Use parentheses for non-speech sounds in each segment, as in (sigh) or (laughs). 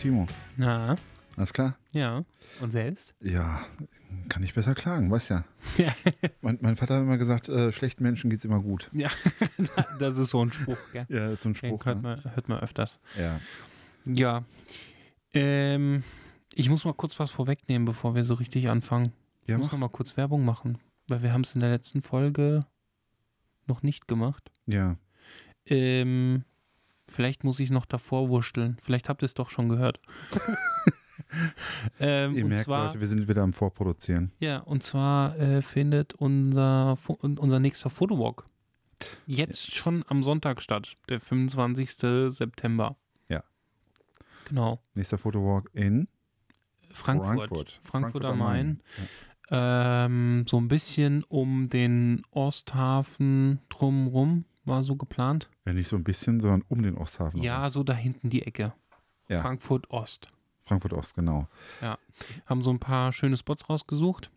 Timo. Na, Alles klar? ja. Und selbst? Ja, kann ich besser klagen, weißt ja. Ja, (laughs) Mein, mein Vater hat immer gesagt, äh, schlechten Menschen geht's immer gut. ja. (laughs) das ist so ein Spruch, gell? Ja, das ist so ein Den Spruch. hört ne? man, hört man öfters. Ja. Ja. Ähm, ich muss mal kurz was vorwegnehmen, bevor wir so richtig anfangen. Ich Ja, muss mach. noch mal kurz Werbung machen, weil wir haben es in der letzten Folge noch nicht gemacht. Ja. Ähm, vielleicht muss ich es noch davor wursteln. Vielleicht habt ihr es doch schon gehört. (laughs) ähm, Ihr merkt, zwar, Leute, wir sind wieder am Vorproduzieren. Ja, und zwar äh, findet unser, unser nächster Fotowalk jetzt schon am Sonntag statt, der 25. September. Ja. Genau. Nächster Fotowalk in Frankfurt. Frankfurt. Frankfurt, am Main. Main. Ähm, so ein bisschen um den Osthafen drumrum war so geplant. Ja, nicht so ein bisschen, sondern um den Osthafen. Ja, so da hinten die Ecke. Ja. Frankfurt Ost. Frankfurt Ost, genau. Haben so ein paar schöne Spots rausgesucht.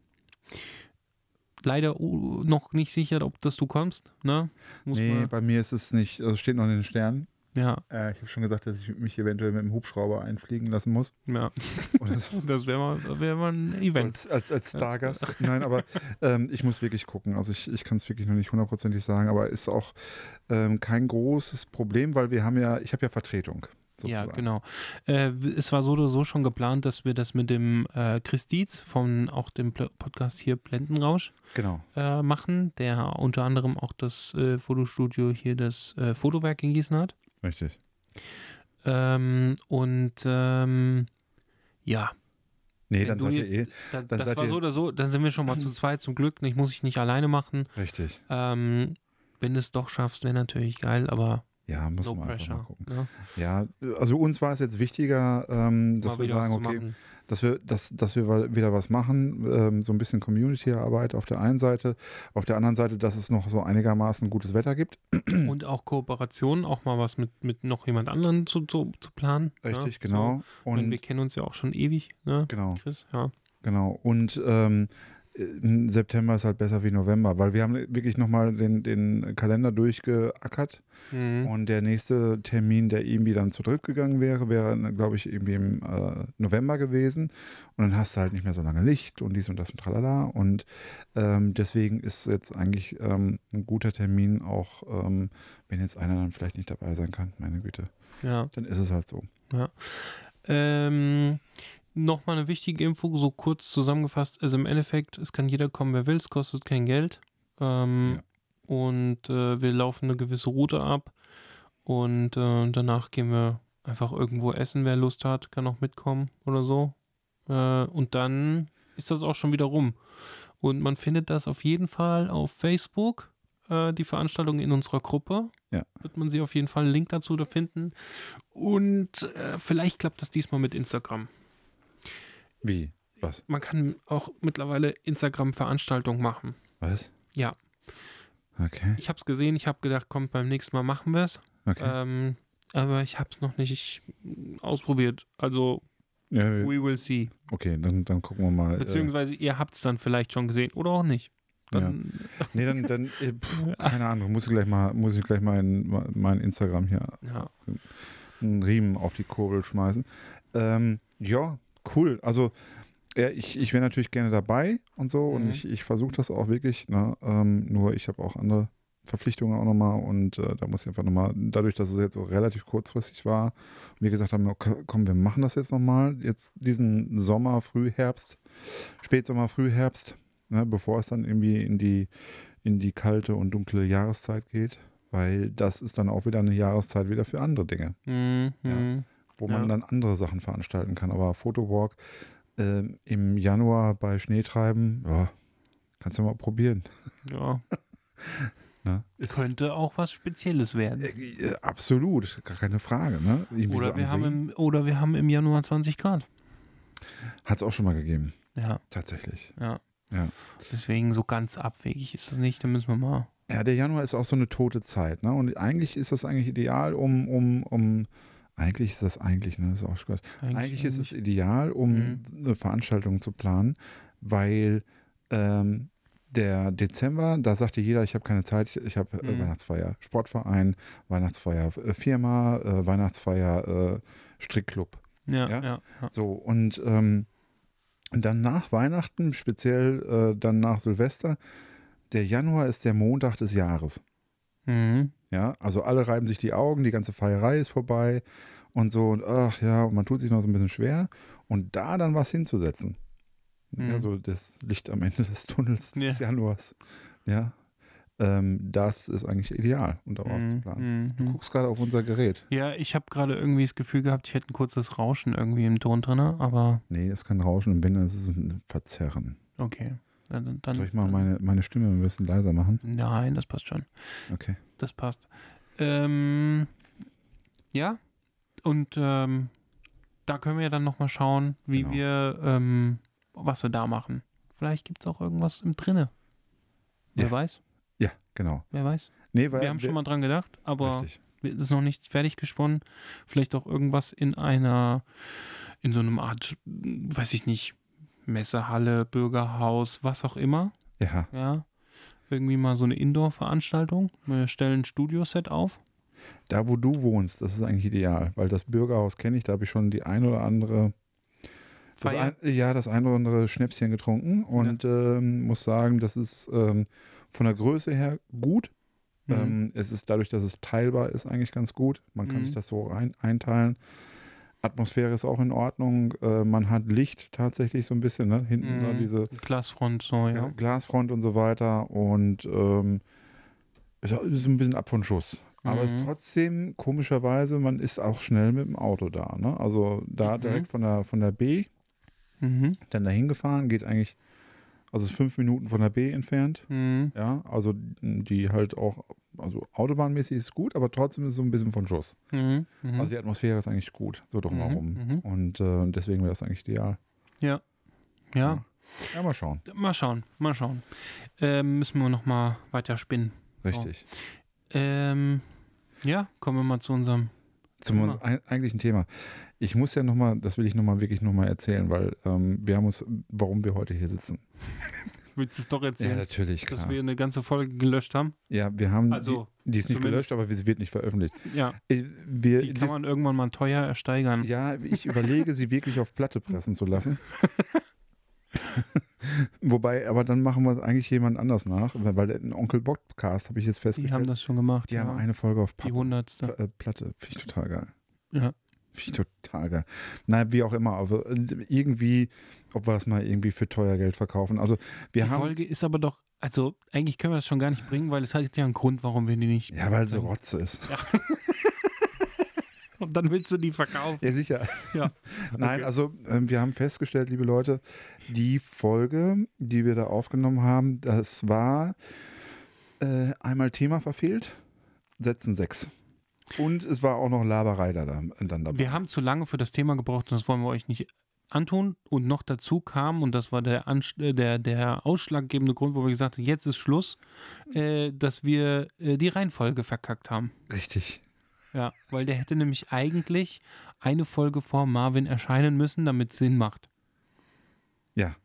Leider uh, noch nicht sicher, ob das du kommst. Ne? Muss nee, bei mir ist es nicht, also steht noch in den Sternen. Ja, Äh, ich habe schon gesagt, dass ich mich eventuell mit dem Hubschrauber einfliegen lassen muss. ja. (laughs) Und das (laughs) Das wäre mal, wär mal ein Event. als, als, als Stargast. (laughs) Nein, aber ähm, ich muss wirklich gucken. Also ich, ich kann es wirklich noch nicht hundertprozentig sagen, aber ist auch ähm, kein großes Problem, weil wir haben ja, ich habe ja Vertretung. Ja, sozusagen. genau. Äh, es war so oder so schon geplant, dass wir das mit dem äh, Chris Dietz von auch dem Pl Podcast hier Blendenrausch Genau. äh, machen, der unter anderem auch das äh, Fotostudio hier, das äh, Fotowerk in Gießen hat. Richtig. Ähm, und ähm, ja, Nee, Wenn dann seid ihr jetzt- eh. da, Dann das war ihr- so oder so, dann sind wir schon mal zu zweit zum Glück. Ich muss ich nicht alleine machen. Richtig. Ähm, wenn du es doch schaffst, wäre natürlich geil, aber Ja, muss no man einfach mal pressure. gucken. Ne? Ja, also uns war es jetzt wichtiger, ähm, dass Mal wir sagen, okay, machen. Dass wir, dass, dass wir wieder was machen, ähm, so ein bisschen Community-Arbeit auf der einen Seite, auf der anderen Seite, dass es noch so einigermaßen gutes Wetter gibt. (clears throat) Und auch Kooperationen, auch mal was mit, mit noch jemand anderen zu, zu, zu planen. Richtig, ja, genau. So. Und wir kennen uns ja auch schon ewig, ne? genau, Chris, ja. genau. Und ähm, äh, September ist halt besser wie November, weil wir haben wirklich nochmal den, den Kalender durchgeackert Mhm. und der nächste Termin, der irgendwie dann zu dritt gegangen wäre, wäre, glaube ich, irgendwie im äh, November gewesen. Und dann hast du halt nicht mehr so lange Licht und dies und das und tralala. Und ähm, deswegen ist jetzt eigentlich ähm, ein guter Termin, auch ähm, wenn jetzt einer dann vielleicht nicht dabei sein kann, meine Güte. ja. Dann ist es halt so. Ähm, Nochmal eine wichtige Info, so kurz zusammengefasst. Also im Endeffekt, es kann jeder kommen, wer will, es kostet kein Geld. Ähm, Und äh, wir laufen eine gewisse Route ab. Und äh, danach gehen wir einfach irgendwo essen. Wer Lust hat, kann auch mitkommen oder so. Äh, und dann ist das auch schon wieder rum. Und man findet das auf jeden Fall auf Facebook, äh, die Veranstaltung in unserer Gruppe. Ja. Wird man sie auf jeden Fall einen Link dazu da finden. Und äh, vielleicht klappt das diesmal mit Instagram. Wie? Was? Man kann auch mittlerweile Instagram-Veranstaltungen machen. Was? Ja. Okay. Ich habe es gesehen, ich habe gedacht, komm, beim nächsten Mal machen wir es. Okay. Ähm, aber ich habe es noch nicht ausprobiert. Also, ja, wir- we will see. okay, dann, dann gucken wir mal. Äh, Beziehungsweise ihr habt es dann vielleicht schon gesehen oder auch nicht. Dann, (laughs) nee, dann, dann äh, pff, keine Ahnung, muss ich gleich mal, muss ich gleich mal in mein Instagram hier ja. einen Riemen auf die Kurbel schmeißen. Ähm, ja, cool. Also ja, ich, ich wäre natürlich gerne dabei und so und Mhm. ich, ich versuche das auch wirklich. Ne? Ähm, nur ich habe auch andere Verpflichtungen auch nochmal und äh, da muss ich einfach nochmal, dadurch, dass es jetzt so relativ kurzfristig war und wir gesagt haben, okay, komm, wir machen das jetzt nochmal, jetzt diesen Sommer, Frühherbst, Spätsommer, Frühherbst, ne, bevor es dann irgendwie in die, in die kalte und dunkle Jahreszeit geht, weil das ist dann auch wieder eine Jahreszeit wieder für andere Dinge Mhm, mhm. Wo man Ja. dann andere Sachen veranstalten kann. Aber Fotowalk ähm, im Januar bei Schneetreiben, ja, kannst du mal probieren. ja. (laughs) Ne? Könnte auch was Spezielles werden. äh, äh, absolut, gar keine Frage. Ne? Oder so wir, haben im, oder wir haben im Januar 20 Grad. Hat es auch schon mal gegeben, Ja, tatsächlich. ja. Ja. Deswegen so ganz abwegig ist das nicht. Da müssen wir mal. Ja, der Januar ist auch so eine tote Zeit. Ne? Und eigentlich ist das eigentlich ideal, um, um, um eigentlich ist das eigentlich, ne, das ist auch Quatsch. Eigentlich ist es ideal, um Mhm. eine Veranstaltung zu planen, weil ähm, der Dezember, da sagte jeder, ich habe keine Zeit, ich, habe äh, Mhm. Weihnachtsfeier Sportverein, Weihnachtsfeier äh, Firma, äh, Weihnachtsfeier äh, Strickclub. Ja, Ja? ja. So, und ähm, dann nach Weihnachten, speziell dann nach Silvester, der Januar ist der Montag des Jahres. Mhm. Ja, also alle reiben sich die Augen, die ganze Feierei ist vorbei und so und ach ja, und man tut sich noch so ein bisschen schwer und da dann was hinzusetzen. Ja, Mhm. so das Licht am Ende des Tunnels des Ja. Januars. Ja, ähm, das ist eigentlich ideal, um daraus zu Mhm. planen. Du Mhm. guckst gerade auf unser Gerät. Ja, ich habe gerade irgendwie das Gefühl gehabt, ich hätte ein kurzes Rauschen irgendwie im Ton drin, aber Nee, das kann rauschen und wenn, das ist ein Verzerren. okay. Dann, dann, Soll ich mal meine, meine Stimme ein bisschen leiser machen? Nein, das passt schon. Okay. Das passt. Ähm, ja, und ähm, da können wir ja dann nochmal schauen, wie Genau. wir, ähm, was wir da machen. Vielleicht gibt es auch irgendwas im Drinne. Wer Ja. weiß? Ja, genau. Wer weiß? Nee, weil wir haben schon mal dran gedacht, aber Richtig. es ist noch nicht fertig gesponnen. Vielleicht auch irgendwas in einer, in so einem Art, weiß ich nicht, Messehalle, Bürgerhaus, was auch immer. Ja, Ja. Irgendwie mal so eine Indoor-Veranstaltung. Wir stellen ein Studioset auf. da wo du wohnst, das ist eigentlich ideal, weil das Bürgerhaus kenne ich, da habe ich schon die ein oder andere das ein, ja, das ein oder andere Schnäpschen getrunken und ähm, muss sagen, das ist ähm, von der Größe her gut. Mhm. Ähm, es ist dadurch, dass es teilbar ist, eigentlich ganz gut. Man kann Mhm. sich das so rein, einteilen. Atmosphäre ist auch in Ordnung. Äh, man hat Licht tatsächlich so ein bisschen, ne? Hinten da Mhm. diese Glasfront, so, ja. Glasfront und so weiter. Und ähm, ist ist ein bisschen ab von Schuss. Aber es ist Mhm. trotzdem, komischerweise, man ist auch schnell mit dem Auto da. Ne? Also da Mhm. direkt von der, von der B Mhm. dann dahin gefahren, geht eigentlich, also ist fünf Minuten von der B entfernt. Mhm. Ja, also die halt auch, also autobahnmäßig ist gut, aber trotzdem ist es so ein bisschen von Schuss. Mhm. Mhm. Also die Atmosphäre ist eigentlich gut, so drumherum. Mhm, mhm. Und äh, deswegen wäre das eigentlich ideal. ja. Ja, Ja, mal schauen. mal schauen, mal schauen. Ähm, müssen wir noch mal weiter spinnen. Richtig. Ähm, ja, kommen wir mal zu unserem. Zum Thema. eigentlichen Thema. Ich muss ja nochmal, das will ich nochmal wirklich nochmal erzählen, weil ähm, wir haben uns, warum wir heute hier sitzen. Willst du es doch erzählen? natürlich, dass klar. wir eine ganze Folge gelöscht haben? ja, wir haben, Also, die, die ist nicht gelöscht, aber sie wird nicht veröffentlicht. ja, Wir, die kann man irgendwann mal teuer ersteigern. Ja, ich überlege, sie wirklich auf Platte pressen zu lassen. (laughs) Wobei, aber dann machen wir es eigentlich jemand anders nach, weil den Onkel Podcast habe ich jetzt die festgestellt. haben das schon gemacht. die ja. haben eine Folge auf die Pappe, hundertste. äh, Platte. Finde ich total geil. Ja. Total geil. Naja, wie auch immer, aber äh, irgendwie, ob wir das mal irgendwie für teuer Geld verkaufen. Also wir die haben. Folge ist aber doch, also eigentlich können wir das schon gar nicht bringen, weil es hat ja einen Grund, warum wir die nicht. ja, weil sie. Rotze ist. (laughs) Und dann willst du die verkaufen. Ja, sicher. Ja. (laughs) Nein, Okay. also ähm, wir haben festgestellt, liebe Leute, die Folge, die wir da aufgenommen haben, das war äh, einmal Thema verfehlt, Sätzen sechs. Und es war auch noch Laberei da, dann dabei. Wir haben zu lange für das Thema gebraucht und das wollen wir euch nicht antun. Und noch dazu kam, und das war der, Ansch äh, der, der ausschlaggebende Grund, wo wir gesagt haben, jetzt ist Schluss, äh, dass wir äh, die Reihenfolge verkackt haben. Richtig. Ja, weil der hätte nämlich eigentlich eine Folge vor Marvin erscheinen müssen, damit es Sinn macht. Ja.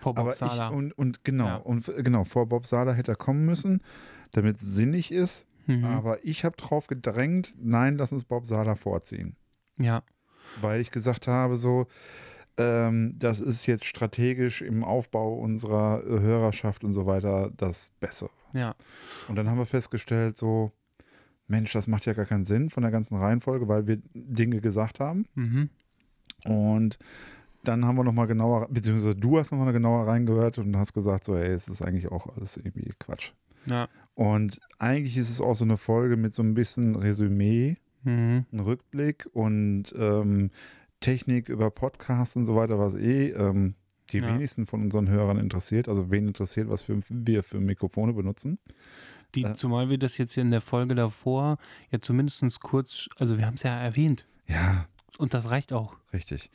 Vor Bob Aber ich, Sala. und, und genau, Ja. und f- genau, vor Bob Sala hätte er kommen müssen, damit es sinnig ist. Mhm. Aber ich habe drauf gedrängt, nein, lass uns Bob Sala vorziehen. ja, weil ich gesagt habe, so, ähm, das ist jetzt strategisch im Aufbau unserer äh, Hörerschaft und so weiter das Bessere. ja. Und dann haben wir festgestellt, so, Mensch, das macht ja gar keinen Sinn von der ganzen Reihenfolge, weil wir Dinge gesagt haben. Mhm. Und dann haben wir nochmal genauer, beziehungsweise du hast nochmal genauer reingehört und hast gesagt, so, ey, es ist eigentlich auch alles irgendwie Quatsch. Ja. Und eigentlich ist es auch so eine Folge mit so ein bisschen Resümee, Mhm. ein Rückblick und ähm, Technik über Podcasts und so weiter, was eh ähm, die Ja. wenigsten von unseren Hörern interessiert. Also wen interessiert, was für, wir für Mikrofone benutzen. Die, Äh. zumal wir das jetzt in der Folge davor ja zumindest kurz, also wir haben es ja erwähnt Ja, und das reicht auch. richtig.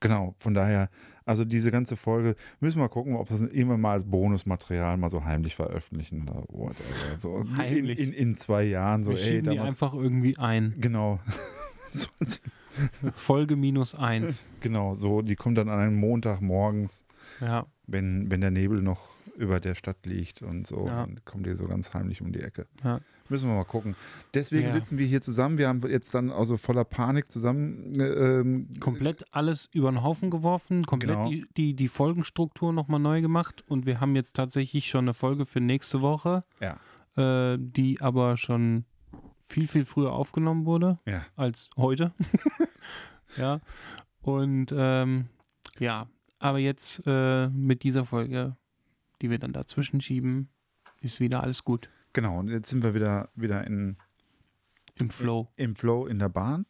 Genau, von daher, also diese ganze Folge, müssen wir gucken, ob wir das irgendwann mal als Bonusmaterial mal so heimlich veröffentlichen oder whatever. So in, Heimlich. in, in zwei Jahren, so wir ey, die einfach irgendwie ein. Genau. (laughs) Folge minus eins. (laughs) genau, so, die kommt dann an einem Montag morgens, Ja, wenn, wenn der Nebel noch über der Stadt liegt und so, Ja. dann kommt die so ganz heimlich um die Ecke. Ja. Müssen wir mal gucken. Deswegen Ja. sitzen wir hier zusammen. Wir haben jetzt dann also voller Panik zusammen. äh, Ähm, komplett alles über den Haufen geworfen, komplett Genau. die, die, die Folgenstruktur nochmal neu gemacht und wir haben jetzt tatsächlich schon eine Folge für nächste Woche, Ja. äh, die aber schon viel, viel früher aufgenommen wurde Ja. als heute. (laughs) ja. Und ähm, ja, aber jetzt äh, mit dieser Folge, die wir dann dazwischen schieben, ist wieder alles gut Genau, und jetzt sind wir wieder, wieder in, im Flow. im Flow in der Bahn.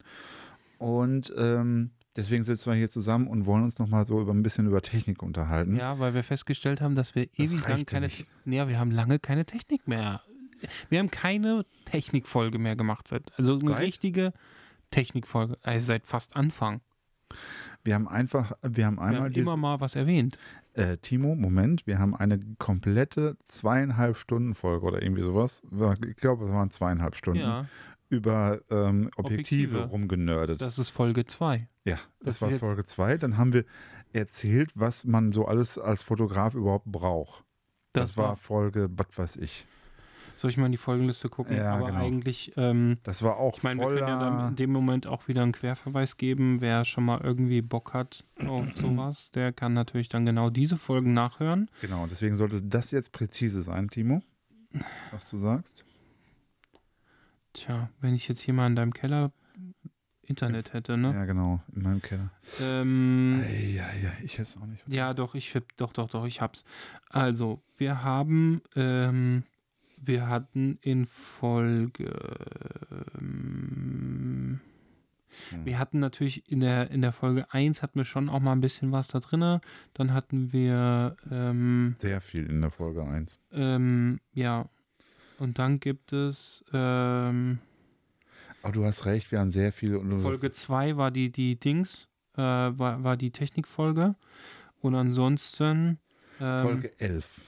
Und ähm, deswegen sitzen wir hier zusammen und wollen uns nochmal so über ein bisschen über Technik unterhalten. Ja, weil wir festgestellt haben, dass wir ewig lang keine. nicht. Ja, wir haben lange keine Technik mehr. Wir haben keine Technikfolge mehr gemacht seit. Also eine Seit? richtige Technikfolge. Also seit fast Anfang. Wir haben einfach, wir haben Wir einmal haben dieses, immer mal was erwähnt. Äh, Timo, Moment, wir haben eine komplette zweieinhalb Stunden Folge oder irgendwie sowas. Ich glaube, es waren zweieinhalb Stunden Ja, über ähm, Objektive, Objektive. rumgenördet. das ist Folge 2. ja, das das, war Folge 2. Dann haben wir erzählt, was man so alles als Fotograf überhaupt braucht. Das, Das, war, war. Folge, was weiß ich. Soll ich mal in die Folgenliste gucken? Ja, Aber genau. eigentlich, ähm, Das war auch ich meine, wir können ja dann in dem Moment auch wieder einen Querverweis geben. Wer schon mal irgendwie Bock hat auf (clears throat) sowas, der kann natürlich dann genau diese Folgen nachhören. Genau, deswegen sollte das jetzt präzise sein, Timo, was du sagst. Tja, wenn ich jetzt hier mal in deinem Keller Internet hätte, ne? Ja, genau, in meinem Keller. Ähm, Ja, ja, ich hab's auch nicht. Ja, doch, ich hab, doch, doch, doch, ich hab's. Also, wir haben, ähm, wir hatten in Folge, ähm, Hm. wir hatten natürlich in der, in der Folge 1 hatten wir schon auch mal ein bisschen was da drinne. Dann hatten wir, ähm, Sehr viel in der Folge 1. ähm, ja, und dann gibt es, ähm, Aber du hast recht, wir haben sehr viel. Und du- Folge 2 war die, die Dings, äh, war, war die Technikfolge. Und ansonsten, ähm, Folge 11.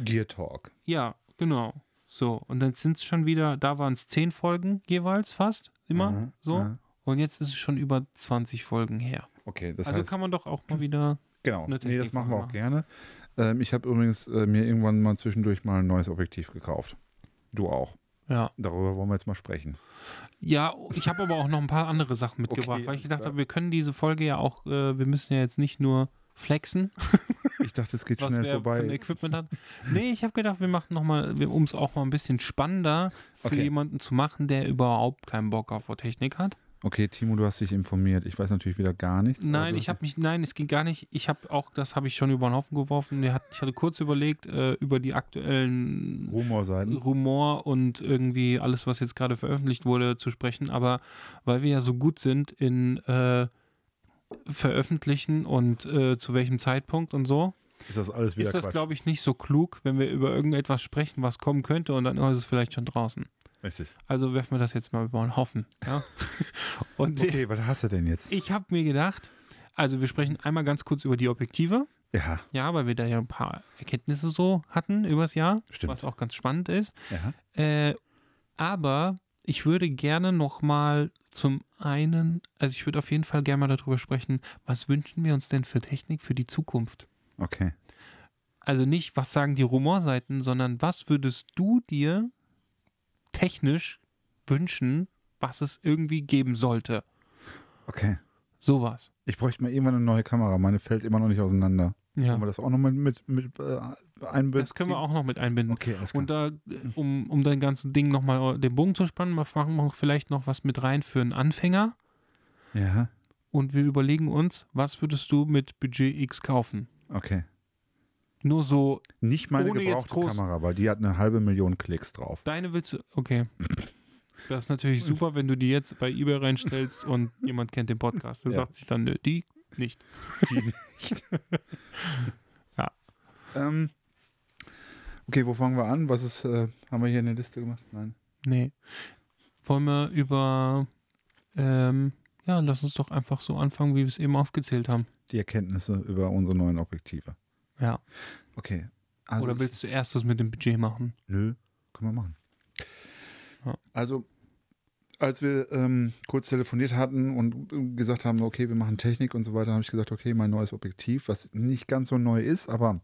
Gear Talk. Ja, genau. So, und dann sind es schon wieder, da waren es zehn Folgen jeweils fast, immer Aha, so. aha. Und jetzt ist es schon über 20 Folgen her. Okay, das also heißt, kann man doch auch mal wieder. genau. eine Nee, das machen wir auch Technikfolge gerne. Ähm, ich habe übrigens äh, mir irgendwann mal zwischendurch mal ein neues Objektiv gekauft. Du auch. Ja. Darüber wollen wir jetzt mal sprechen. Ja, ich habe aber auch noch ein paar andere Sachen (laughs) mitgebracht, Okay, weil ich gedacht habe, wir können diese Folge ja auch, äh, wir müssen ja jetzt nicht nur flexen, (laughs) Ich dachte, es geht was schnell wer vorbei. von Equipment hat. Nee, ich habe gedacht, wir machen nochmal, um es auch mal ein bisschen spannender für Okay. jemanden zu machen, der überhaupt keinen Bock auf Technik hat. Okay, Timo, du hast dich informiert. Ich weiß natürlich wieder gar nichts. Nein, also- ich habe mich, nein, es ging gar nicht. Ich habe auch, das habe ich schon über den Haufen geworfen. Hat, ich hatte kurz überlegt, äh, über die aktuellen Rumorseiten. Rumor und irgendwie alles, was jetzt gerade veröffentlicht wurde, zu sprechen. Aber weil wir ja so gut sind in äh, Veröffentlichen und äh, zu welchem Zeitpunkt und so, Ist das alles wieder ist das, glaube ich, nicht so klug, wenn wir über irgendetwas sprechen, was kommen könnte und dann ist es vielleicht schon draußen. Richtig. Also werfen wir das jetzt mal über den Haufen. Ja? (laughs) und Okay, was hast du denn jetzt? ich habe mir gedacht, also wir sprechen einmal ganz kurz über die Objektive. Ja, Ja, weil wir da ja ein paar Erkenntnisse so hatten übers Jahr, Stimmt. was auch ganz spannend ist. ja. Äh, aber ich würde gerne noch mal zum einen, also ich würde auf jeden Fall gerne mal darüber sprechen, was wünschen wir uns denn für Technik für die Zukunft? Okay. Also nicht, was sagen die Rumorseiten, sondern was würdest du dir technisch wünschen, was es irgendwie geben sollte? Okay. Sowas. Ich bräuchte mal irgendwann eine neue Kamera. Meine fällt immer noch nicht auseinander. Ja. Wollen wir das auch nochmal mit, mit äh, einbeziehen? Das können wir auch noch mit einbinden. Okay, alles klar. Und da, äh, um, um dein ganzes Ding nochmal den Bogen zu spannen, machen wir vielleicht noch was mit rein für einen Anfänger. ja, Und wir überlegen uns, was würdest du mit Budget X kaufen? okay. Nur so, Nicht meine Ohne gebrauchte groß- Kamera, weil die hat eine halbe Million Klicks drauf. deine willst du, okay. Das ist natürlich super, wenn du die jetzt bei eBay reinstellst und jemand kennt den Podcast. Der Ja. sagt sich dann, nö, die nicht. Die nicht. (laughs) Ja. Ähm, Okay, wo fangen wir an? Was ist, äh, haben wir hier in der Liste gemacht? Nein. Nee. Wollen wir über, ähm, ja, lass uns doch einfach so anfangen, wie wir es eben aufgezählt haben. Die Erkenntnisse über unsere neuen Objektive. Ja. Okay. Also Oder willst du erst das mit dem Budget machen? Nö, können wir machen. Ja. Also, als wir ähm, kurz telefoniert hatten und äh, gesagt haben, okay, wir machen Technik und so weiter, habe ich gesagt, okay, mein neues Objektiv, was nicht ganz so neu ist, aber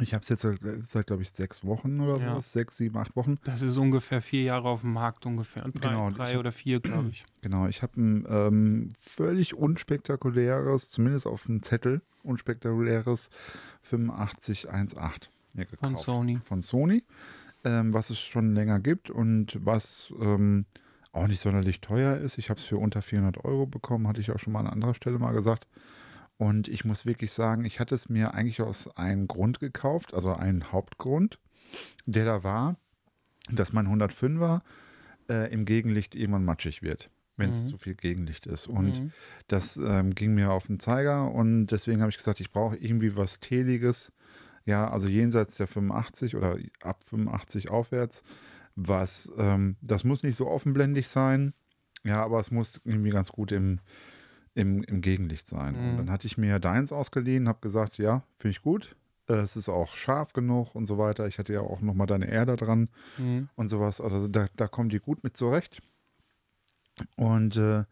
ich habe es jetzt seit, seit glaube ich, sechs Wochen oder Ja. sowas, sechs, sieben, acht Wochen. Das ist ungefähr vier Jahre auf dem Markt ungefähr. Drei, Genau, drei oder vier, glaube ich. Genau, ich habe ein ähm, völlig unspektakuläres, zumindest auf dem Zettel, unspektakuläres 8518 mir gekauft. Von Sony. Von Sony, ähm, was es schon länger gibt und was ähm, auch nicht sonderlich teuer ist. Ich habe es für unter 400 Euro bekommen, hatte ich auch schon mal an anderer Stelle mal gesagt. Und ich muss wirklich sagen, ich hatte es mir eigentlich aus einem Grund gekauft, also einen Hauptgrund, der da war, dass mein 105er äh, im Gegenlicht irgendwann matschig wird, wenn es Mhm. zu viel Gegenlicht ist. Und Mhm. das ähm, ging mir auf den Zeiger und deswegen habe ich gesagt, ich brauche irgendwie was Teliges, ja, also jenseits der 85 oder ab 85 aufwärts, was, ähm, das muss nicht so offenblendig sein, ja, aber es muss irgendwie ganz gut im, im, im Gegenlicht sein. Und Mhm. dann hatte ich mir deins ausgeliehen, habe gesagt, ja, finde ich gut, äh, es ist auch scharf genug und so weiter. Ich hatte ja auch nochmal deine Erde dran Mhm. und sowas. Also da, da kommen die gut mit zurecht. Und äh,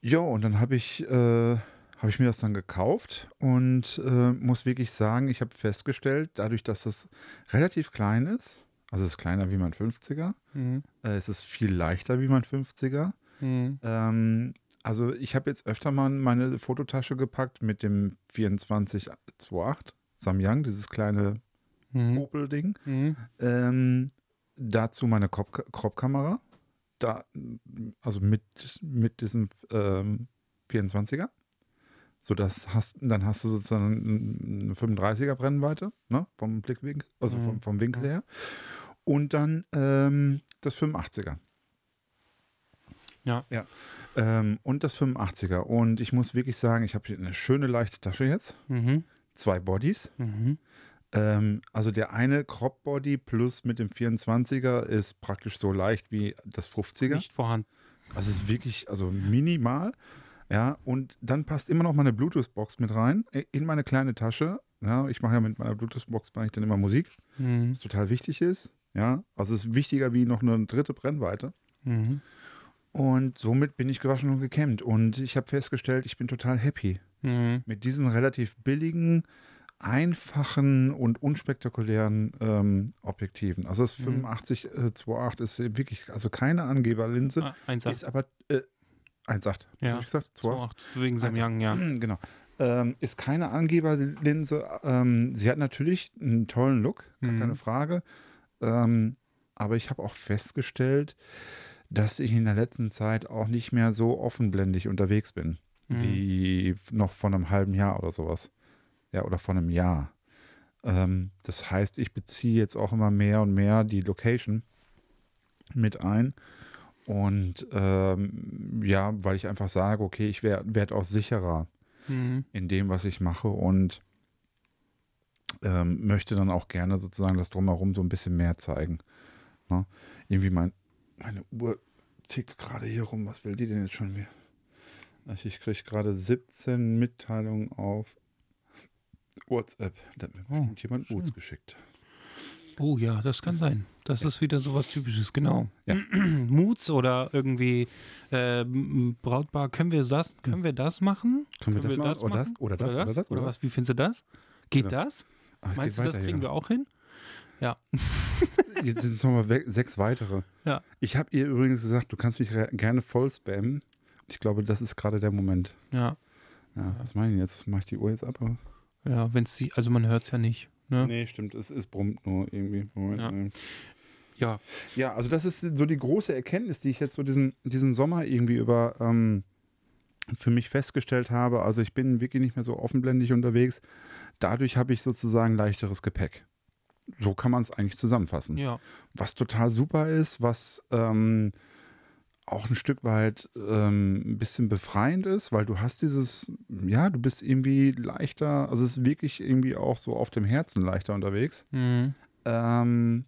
ja, und dann habe ich, äh, hab ich mir das dann gekauft und äh, muss wirklich sagen, ich habe festgestellt, dadurch, dass es relativ klein ist, also es ist kleiner wie mein 50er, Mhm. äh, es ist viel leichter wie mein 50er. Mhm. Ähm, also ich habe jetzt öfter mal meine Fototasche gepackt mit dem 2428 Samyang, dieses kleine Mhm. Opel-Ding. Mhm. Ähm, dazu meine Crop- Crop-Kamera. Da, also mit, mit diesem ähm, 24er. So, das hast, dann hast du sozusagen eine 35er Brennweite, ne? Vom Blickwinkel, also Mhm. vom, vom Winkel her. Und dann ähm, das 85er. Ja. ja. Ähm, und das 85er. Und ich muss wirklich sagen, ich habe hier eine schöne leichte Tasche jetzt. Mhm. Zwei Bodies. Mhm. Ähm, also der eine Crop Body plus mit dem 24er ist praktisch so leicht wie das 50er. Nicht vorhanden. Also es ist wirklich, also minimal. Ja, und dann passt immer noch meine Bluetooth-Box mit rein äh, in meine kleine Tasche. Ja, ich mache ja mit meiner Bluetooth-Box mache ich dann immer Musik, Mhm. was total wichtig ist. Ja, also es ist wichtiger wie noch eine dritte Brennweite. Mhm. Und somit bin ich gewaschen und gekämmt. Und ich habe festgestellt, ich bin total happy Mhm. mit diesen relativ billigen, einfachen und unspektakulären ähm, Objektiven. Also das Mhm. 85 äh, 2.8 ist wirklich, also keine Angeberlinse, Ah, 1,8. ist aber äh, 1.8. Was Ja. ich gesagt? 2.8. 2,8. Wegen Samyang, ja. (clears throat) Genau. Ähm, ist keine Angeberlinse. Ähm, sie hat natürlich einen tollen Look, gar Mhm. keine Frage. Ähm, aber ich habe auch festgestellt, dass ich in der letzten Zeit auch nicht mehr so offenblendig unterwegs bin, Mhm. wie noch vor einem halben Jahr oder sowas. Ja, oder vor einem Jahr. Ähm, das heißt, ich beziehe jetzt auch immer mehr und mehr die Location mit ein. Und ähm, ja, weil ich einfach sage, okay, ich werde werd auch sicherer Mhm. in dem, was ich mache und ähm, möchte dann auch gerne sozusagen das Drumherum so ein bisschen mehr zeigen. Ne? Irgendwie mein, meine Uhr tickt gerade hier rum. Was will die denn jetzt schon wieder? Ach, Ich kriege gerade 17 Mitteilungen auf WhatsApp. Da hat mir Oh, bestimmt jemand. Moods geschickt. Oh ja, das kann sein. Das ist wieder sowas Typisches, genau. Ja. (clears throat) Moods oder irgendwie äh, Brautbar, können wir das, können wir das machen? Können wir das Können machen? Oder das? Oder das? Oder das? Oder was? Wie findest du das? Geht Genau. das? Ach, es Meinst du, das weiter kriegen hier. wir auch hin? (laughs) Jetzt sind es nochmal sechs weitere. Ja. Ich habe ihr übrigens gesagt, du kannst mich gerne voll spammen. Ich glaube, das ist gerade der Moment. Ja. Ja, was meine ich jetzt? Mache ich die Uhr jetzt ab? Oder? Ja, wenn es sie, also man hört es ja nicht. Ne? Nee, stimmt. Es, es brummt nur irgendwie. Moment. Ja. Ja. ja, also das ist so die große Erkenntnis, die ich jetzt so diesen, diesen Sommer irgendwie über ähm, für mich festgestellt habe. Also ich bin wirklich nicht mehr so offenblendig unterwegs. Dadurch habe ich sozusagen leichteres Gepäck. So kann man es eigentlich zusammenfassen. Ja. Was total super ist, was ähm, auch ein Stück weit ähm, ein bisschen befreiend ist, weil du hast dieses, ja, du bist irgendwie leichter, also es ist wirklich irgendwie auch so auf dem Herzen leichter unterwegs. Mhm. Ähm,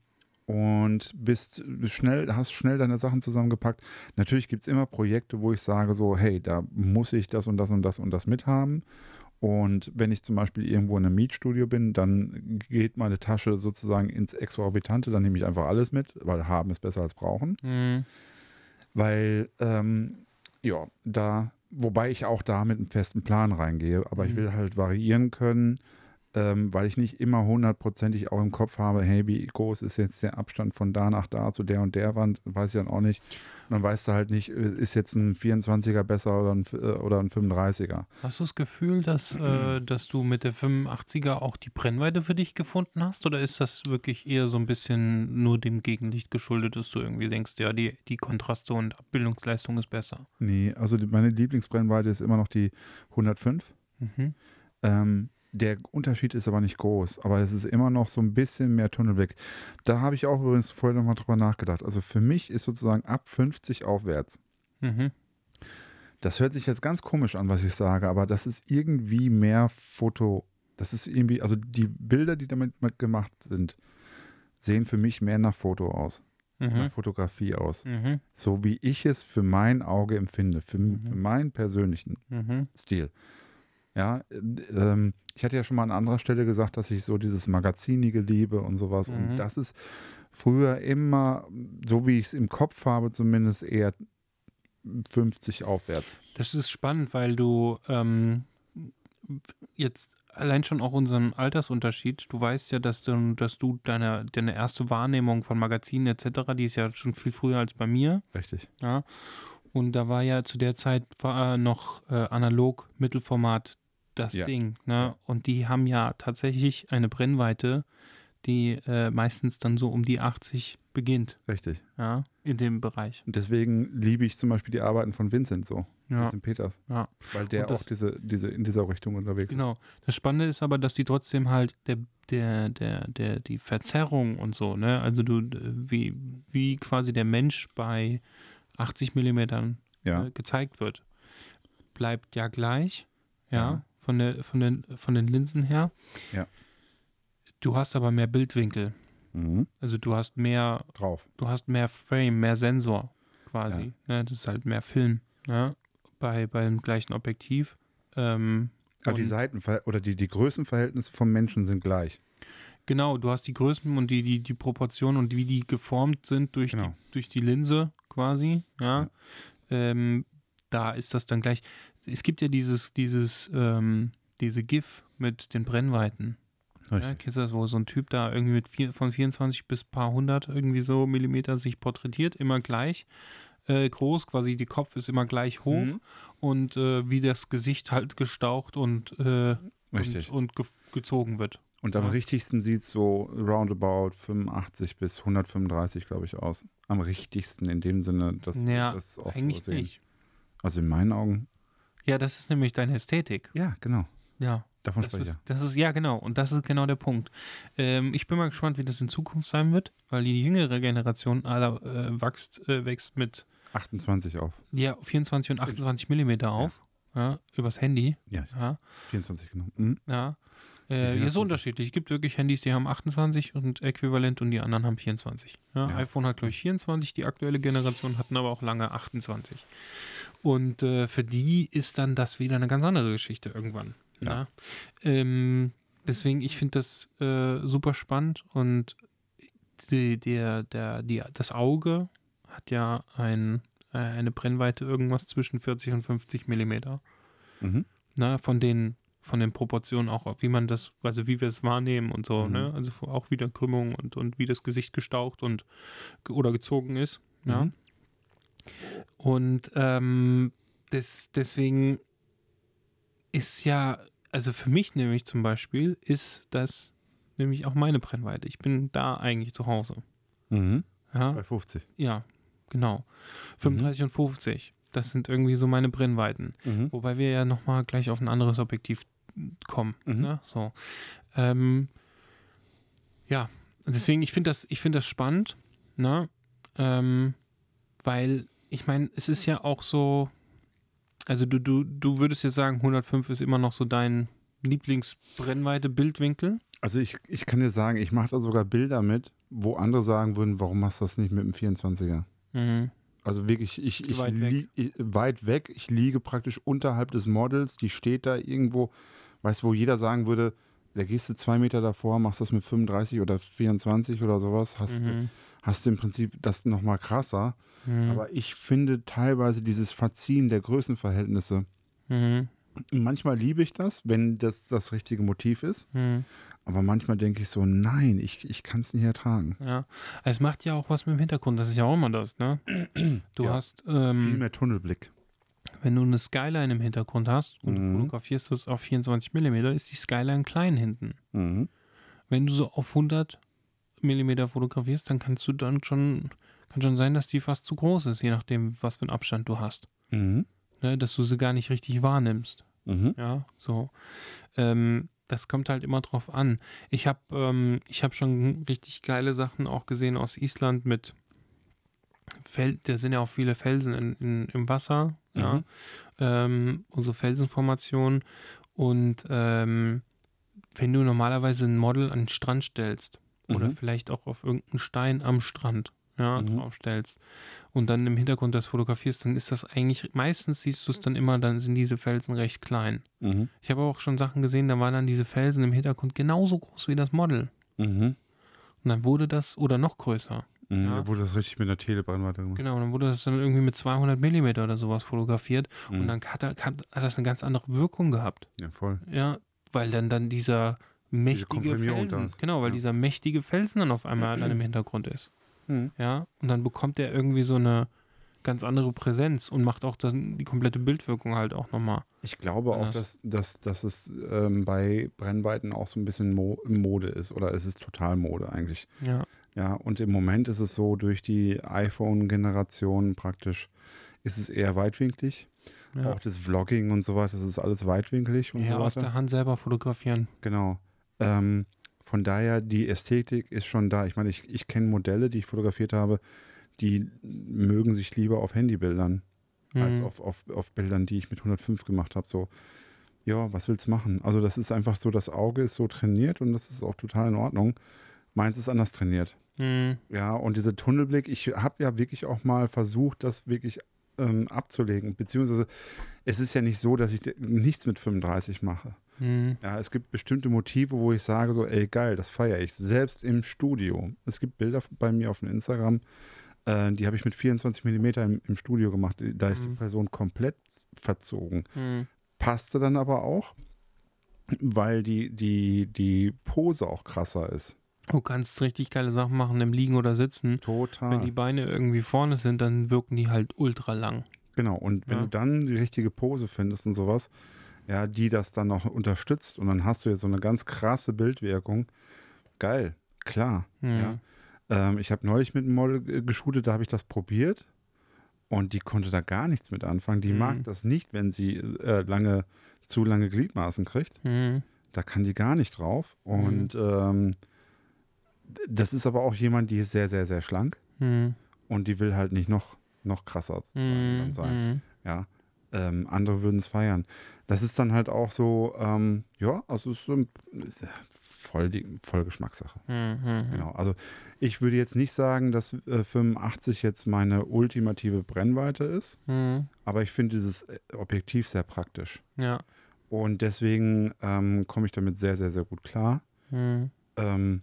und bist schnell, hast schnell deine Sachen zusammengepackt. Natürlich gibt es immer Projekte, wo ich sage so, hey, da muss ich das und das und das und das mithaben. Und wenn ich zum Beispiel irgendwo in einem Mietstudio bin, dann geht meine Tasche sozusagen ins Exorbitante, dann nehme ich einfach alles mit, weil haben ist besser als brauchen. Mhm. Weil, ähm, ja, da, wobei ich auch da mit einem festen Plan reingehe, aber ich Mhm. will halt variieren können, ähm, weil ich nicht immer hundertprozentig auch im Kopf habe, hey, wie groß ist jetzt der Abstand von da nach da zu der und der Wand, weiß ich dann auch nicht. Und dann weißt du halt nicht, äh, ist jetzt ein 24er besser oder ein, äh, oder ein 35er. Hast du das Gefühl, dass, äh, dass du mit der 85er auch die Brennweite für dich gefunden hast? Oder ist das wirklich eher so ein bisschen nur dem Gegenlicht geschuldet, dass du irgendwie denkst, ja, die, die Kontraste und Abbildungsleistung ist besser? Nee, also die, meine Lieblingsbrennweite ist immer noch die 105. Mhm. Ähm, der Unterschied ist aber nicht groß, aber es ist immer noch so ein bisschen mehr Tunnelblick. Da habe ich auch übrigens vorher nochmal drüber nachgedacht. Also für mich ist sozusagen ab 50 aufwärts. Mhm. Das hört sich jetzt ganz komisch an, was ich sage, aber das ist irgendwie mehr Foto. Das ist irgendwie, also die Bilder, die damit mit gemacht sind, sehen für mich mehr nach Foto aus, Mhm. nach Fotografie aus. Mhm. So wie ich es für mein Auge empfinde, für, Mhm. für meinen persönlichen Mhm. Stil. Ja, äh, ähm, ich hatte ja schon mal an anderer Stelle gesagt, dass ich so dieses Magazinige liebe und sowas. Mhm. Und das ist früher immer, so wie ich es im Kopf habe, zumindest eher 50 aufwärts. Das ist spannend, weil du ähm, jetzt allein schon auch unseren Altersunterschied, du weißt ja, dass du, dass du deine, deine erste Wahrnehmung von Magazinen etc., die ist ja schon viel früher als bei mir. Richtig. Ja. Und da war ja zu der Zeit war noch äh, analog Mittelformat das Ja. Ding. Ne? Ja. Und die haben ja tatsächlich eine Brennweite, die äh, meistens dann so um die 80 beginnt. Richtig. Ja, in dem Bereich. Und deswegen liebe ich zum Beispiel die Arbeiten von Vincent so. Ja, Vincent Peters. ja. Weil der das- auch diese, diese, in dieser Richtung unterwegs Genau. Das Spannende ist aber, dass die trotzdem halt der, der, der, der, die Verzerrung und so, ne, also du, wie, wie quasi der Mensch bei 80 Millimetern ist. Ja. äh, gezeigt wird, bleibt ja gleich, ja, Ja. Von, der, von, den, von den Linsen her. Ja. Du hast aber mehr Bildwinkel. Mhm. Also du hast mehr, Drauf. du hast mehr Frame, mehr Sensor quasi. Ne? Das ist halt mehr Film, ne? Bei, beim gleichen Objektiv. Ähm, Aber die Seitenver oder die, die Größenverhältnisse vom Menschen sind gleich. Genau, du hast die Größen und die, die, die Proportionen und wie die geformt sind durch, Genau. die, durch die Linse quasi, ja. Ja. Ähm, da ist das dann gleich. Es gibt ja dieses, dieses, ähm, diese GIF mit den Brennweiten. Ja, kennst du das, wo so ein Typ da irgendwie mit vier, von 24 bis paar hundert irgendwie so Millimeter sich porträtiert, immer gleich äh, groß, quasi die Kopf ist immer gleich hoch Mhm. und äh, wie das Gesicht halt gestaucht und, äh, Richtig. und, und ge gezogen wird. Und am Ja. richtigsten sieht es so roundabout 85 bis 135, glaube ich, aus. Am richtigsten in dem Sinne, dass Ja, das auch Eigentlich so sehen. nicht. Also in meinen Augen. Ja, das ist nämlich deine Ästhetik. Ja, genau. Ja. Davon Das spreche ich ist, ja. das ist, ja genau, und das ist genau der Punkt. Ähm, ich bin mal gespannt, wie das in Zukunft sein wird, weil die jüngere Generation aller äh, wächst, äh, wächst mit 28 auf. ja, 24 und 28 Millimeter auf, ja. übers Handy. Ja, Ja, 24 genau. Mhm. ja. Äh, ja, natürlich- so unterschiedlich. Es gibt wirklich Handys, die haben 28 und äquivalent und die anderen haben 24. Ja, Ja. iPhone hat, glaube ich, 24, die aktuelle Generation hatten aber auch lange 28. Und äh, für die ist dann das wieder eine ganz andere Geschichte irgendwann. Ja. Ja. Ähm, deswegen, ich finde das äh, super spannend und die, der, der, die, das Auge hat ja ein, äh, eine Brennweite irgendwas zwischen 40 und 50 Millimeter. Mhm. Ne, von den von den Proportionen auch, wie man das, also wie wir es wahrnehmen und so, Mhm. ne? Also auch wieder Krümmung und, und wie das Gesicht gestaucht und ge- oder gezogen ist. Ja. Mhm. Und ähm, des, deswegen ist ja, also für mich nämlich zum Beispiel, ist das nämlich auch meine Brennweite. Ich bin da eigentlich zu Hause. Mhm. Ja, Bei 50. ja genau. 35 und 50. Das sind irgendwie so meine Brennweiten. Mhm. Wobei wir ja nochmal gleich auf ein anderes Objektiv kommen. Mhm. Ne? So. Ähm, ja, deswegen, ich finde das, ich find das spannend, ne? ähm, weil ich meine, es ist ja auch so, also du, du, du würdest jetzt sagen, 105 ist immer noch so dein Lieblingsbrennweite Bildwinkel. Also ich, ich kann dir sagen, ich mache da sogar Bilder mit, wo andere sagen würden, warum machst du das nicht mit dem 24er? Mhm. Also wirklich, ich, ich, Weit weg. ich weit weg. Ich liege praktisch unterhalb des Models. Die steht da irgendwo, weißt du, wo jeder sagen würde, da gehst du zwei Meter davor, machst das mit 35 oder 24 oder sowas, hast, Mhm. Hast du im Prinzip das nochmal krasser. Mhm. Aber ich finde teilweise dieses Verziehen der Größenverhältnisse, Mhm. manchmal liebe ich das, wenn das das richtige Motiv ist. Mhm. Aber manchmal denke ich so, nein, ich, ich kann es nicht ertragen. Ja, es macht ja auch was mit dem Hintergrund. Das ist ja auch immer das, ne? (clears throat) Du Ja. hast, Viel ähm, mehr Tunnelblick. wenn du eine Skyline im Hintergrund hast und du Mhm. fotografierst das auf 24 mm, ist die Skyline klein hinten. Mhm. Wenn du so auf 100 mm fotografierst, dann kannst du dann schon, kann schon sein, dass die fast zu groß ist, je nachdem, was für einen Abstand du hast. Mhm. Ne? Dass du sie gar nicht richtig wahrnimmst. Mhm. Ja, so. Ähm, das kommt halt immer drauf an. Ich habe ähm, ich hab schon richtig geile Sachen auch gesehen aus Island mit Fel da sind ja auch viele Felsen in, in, im Wasser, ja. Mhm. Ähm, und so Felsenformationen. Und ähm, wenn du normalerweise ein Model an den Strand stellst oder Mhm. vielleicht auch auf irgendeinen Stein am Strand ja, Mhm. draufstellst und dann im Hintergrund das fotografierst, dann ist das eigentlich, meistens siehst du es dann immer, dann sind diese Felsen recht klein. Mhm. Ich habe auch schon Sachen gesehen, da waren dann diese Felsen im Hintergrund genauso groß wie das Model. Mhm. Und dann wurde das, oder noch größer. Mhm. Ja. Da wurde das richtig mit der Telebrennweite gemacht. Genau, dann wurde das dann irgendwie mit 200 Millimeter oder sowas fotografiert. Mhm. Und dann hat, hat, hat das eine ganz andere Wirkung gehabt. Ja, voll. Ja, weil dann, dann dieser mächtige Felsen, genau, weil Ja. dieser mächtige Felsen dann auf einmal dann im Hintergrund ist. Mhm. Ja, und dann bekommt er irgendwie so eine ganz andere Präsenz und macht auch das, die komplette Bildwirkung halt auch nochmal. Ich glaube auch, Anders. dass, dass, dass es ähm, bei Brennweiten auch so ein bisschen Mo Mode ist. Oder es ist total Mode eigentlich. Ja. Ja, und im Moment ist es so, durch die iPhone-Generation praktisch ist es eher weitwinklig. ja. Auch das Vlogging und so weiter, das ist alles weitwinklig und ja, so aus der Hand selber fotografieren. Genau. Ähm, von daher, die Ästhetik ist schon da. Ich meine, ich, ich kenne Modelle, die ich fotografiert habe, die mögen sich lieber auf Handybildern als Mhm. auf, auf, auf Bildern, die ich mit 105 gemacht habe. So, ja, was willst du machen? Also, das ist einfach so, das Auge ist so trainiert und das ist auch total in Ordnung. Meins ist anders trainiert. Mhm. Ja, und diese Tunnelblick, ich habe ja wirklich auch mal versucht, das wirklich ähm, abzulegen. Beziehungsweise, es ist ja nicht so, dass ich nichts mit 35 mache. Mhm. Ja, es gibt bestimmte Motive, wo ich sage so, ey geil, das feiere ich. Selbst im Studio. Es gibt Bilder bei mir auf dem Instagram, äh, die habe ich mit 24 mm im, im Studio gemacht. Da ist Mhm. die Person komplett verzogen. Mhm. Passte dann aber auch, weil die, die, die Pose auch krasser ist. Du kannst richtig geile Sachen machen im Liegen oder Sitzen. Total. Wenn die Beine irgendwie vorne sind, dann wirken die halt ultra lang. Genau, und wenn Ja. du dann die richtige Pose findest und sowas, ja, die das dann noch unterstützt und dann hast du jetzt so eine ganz krasse Bildwirkung, geil, klar. Mhm. Ja. Ähm, ich habe neulich mit einem Model geshootet, da habe ich das probiert und die konnte da gar nichts mit anfangen. Die Mhm. mag das nicht, wenn sie äh, lange, zu lange Gliedmaßen kriegt. Mhm. Da kann die gar nicht drauf. Und ähm, das ist aber auch jemand, die ist sehr, sehr, sehr schlank Mhm. und die will halt nicht noch, noch krasser sein, Mhm. sein. Mhm. Ja, ähm, andere würden es feiern. Das ist dann halt auch so, ähm, ja, also es ist voll, die, voll Geschmackssache. Mhm. Genau. Also ich würde jetzt nicht sagen, dass äh, 85 jetzt meine ultimative Brennweite ist, Mhm. aber ich finde dieses äh, Objektiv sehr praktisch. Ja. Und deswegen ähm, komme ich damit sehr, sehr, sehr gut klar. Mhm. Ähm,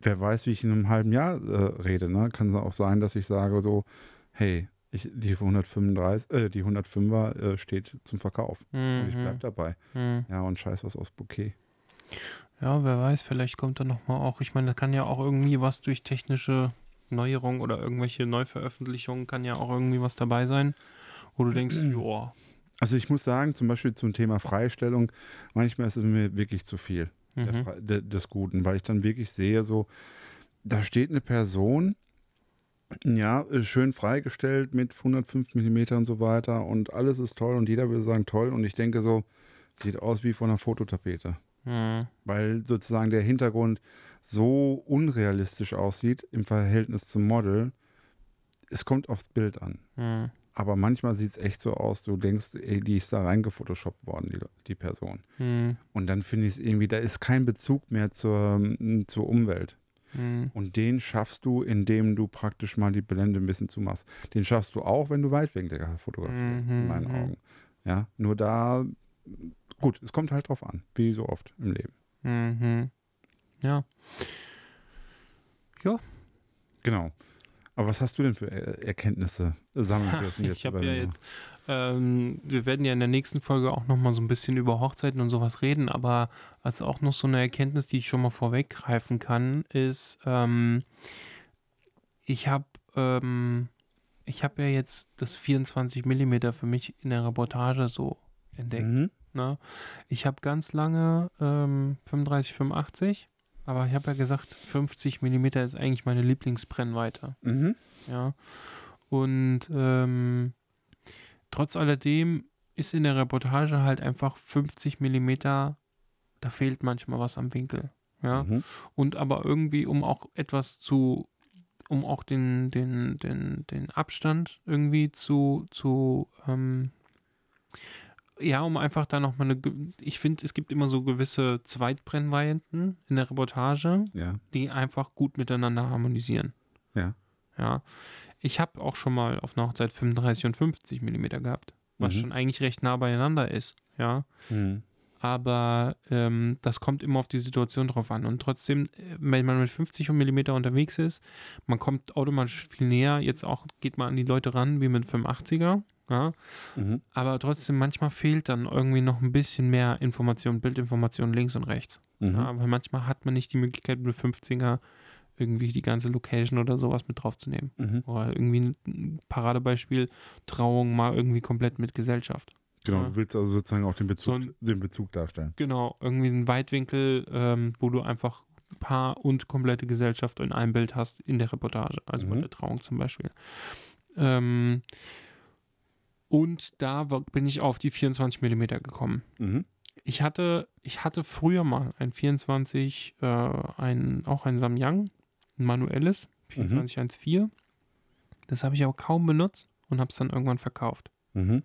wer weiß, wie ich in einem halben Jahr äh, rede. Ne? Kann es auch sein, dass ich sage so, hey, ich, die 135, äh, die 105er äh, steht zum Verkauf. Und ich bleib dabei. Mhm. Ja, und scheiß was aus Bouquet. Ja, wer weiß, vielleicht kommt da nochmal auch, ich meine, da kann ja auch irgendwie was durch technische Neuerungen oder irgendwelche Neuveröffentlichungen kann ja auch irgendwie was dabei sein, wo du denkst, joa. Also ich muss sagen, zum Beispiel zum Thema Freistellung, manchmal ist es mir wirklich zu viel der, Mhm. Fre- de, des Guten, weil ich dann wirklich sehe, so, da steht eine Person, ja, äh, schön freigestellt mit 105 mm und so weiter und alles ist toll und jeder will sagen toll und ich denke so, sieht aus wie von einer Fototapete, Mhm. weil sozusagen der Hintergrund so unrealistisch aussieht im Verhältnis zum Model. es kommt aufs Bild an. Hm. Aber manchmal sieht es echt so aus, du denkst, ey, die ist da reingefotoshoppt worden, die, die Person. Hm. Und dann finde ich es irgendwie, da ist kein Bezug mehr zur, zur Umwelt. Hm. Und den schaffst du, indem du praktisch mal die Blende ein bisschen zumachst. Den schaffst du auch, wenn du weitwinkliger fotografierst, in Mhm, meinen mhm. Augen. Ja, nur da, gut, es kommt halt drauf an, wie so oft im Leben. Mhm. Ja. Genau. Aber was hast du denn für Er- Erkenntnisse sammeln dürfen jetzt? ich habe ja jetzt, ähm, wir werden ja in der nächsten Folge auch noch mal so ein bisschen über Hochzeiten und sowas reden, aber als auch noch so eine Erkenntnis, die ich schon mal vorweggreifen kann, ist, ähm, ich habe ähm, ich habe ja jetzt das 24 mm für mich in der Reportage so entdeckt. Mhm. Ne? Ich habe ganz lange ähm, 35, 85, aber ich habe ja gesagt, 50 mm ist eigentlich meine Lieblingsbrennweite. Mhm. Ja. Und ähm, trotz alledem ist in der Reportage halt einfach 50 mm, da fehlt manchmal was am Winkel. Ja. Mhm. Und aber irgendwie, um auch etwas zu, um auch den, den, den, den Abstand irgendwie zu, zu ähm, ja, um einfach da nochmal eine, ich finde, es gibt immer so gewisse Zweitbrennweiten in der Reportage, Ja. die einfach gut miteinander harmonisieren. Ja. Ja. Ich habe auch schon mal auf einer Hochzeit 35 und 50 mm gehabt, was Mhm. schon eigentlich recht nah beieinander ist. Ja. Mhm. Aber ähm, das kommt immer auf die Situation drauf an. Und trotzdem, äh, wenn man mit 50 mm unterwegs ist, man kommt automatisch viel näher. Jetzt auch geht man an die Leute ran wie mit 85er. Ja. Mhm. Aber trotzdem, manchmal fehlt dann irgendwie noch ein bisschen mehr Information, Bildinformation links und rechts. Mhm. Ja, weil manchmal hat man nicht die Möglichkeit, mit 50er irgendwie die ganze Location oder sowas mit draufzunehmen. Mhm. Oder irgendwie ein Paradebeispiel, Trauung mal irgendwie komplett mit Gesellschaft. Genau, Ja. du willst also sozusagen auch den Bezug, So ein- den Bezug darstellen. Genau, irgendwie ein Weitwinkel, ähm, wo du einfach Paar und komplette Gesellschaft in einem Bild hast in der Reportage, also bei Mhm. der Trauung zum Beispiel. Ähm, und da war, bin ich auf die 24 mm gekommen. Mhm. Ich hatte, ich hatte früher mal ein 24, äh, ein, auch ein Samyang, ein manuelles, 2414. Das habe ich aber kaum benutzt und habe es dann irgendwann verkauft. Mhm.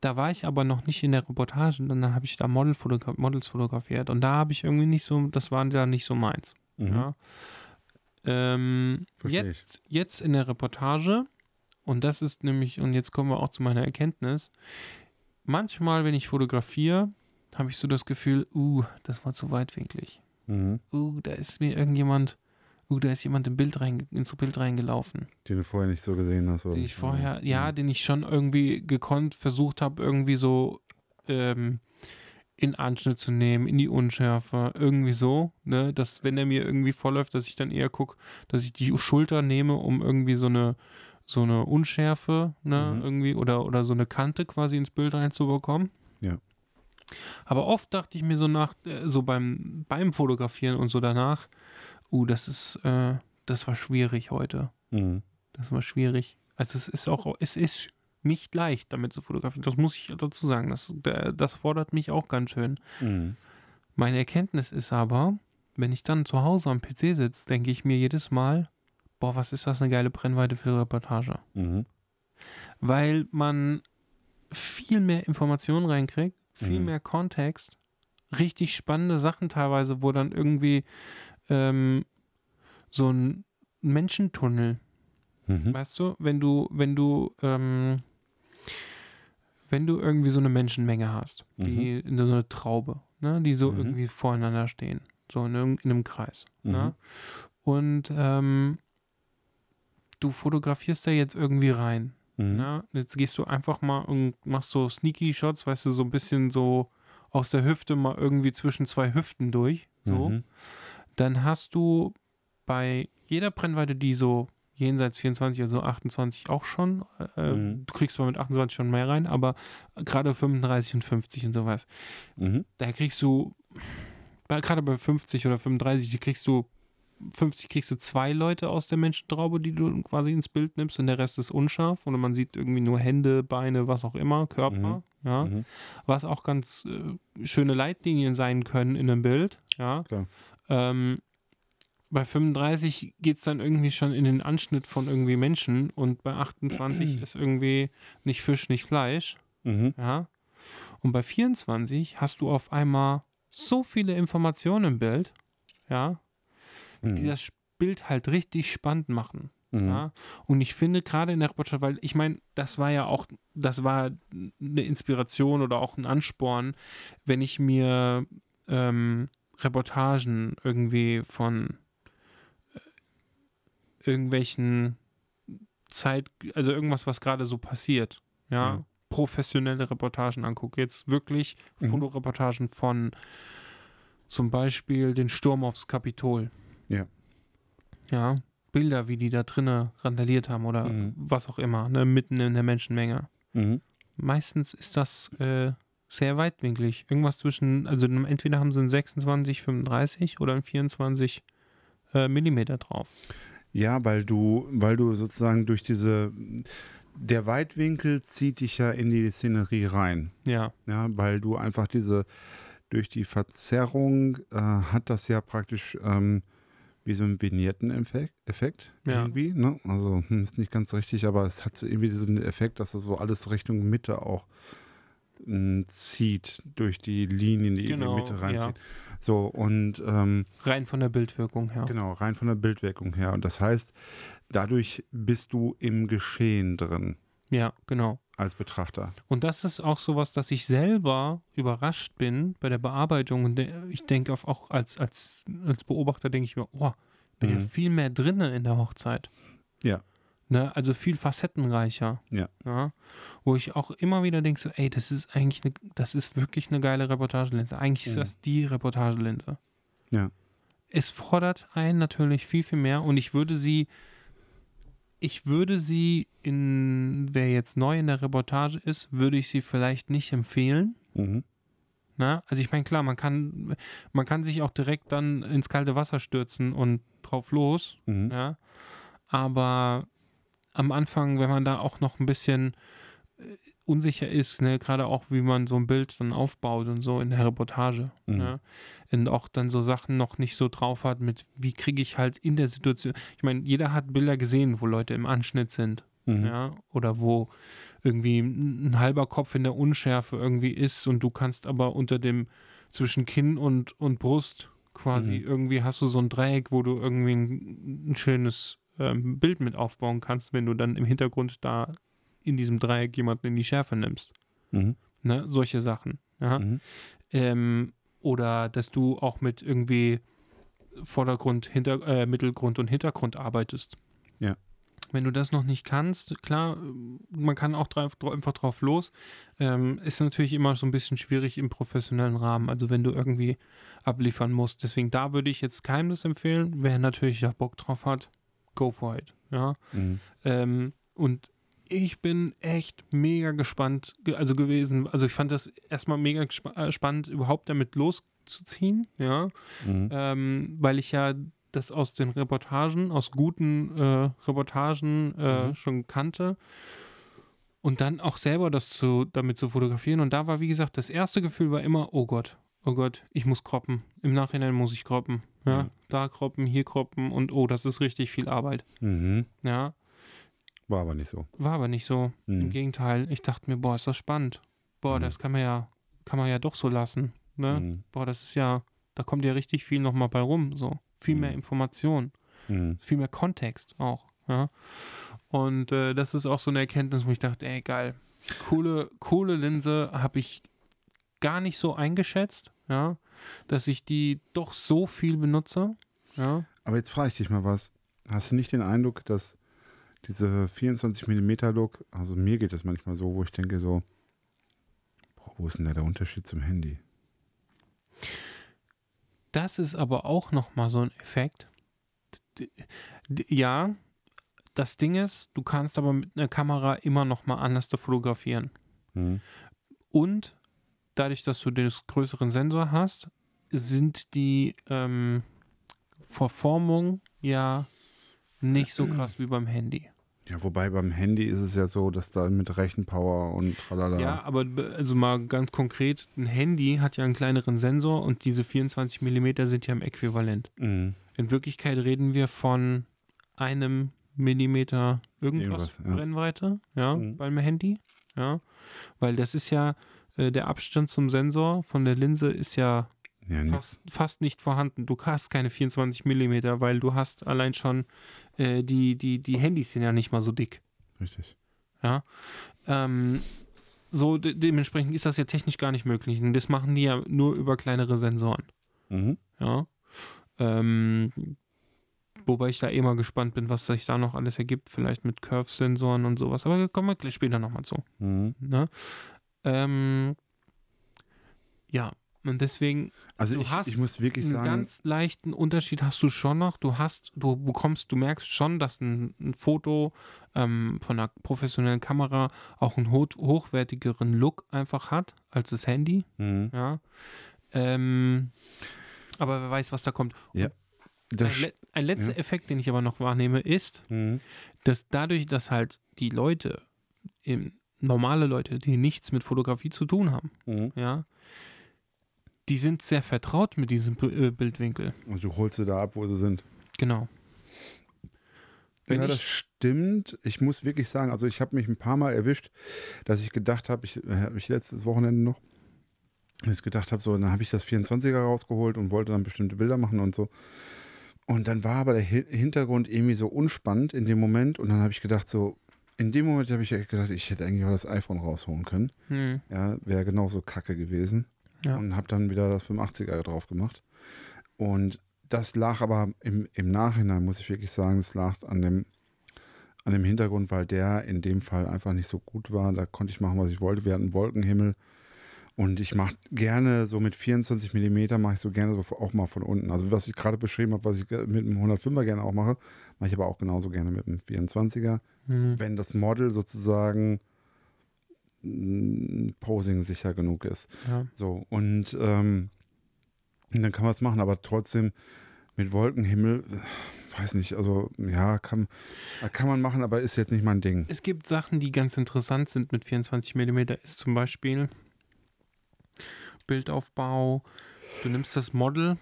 Da war ich aber noch nicht in der Reportage, dann habe ich da Model fotogra Models fotografiert und da habe ich irgendwie nicht so, das war da nicht so meins. Mhm. Ja. Ähm, jetzt, jetzt in der Reportage, und das ist nämlich, und jetzt kommen wir auch zu meiner Erkenntnis, manchmal, wenn ich fotografiere, habe ich so das Gefühl, uh, das war zu weitwinklig. Mhm. Uh, da ist mir irgendjemand, uh, da ist jemand im Bild rein, ins Bild reingelaufen. Den du vorher nicht so gesehen hast. Oder? Den ich vorher, Mhm. ja, den ich schon irgendwie gekonnt versucht habe, irgendwie so ähm, in Anschnitt zu nehmen, in die Unschärfe, irgendwie so, ne, dass wenn er mir irgendwie vorläuft, dass ich dann eher gucke, dass ich die Schulter nehme, um irgendwie so eine so eine Unschärfe, ne, Mhm. irgendwie oder oder so eine Kante quasi ins Bild reinzubekommen. Ja. Aber oft dachte ich mir so nach, äh, so beim beim Fotografieren und so danach, uh, das ist, äh, das war schwierig heute. Mhm. Das war schwierig. Also es ist auch, es ist nicht leicht, damit zu fotografieren. Das muss ich dazu sagen. Das, das fordert mich auch ganz schön. Mhm. Meine Erkenntnis ist aber, wenn ich dann zu Hause am PC sitze, denke ich mir jedes Mal, boah, was ist das eine geile Brennweite für Reportage. Mhm. Weil man viel mehr Informationen reinkriegt, viel Mhm. mehr Kontext, richtig spannende Sachen teilweise, wo dann irgendwie ähm, so ein Menschentunnel Mhm. Weißt du, wenn du, wenn du, ähm, wenn du irgendwie so eine Menschenmenge hast, die in so eine Traube, ne, die so Mhm. irgendwie voreinander stehen, so in, in einem Kreis. Mhm. Ne? Und ähm, du fotografierst da jetzt irgendwie rein. Mhm. Ne? Jetzt gehst du einfach mal und machst so Sneaky Shots, weißt du, so ein bisschen so aus der Hüfte mal irgendwie zwischen zwei Hüften durch. So Mhm. Dann hast du bei jeder Brennweite, die so jenseits 24, also 28 auch schon, äh, Mhm. du kriegst zwar mit 28 schon mehr rein, aber gerade 35 und 50 und sowas, Mhm. da kriegst du, gerade bei 50 oder 35, die kriegst du, 50 kriegst du zwei Leute aus der Menschentraube, die du quasi ins Bild nimmst und der Rest ist unscharf oder man sieht irgendwie nur Hände, Beine, was auch immer, Körper, ja Mhm. was auch ganz äh, schöne Leitlinien sein können in einem Bild, ja. Klar. Ähm, bei 35 geht es dann irgendwie schon in den Anschnitt von irgendwie Menschen und bei 28 (clears throat) ist irgendwie nicht Fisch, nicht Fleisch. Mhm. Ja. Und bei 24 hast du auf einmal so viele Informationen im Bild, ja, die Mhm. das Bild halt richtig spannend machen. Mhm. Ja. Und ich finde gerade in der Reportage, weil ich meine, das war ja auch, das war eine Inspiration oder auch ein Ansporn, wenn ich mir ähm, Reportagen irgendwie von äh, irgendwelchen Zeit, also irgendwas, was gerade so passiert, ja, Mhm. professionelle Reportagen angucke. Jetzt wirklich Mhm. Fotoreportagen von zum Beispiel den Sturm aufs Kapitol. Ja. Ja, Bilder, wie die da drinnen randaliert haben oder Mhm. was auch immer, ne, mitten in der Menschenmenge. Mhm. Meistens ist das äh, sehr weitwinklig. Irgendwas zwischen, also entweder haben sie einen 26, 35 oder einen 24 äh, Millimeter drauf. Ja, weil du, weil du sozusagen durch diese, der Weitwinkel zieht dich ja in die Szenerie rein. Ja, Ja, weil du einfach diese, durch die Verzerrung äh, hat das ja praktisch ähm, wie so ein Vignetten-Effekt Effekt Ja. irgendwie. Ne? Also hm, ist nicht ganz richtig, aber es hat so irgendwie diesen Effekt, dass es so alles Richtung Mitte auch zieht, durch die Linien, die Genau, in die Mitte ja. reinziehen. So, und ähm, rein von der Bildwirkung her. Genau, rein von der Bildwirkung her. Und das heißt, dadurch bist du im Geschehen drin Ja, genau. als Betrachter. Und das ist auch sowas, dass ich selber überrascht bin bei der Bearbeitung. Und ich denke auch als, als, als Beobachter denke ich mir, oh, ich bin ja Mhm. viel mehr drinne in der Hochzeit. Ja. Ne? Also viel facettenreicher. Ja. Wo ich auch immer wieder denke, so, ey, das ist eigentlich eine, das ist wirklich eine geile Reportagelinse. Eigentlich ist Mhm. das die Reportagelinse. Ja. Es fordert einen natürlich viel, viel mehr und ich würde sie, ich würde sie in, wer jetzt neu in der Reportage ist, würde ich sie vielleicht nicht empfehlen. Mhm. Na? Also ich meine, klar, man kann, man kann sich auch direkt dann ins kalte Wasser stürzen und drauf los, Mhm. ja. Aber am Anfang, wenn man da auch noch ein bisschen äh, unsicher ist, ne, gerade auch wie man so ein Bild dann aufbaut und so in der Reportage, Mhm. ne, und auch dann so Sachen noch nicht so drauf hat mit, wie kriege ich halt in der Situation, ich meine, jeder hat Bilder gesehen, wo Leute im Anschnitt sind, Mhm. ja, oder wo irgendwie ein ein halber Kopf in der Unschärfe irgendwie ist und du kannst aber unter dem zwischen Kinn und, und Brust quasi Mhm. irgendwie hast du so ein Dreieck, wo du irgendwie ein, ein schönes ähm, Bild mit aufbauen kannst, wenn du dann im Hintergrund da in diesem Dreieck jemanden in die Schärfe nimmst. Mhm. Ne? Solche Sachen. Ja? Mhm. Ähm, oder dass du auch mit irgendwie Vordergrund, Hinter äh, Mittelgrund und Hintergrund arbeitest. Ja. Wenn du das noch nicht kannst, klar, man kann auch drauf, dra- einfach drauf los. Ähm, ist natürlich immer so ein bisschen schwierig im professionellen Rahmen, also wenn du irgendwie abliefern musst. Deswegen da würde ich jetzt keinem das empfehlen. Wer natürlich da Bock drauf hat, go for it. Ja. Mhm. Ähm, und ich bin echt mega gespannt, ge- also gewesen. Also ich fand das erstmal mega äh, spannend, überhaupt damit loszuziehen, ja, Mhm. ähm, weil ich ja das aus den Reportagen, aus guten äh, Reportagen äh, Mhm. schon kannte. Und dann auch selber das zu, damit zu fotografieren. Und da war, wie gesagt, das erste Gefühl war immer, oh Gott, oh Gott, ich muss kroppen. Im Nachhinein muss ich kroppen. Ja, da kroppen, hier kroppen und oh, das ist richtig viel Arbeit. Mhm. Ja, War aber nicht so. war aber nicht so. Im Mhm. Gegenteil, ich dachte mir, boah, ist das spannend. Boah, Mhm. das kann man ja, kann man ja doch so lassen. Ne? Mhm. Boah, das ist ja, da kommt ja richtig viel nochmal bei rum. So. Viel mehr Mhm. Information, Mhm. viel mehr Kontext auch. Ja? Und äh, das ist auch so eine Erkenntnis, wo ich dachte, ey, geil. Coole, coole Linse habe ich gar nicht so eingeschätzt, ja, dass ich die doch so viel benutze. Ja. Aber jetzt frage ich dich mal was. Hast du nicht den Eindruck, dass diese 24 mm Look, also mir geht es manchmal so, wo ich denke so, boah, wo ist denn da der Unterschied zum Handy? Das ist aber auch nochmal so ein Effekt. Ja, das Ding ist, du kannst aber mit einer Kamera immer nochmal anders fotografieren. Mhm. Und dadurch, dass du den größeren Sensor hast, sind die ähm, Verformungen ja nicht so krass wie beim Handy. Ja, wobei beim Handy ist es ja so, dass da mit Rechenpower und tralala. Ja, aber also mal ganz konkret, ein Handy hat ja einen kleineren Sensor und diese 24 mm sind ja im Äquivalent. Mhm. In Wirklichkeit reden wir von einem Millimeter irgendwas, Irgendwas, ja. Brennweite, ja, Mhm. beim Handy, ja, weil das ist ja äh, der Abstand zum Sensor von der Linse ist ja Ja, fast, fast nicht vorhanden. Du hast keine 24 Millimeter, weil du hast allein schon äh, die, die, die Handys sind ja nicht mal so dick. Richtig. Ja. Ähm, so de dementsprechend ist das ja technisch gar nicht möglich. Und das machen die ja nur über kleinere Sensoren. Mhm. Ja. Ähm, wobei ich da eh mal gespannt bin, was sich da noch alles ergibt. Vielleicht mit Curve-Sensoren und sowas. Aber da kommen wir gleich später nochmal zu. Mhm. Ne? Ähm, ja. Und deswegen Also ich, ich muss wirklich einen sagen, ganz leichten Unterschied hast du schon noch. Du hast, du bekommst, du merkst schon, dass ein, ein Foto ähm, von einer professionellen Kamera auch einen ho hochwertigeren Look einfach hat als das Handy. mhm. Ja. Ähm, aber wer weiß, was da kommt. Ja. Ein, le ein letzter ja. Effekt, den ich aber noch wahrnehme, ist, mhm. dass dadurch, dass halt die Leute, im, normale Leute, die nichts mit Fotografie zu tun haben, Mhm. ja, die sind sehr vertraut mit diesem äh, Bildwinkel. Und du holst sie da ab, wo sie sind. Genau. Wenn ja, das stimmt. Ich muss wirklich sagen, also ich habe mich ein paar Mal erwischt, dass ich gedacht habe, ich äh, habe ich letztes Wochenende noch, dass ich gedacht habe, so, dann habe ich das 24er rausgeholt und wollte dann bestimmte Bilder machen und so. Und dann war aber der Hi- Hintergrund irgendwie so unspannend in dem Moment und dann habe ich gedacht, so, in dem Moment habe ich gedacht, ich hätte eigentlich auch das iPhone rausholen können. Hm, Ja, wäre genauso kacke gewesen. Ja. Und habe dann wieder das 85er drauf gemacht. Und das lag aber im, im Nachhinein, muss ich wirklich sagen, es lag an dem, an dem Hintergrund, weil der in dem Fall einfach nicht so gut war. Da konnte ich machen, was ich wollte. Wir hatten Wolkenhimmel. Und ich mache gerne so mit 24 Millimeter mache ich so gerne so auch mal von unten. Also was ich gerade beschrieben habe, was ich mit dem 105er gerne auch mache, mache ich aber auch genauso gerne mit dem 24er hm, wenn das Model sozusagen mm, posing sicher genug ist. ja. So, und ähm, dann kann man es machen, aber trotzdem mit Wolkenhimmel, weiß nicht, also ja, kann, kann man machen, aber ist jetzt nicht mein Ding. Es gibt Sachen, die ganz interessant sind mit 24 mm. Ist zum Beispiel Bildaufbau. Du nimmst das Model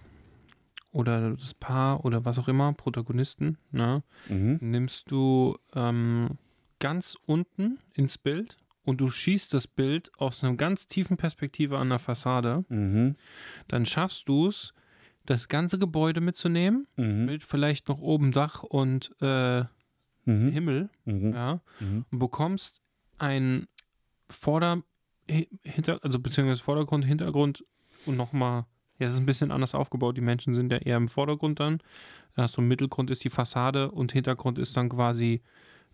oder das Paar oder was auch immer, Protagonisten, ne? Mhm. nimmst du ähm, ganz unten ins Bild und du schießt das Bild aus einer ganz tiefen Perspektive an der Fassade, Mhm. dann schaffst du es, das ganze Gebäude mitzunehmen, Mhm. mit vielleicht noch oben Dach und äh, Mhm. Himmel, Mhm. ja, Mhm. und bekommst ein Vorder, hinter, also beziehungsweise Vordergrund, Hintergrund und nochmal, ja, es ist ein bisschen anders aufgebaut. Die Menschen sind ja eher im Vordergrund dann. Da hast du im Mittelgrund ist die Fassade und Hintergrund ist dann quasi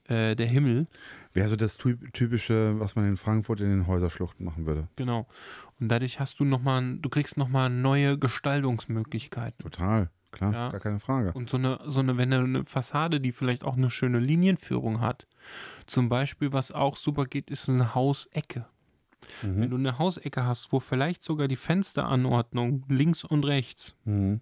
äh, der Himmel. Wäre so das typ- typische, was man in Frankfurt in den Häuserschluchten machen würde. Genau. Und dadurch hast du nochmal, du kriegst nochmal neue Gestaltungsmöglichkeiten. Total, klar, Ja. gar keine Frage. Und so eine, so eine, wenn du eine Fassade, die vielleicht auch eine schöne Linienführung hat, zum Beispiel, was auch super geht, ist eine Hausecke. Wenn Mhm. du eine Hausecke hast, wo vielleicht sogar die Fensteranordnung links und rechts Mhm.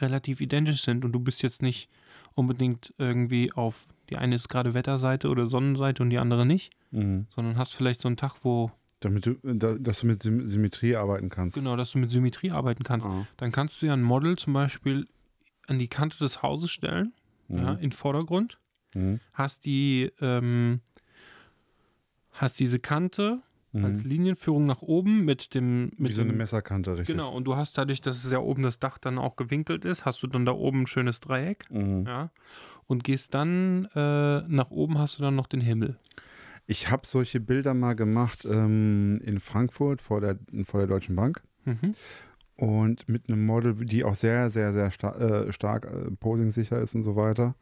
relativ identisch sind und du bist jetzt nicht unbedingt irgendwie auf, die eine ist gerade Wetterseite oder Sonnenseite und die andere nicht, Mhm. sondern hast vielleicht so einen Tag, wo, Damit du, da, dass du mit Sym Symmetrie arbeiten kannst. genau, dass du mit Symmetrie arbeiten kannst. Ah. Dann kannst du ja ein Model zum Beispiel an die Kante des Hauses stellen, Mhm. ja, in Vordergrund, Mhm. hast die, ähm, hast diese Kante Mhm. als Linienführung nach oben mit dem, mit Wie so eine dem Messerkante, richtig. Genau, und du hast dadurch, dass es ja oben das Dach dann auch gewinkelt ist, hast du dann da oben ein schönes Dreieck, Mhm. ja, und gehst dann äh, nach oben, hast du dann noch den Himmel. Ich habe solche Bilder mal gemacht ähm, in Frankfurt vor der, vor der Deutschen Bank Mhm. und mit einem Model, die auch sehr, sehr, sehr sta äh, stark äh, posing-sicher ist und so weiter.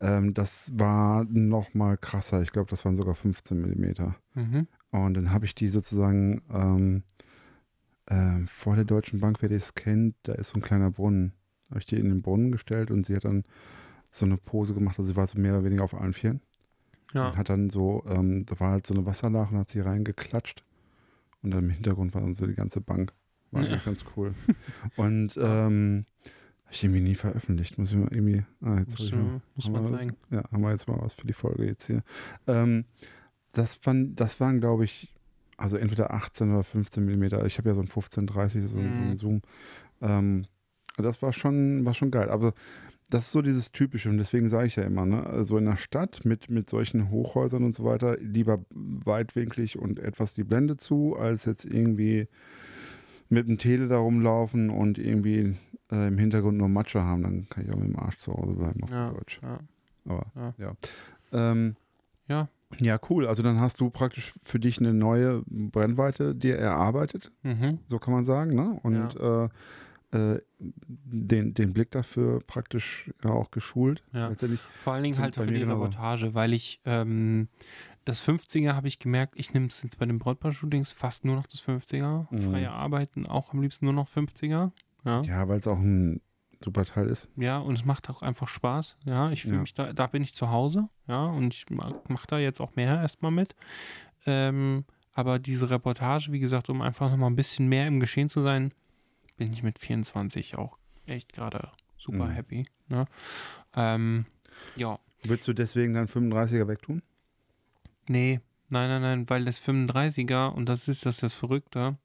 Ähm, das war noch mal krasser. Ich glaube, das waren sogar 15 Millimeter. Mhm. Und dann habe ich die sozusagen ähm, ähm, vor der Deutschen Bank, wer das kennt, da ist so ein kleiner Brunnen. Habe ich die in den Brunnen gestellt und sie hat dann so eine Pose gemacht. Also sie war so mehr oder weniger auf allen Vieren. Und Ja, hat dann so, ähm, da war halt so eine Wasserlache und hat sie reingeklatscht. Und dann im Hintergrund war dann so die ganze Bank. War Ja. eigentlich ganz cool. Und ähm, habe ich irgendwie nie veröffentlicht. Muss ich mal irgendwie. Ah, jetzt musst hab ich mal, muss man zeigen. Ja, haben wir jetzt mal was für die Folge jetzt hier. Ähm, das, fand, das waren, glaube ich, also entweder 18 oder 15 Millimeter. Ich habe ja so ein 15, 30, so, so Mhm. ein Zoom. Ähm, das war schon, war schon geil. Aber das ist so dieses Typische und deswegen sage ich ja immer, ne, also in der Stadt mit, mit solchen Hochhäusern und so weiter, lieber weitwinklig und etwas die Blende zu, als jetzt irgendwie mit dem Tele da rumlaufen und irgendwie äh, im Hintergrund nur Matsche haben, dann kann ich auch mit dem Arsch zu Hause bleiben auf Ja, Deutsch. ja. Aber Ja. ja. Ähm, Ja. Ja, cool. Also dann hast du praktisch für dich eine neue Brennweite dir erarbeitet, Mhm. so kann man sagen, ne? Und äh, äh, den, den Blick dafür praktisch ja auch geschult. Ja. Vor allen Dingen halt für die genauso. Reportage, weil ich ähm, das 50er habe ich gemerkt, ich nehme es jetzt bei den Brautpaar-Shootings fast nur noch das 50er. Mhm. Freie Arbeiten auch am liebsten nur noch 50er. Ja. Ja, weil es auch ein super Teil ist. Ja, und es macht auch einfach Spaß. Ja, ich fühle Ja. mich da, da bin ich zu Hause. Ja, und ich mache da jetzt auch mehr erstmal mit. Ähm, aber diese Reportage, wie gesagt, um einfach nochmal ein bisschen mehr im Geschehen zu sein, bin ich mit 24 auch echt gerade super Mhm. happy. Ne? Ähm, ja, Würdest du deswegen dann 35er wegtun? nee, nein, nein, nein, weil das 35er, und das ist das, das Verrückte,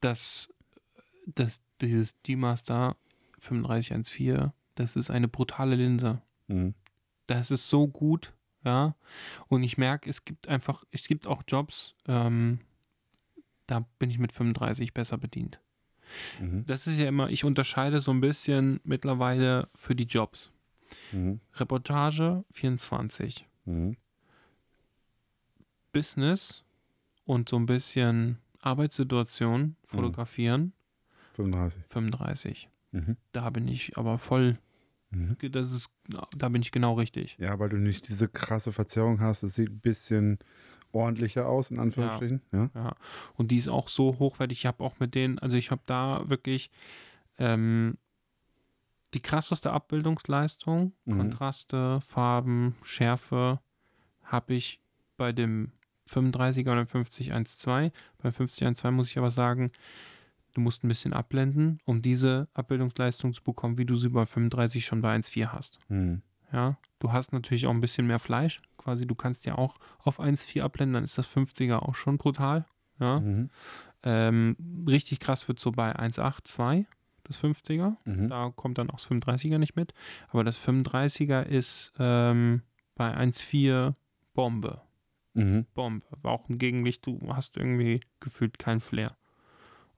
dass das, dieses G-Master 3514, das ist eine brutale Linse. Mhm. das ist so gut, ja. Und ich merke, es gibt einfach, es gibt auch Jobs, ähm, da bin ich mit 35 besser bedient. Mhm. Das ist ja immer, ich unterscheide so ein bisschen mittlerweile für die Jobs. Mhm. Reportage 24, Mhm. Business und so ein bisschen Arbeitssituation fotografieren 35. 35. Mhm. Da bin ich aber voll, Mhm. das ist, da bin ich genau richtig. Ja, weil du nicht diese krasse Verzerrung hast. Es sieht ein bisschen ordentlicher aus, in Anführungsstrichen. Ja. Ja, und die ist auch so hochwertig. Ich habe auch mit denen, also ich habe da wirklich ähm, die krasseste Abbildungsleistung, Mhm. Kontraste, Farben, Schärfe habe ich bei dem 35er und dem 5012. Beim 5012 muss ich aber sagen, du musst ein bisschen abblenden, um diese Abbildungsleistung zu bekommen, wie du sie bei 35 schon bei 1.4 hast. Mhm. Ja, du hast natürlich auch ein bisschen mehr Fleisch. Quasi, du kannst ja auch auf 1,4 abblenden, dann ist das 50er auch schon brutal. Ja, Mhm. ähm, richtig krass wird so bei 1,82, das 50er. Mhm. Da kommt dann auch das 35er nicht mit. Aber das 35er ist ähm, bei 1,4 Bombe. Mhm. Bombe. War auch im Gegenlicht, du hast irgendwie gefühlt kein Flair.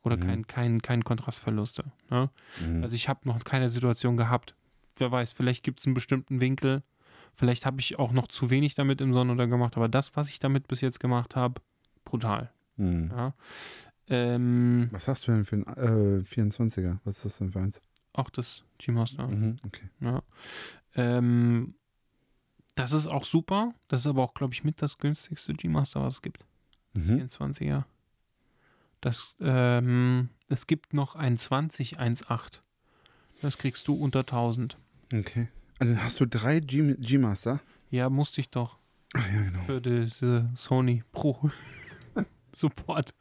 Oder Mhm. kein, kein, kein Kontrastverluste. Ne? Mhm. Also ich habe noch keine Situation gehabt. Wer weiß, vielleicht gibt es einen bestimmten Winkel. Vielleicht habe ich auch noch zu wenig damit im Sonnenunter gemacht, aber das, was ich damit bis jetzt gemacht habe, brutal. Mhm. Ja. Ähm, Was hast du denn für einen äh, 24er? Was ist das denn für eins? auch das G-Master. Mhm. Okay. Ja. Ähm, das ist auch super. Das ist aber auch, glaube ich, mit das günstigste G-Master, was es gibt. Mhm. 24er. Das, ähm, es gibt noch ein 2018. Das kriegst du unter 1000. Okay. Also dann hast du drei G- G-Master. Ja, musste ich doch. Ach ja, genau. für diese Sony Pro (laughs) Support.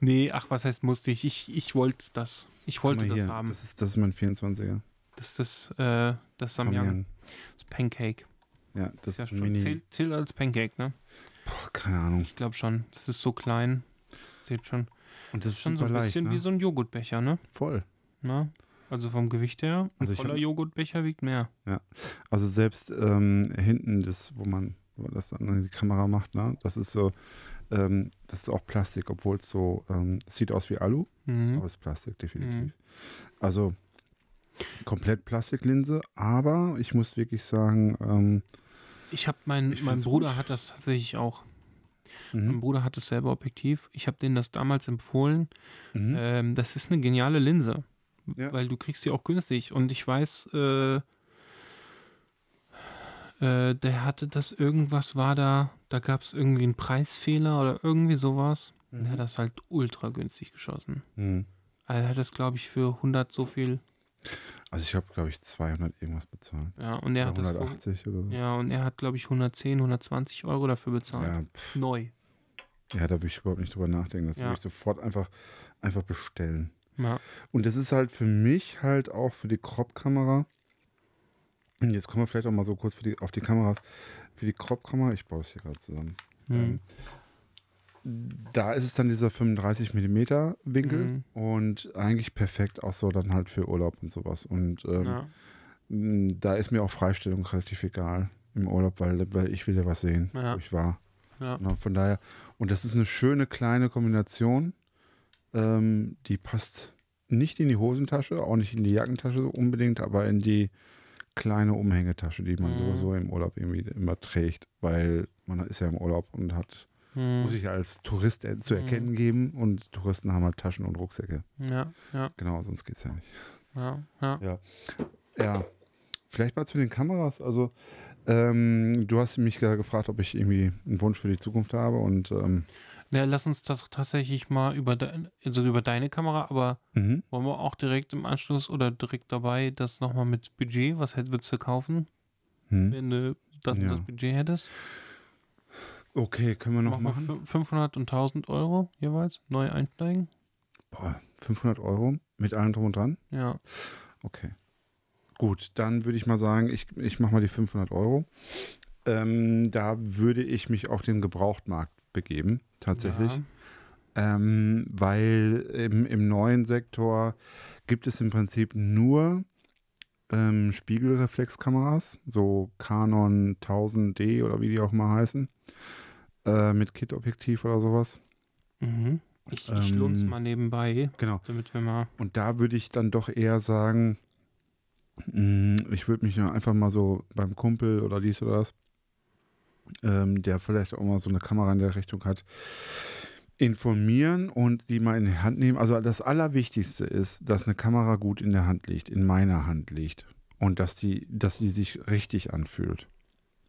Nee, ach, was heißt musste ich? Ich, ich wollte das. Ich wollte das hier, haben. Das ist, das ist mein 24er. Das ist das, äh, das Samyang. Samyang. Das Pancake. Ja, das Das ist ja schon, Mini. zählt, zählt als Pancake, ne? Boah, keine Ahnung. Ich glaube schon. Das ist so klein. Das zählt schon. Und Das ist schon so ein super bisschen leicht, wie ne? so ein Joghurtbecher, ne? Voll. Na? Also vom Gewicht her. Ein Also voller hab- Joghurtbecher wiegt mehr. Also selbst ähm, hinten, das, wo man, wo das dann an die Kamera macht, ne? Das ist so, ähm, das ist auch Plastik, obwohl es so, ähm, sieht aus wie Alu, Mhm. aber es ist Plastik, definitiv. Mhm. Also komplett Plastiklinse, aber ich muss wirklich sagen, ähm, Ich habe mein, Ich mein Bruder gut. hat das tatsächlich auch. Mein mhm, Bruder hat dasselbe Objektiv. Ich habe denen das damals empfohlen. mhm, Ähm, das ist eine geniale Linse, Ja. weil du kriegst sie auch günstig. Und ich weiß, äh, äh, der hatte das irgendwas war da, da gab es irgendwie einen Preisfehler oder irgendwie sowas. Und er hat das halt ultra günstig geschossen. mhm. Also er hat das, glaube ich, für 100 so viel. Also ich habe, glaube ich, 200 irgendwas bezahlt. Ja, und er hat das. Für, 180 oder so. ja, und er hat, glaube ich, 110, 120 Euro dafür bezahlt. Ja, pff, Neu. ja, da will ich überhaupt nicht drüber nachdenken. Das Ja. will ich sofort einfach, einfach bestellen. Ja. Und das ist halt für mich halt auch für die Crop-Kamera. Und Jetzt kommen wir vielleicht auch mal so kurz die, auf die Kameras. Für die Crop-Kamera, ich baue es hier gerade zusammen. Hm. Ähm, da ist es dann dieser 35 mm Winkel Mhm. und eigentlich perfekt auch so dann halt für Urlaub und sowas. Und ähm, ja. da ist mir auch Freistellung relativ egal im Urlaub, weil, weil ich will ja was sehen, Ja. wo ich war. Ja. Na, von daher, und das ist eine schöne kleine Kombination, ähm, die passt nicht in die Hosentasche, auch nicht in die Jackentasche so unbedingt, aber in die kleine Umhängetasche, die man Mhm. sowieso im Urlaub irgendwie immer trägt, weil man ist ja im Urlaub und hat, Hm. muss sich ja als Tourist zu Mhm. erkennen geben und Touristen haben halt Taschen und Rucksäcke. Ja, ja, Genau, sonst geht's ja nicht. ja, ja. Ja, vielleicht mal zu den Kameras. Also, ähm, du hast mich gerade gefragt, ob ich irgendwie einen Wunsch für die Zukunft habe und ähm, Ja, lass uns das tatsächlich mal über, de also über deine Kamera, aber mhm. wollen wir auch direkt im Anschluss oder direkt dabei das nochmal mit Budget, was hätt- würdest du kaufen, Hm. wenn du das und Ja. das Budget hättest? Okay, können wir noch Machen machen? fü- 500 und 1000 Euro jeweils, neu einsteigen? Boah, 500 Euro mit allem drum und dran? Ja. Okay. Gut, dann würde ich mal sagen, ich, ich mache mal die 500 Euro. Ähm, da würde ich mich auf den Gebrauchtmarkt begeben, tatsächlich. Ja. Ähm, weil im, im neuen Sektor gibt es im Prinzip nur ähm, Spiegelreflexkameras, so Canon 1000D oder wie die auch mal heißen, äh, mit Kit-Objektiv oder sowas. Mhm. Ich, ich Ähm, mal nebenbei, Genau. damit wir mal. Und da würde ich dann doch eher sagen, mh, ich würde mich einfach mal so beim Kumpel oder dies oder das, ähm, der vielleicht auch mal so eine Kamera in der Richtung hat, informieren und die mal in die Hand nehmen. Also das Allerwichtigste ist, dass eine Kamera gut in der Hand liegt, in meiner Hand liegt. Und dass die, dass die sich richtig anfühlt.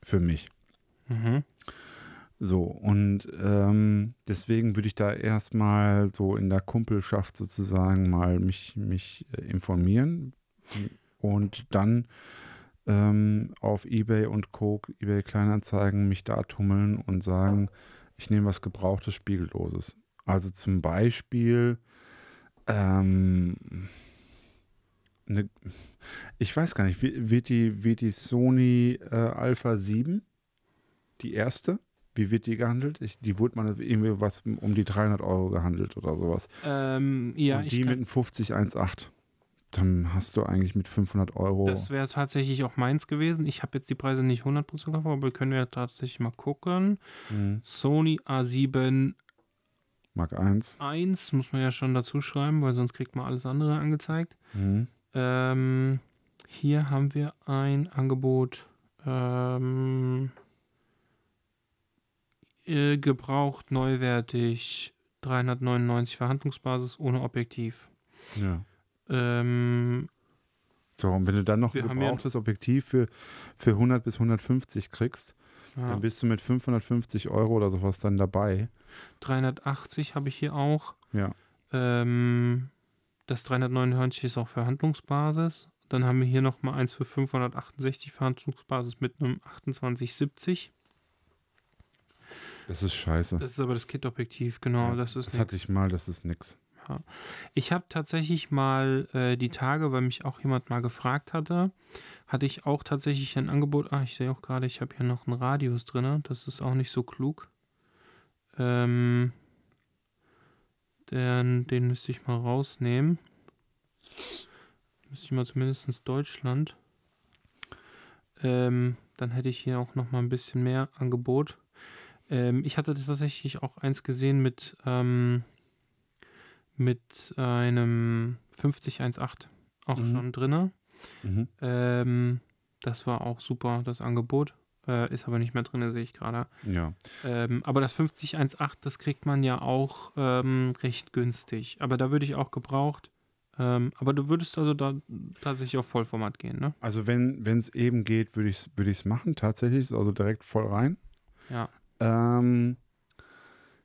Für mich. Mhm. So, und ähm, deswegen würde ich da erstmal so in der Kumpelschaft sozusagen mal mich, mich äh, informieren und dann ähm, auf Ebay und Co., Ebay Kleinanzeigen mich da tummeln und sagen, ich nehme was Gebrauchtes, Spiegelloses. Also zum Beispiel, ähm, ne, ich weiß gar nicht, wird die, wird die Sony äh, Alpha 7, die erste, wie wird die gehandelt? Ich, die wurde mal irgendwie was um die 300 Euro gehandelt oder sowas. Ähm, ja, Und ich die kann, mit einem 5018. Dann hast du eigentlich mit 500 Euro. das wäre tatsächlich auch meins gewesen. Ich habe jetzt die Preise nicht 100% gekauft, aber wir können ja tatsächlich mal gucken. Mhm. Sony A7 Mark 1. 1 muss man ja schon dazu schreiben, weil sonst kriegt man alles andere angezeigt. Mhm. Ähm, hier haben wir ein Angebot ähm, äh, gebraucht, neuwertig, 399 Verhandlungsbasis ohne Objektiv. Ja. Ähm, So, und wenn du dann noch ein haben ja- gebrauchtes Objektiv für, für 100 bis 150 kriegst, ja, dann bist du mit 550 Euro oder sowas dann dabei. 380 habe ich hier auch. Ja. Ähm, das 399 ist auch Verhandlungsbasis. Dann haben wir hier nochmal eins für 568 Verhandlungsbasis mit einem 2870. Das ist scheiße. Das ist aber das Kit-Objektiv, genau. Ja, das ist das nix. hatte ich mal, das ist nix. Ich habe tatsächlich mal äh, die Tage, weil mich auch jemand mal gefragt hatte, hatte ich auch tatsächlich ein Angebot. Ah, ich sehe auch gerade, ich habe hier noch einen Radius drin. Das ist auch nicht so klug. Ähm, den, den müsste ich mal rausnehmen. Müsste ich mal zumindest Deutschland. Ähm, dann hätte ich hier auch noch mal ein bisschen mehr Angebot. Ähm, ich hatte tatsächlich auch eins gesehen mit ähm, mit einem 5018 auch Mhm. schon drinne. Mhm. Ähm, das war auch super, das Angebot. Äh, ist aber nicht mehr drin, sehe ich gerade. Ja. Ähm, aber das 5018, das kriegt man ja auch ähm, recht günstig. Aber da würde ich auch gebraucht. Ähm, aber du würdest also da tatsächlich auf Vollformat gehen, ne? Also wenn es eben geht, würde ich es würd ich's machen, tatsächlich, also direkt voll rein. Ja. Ähm,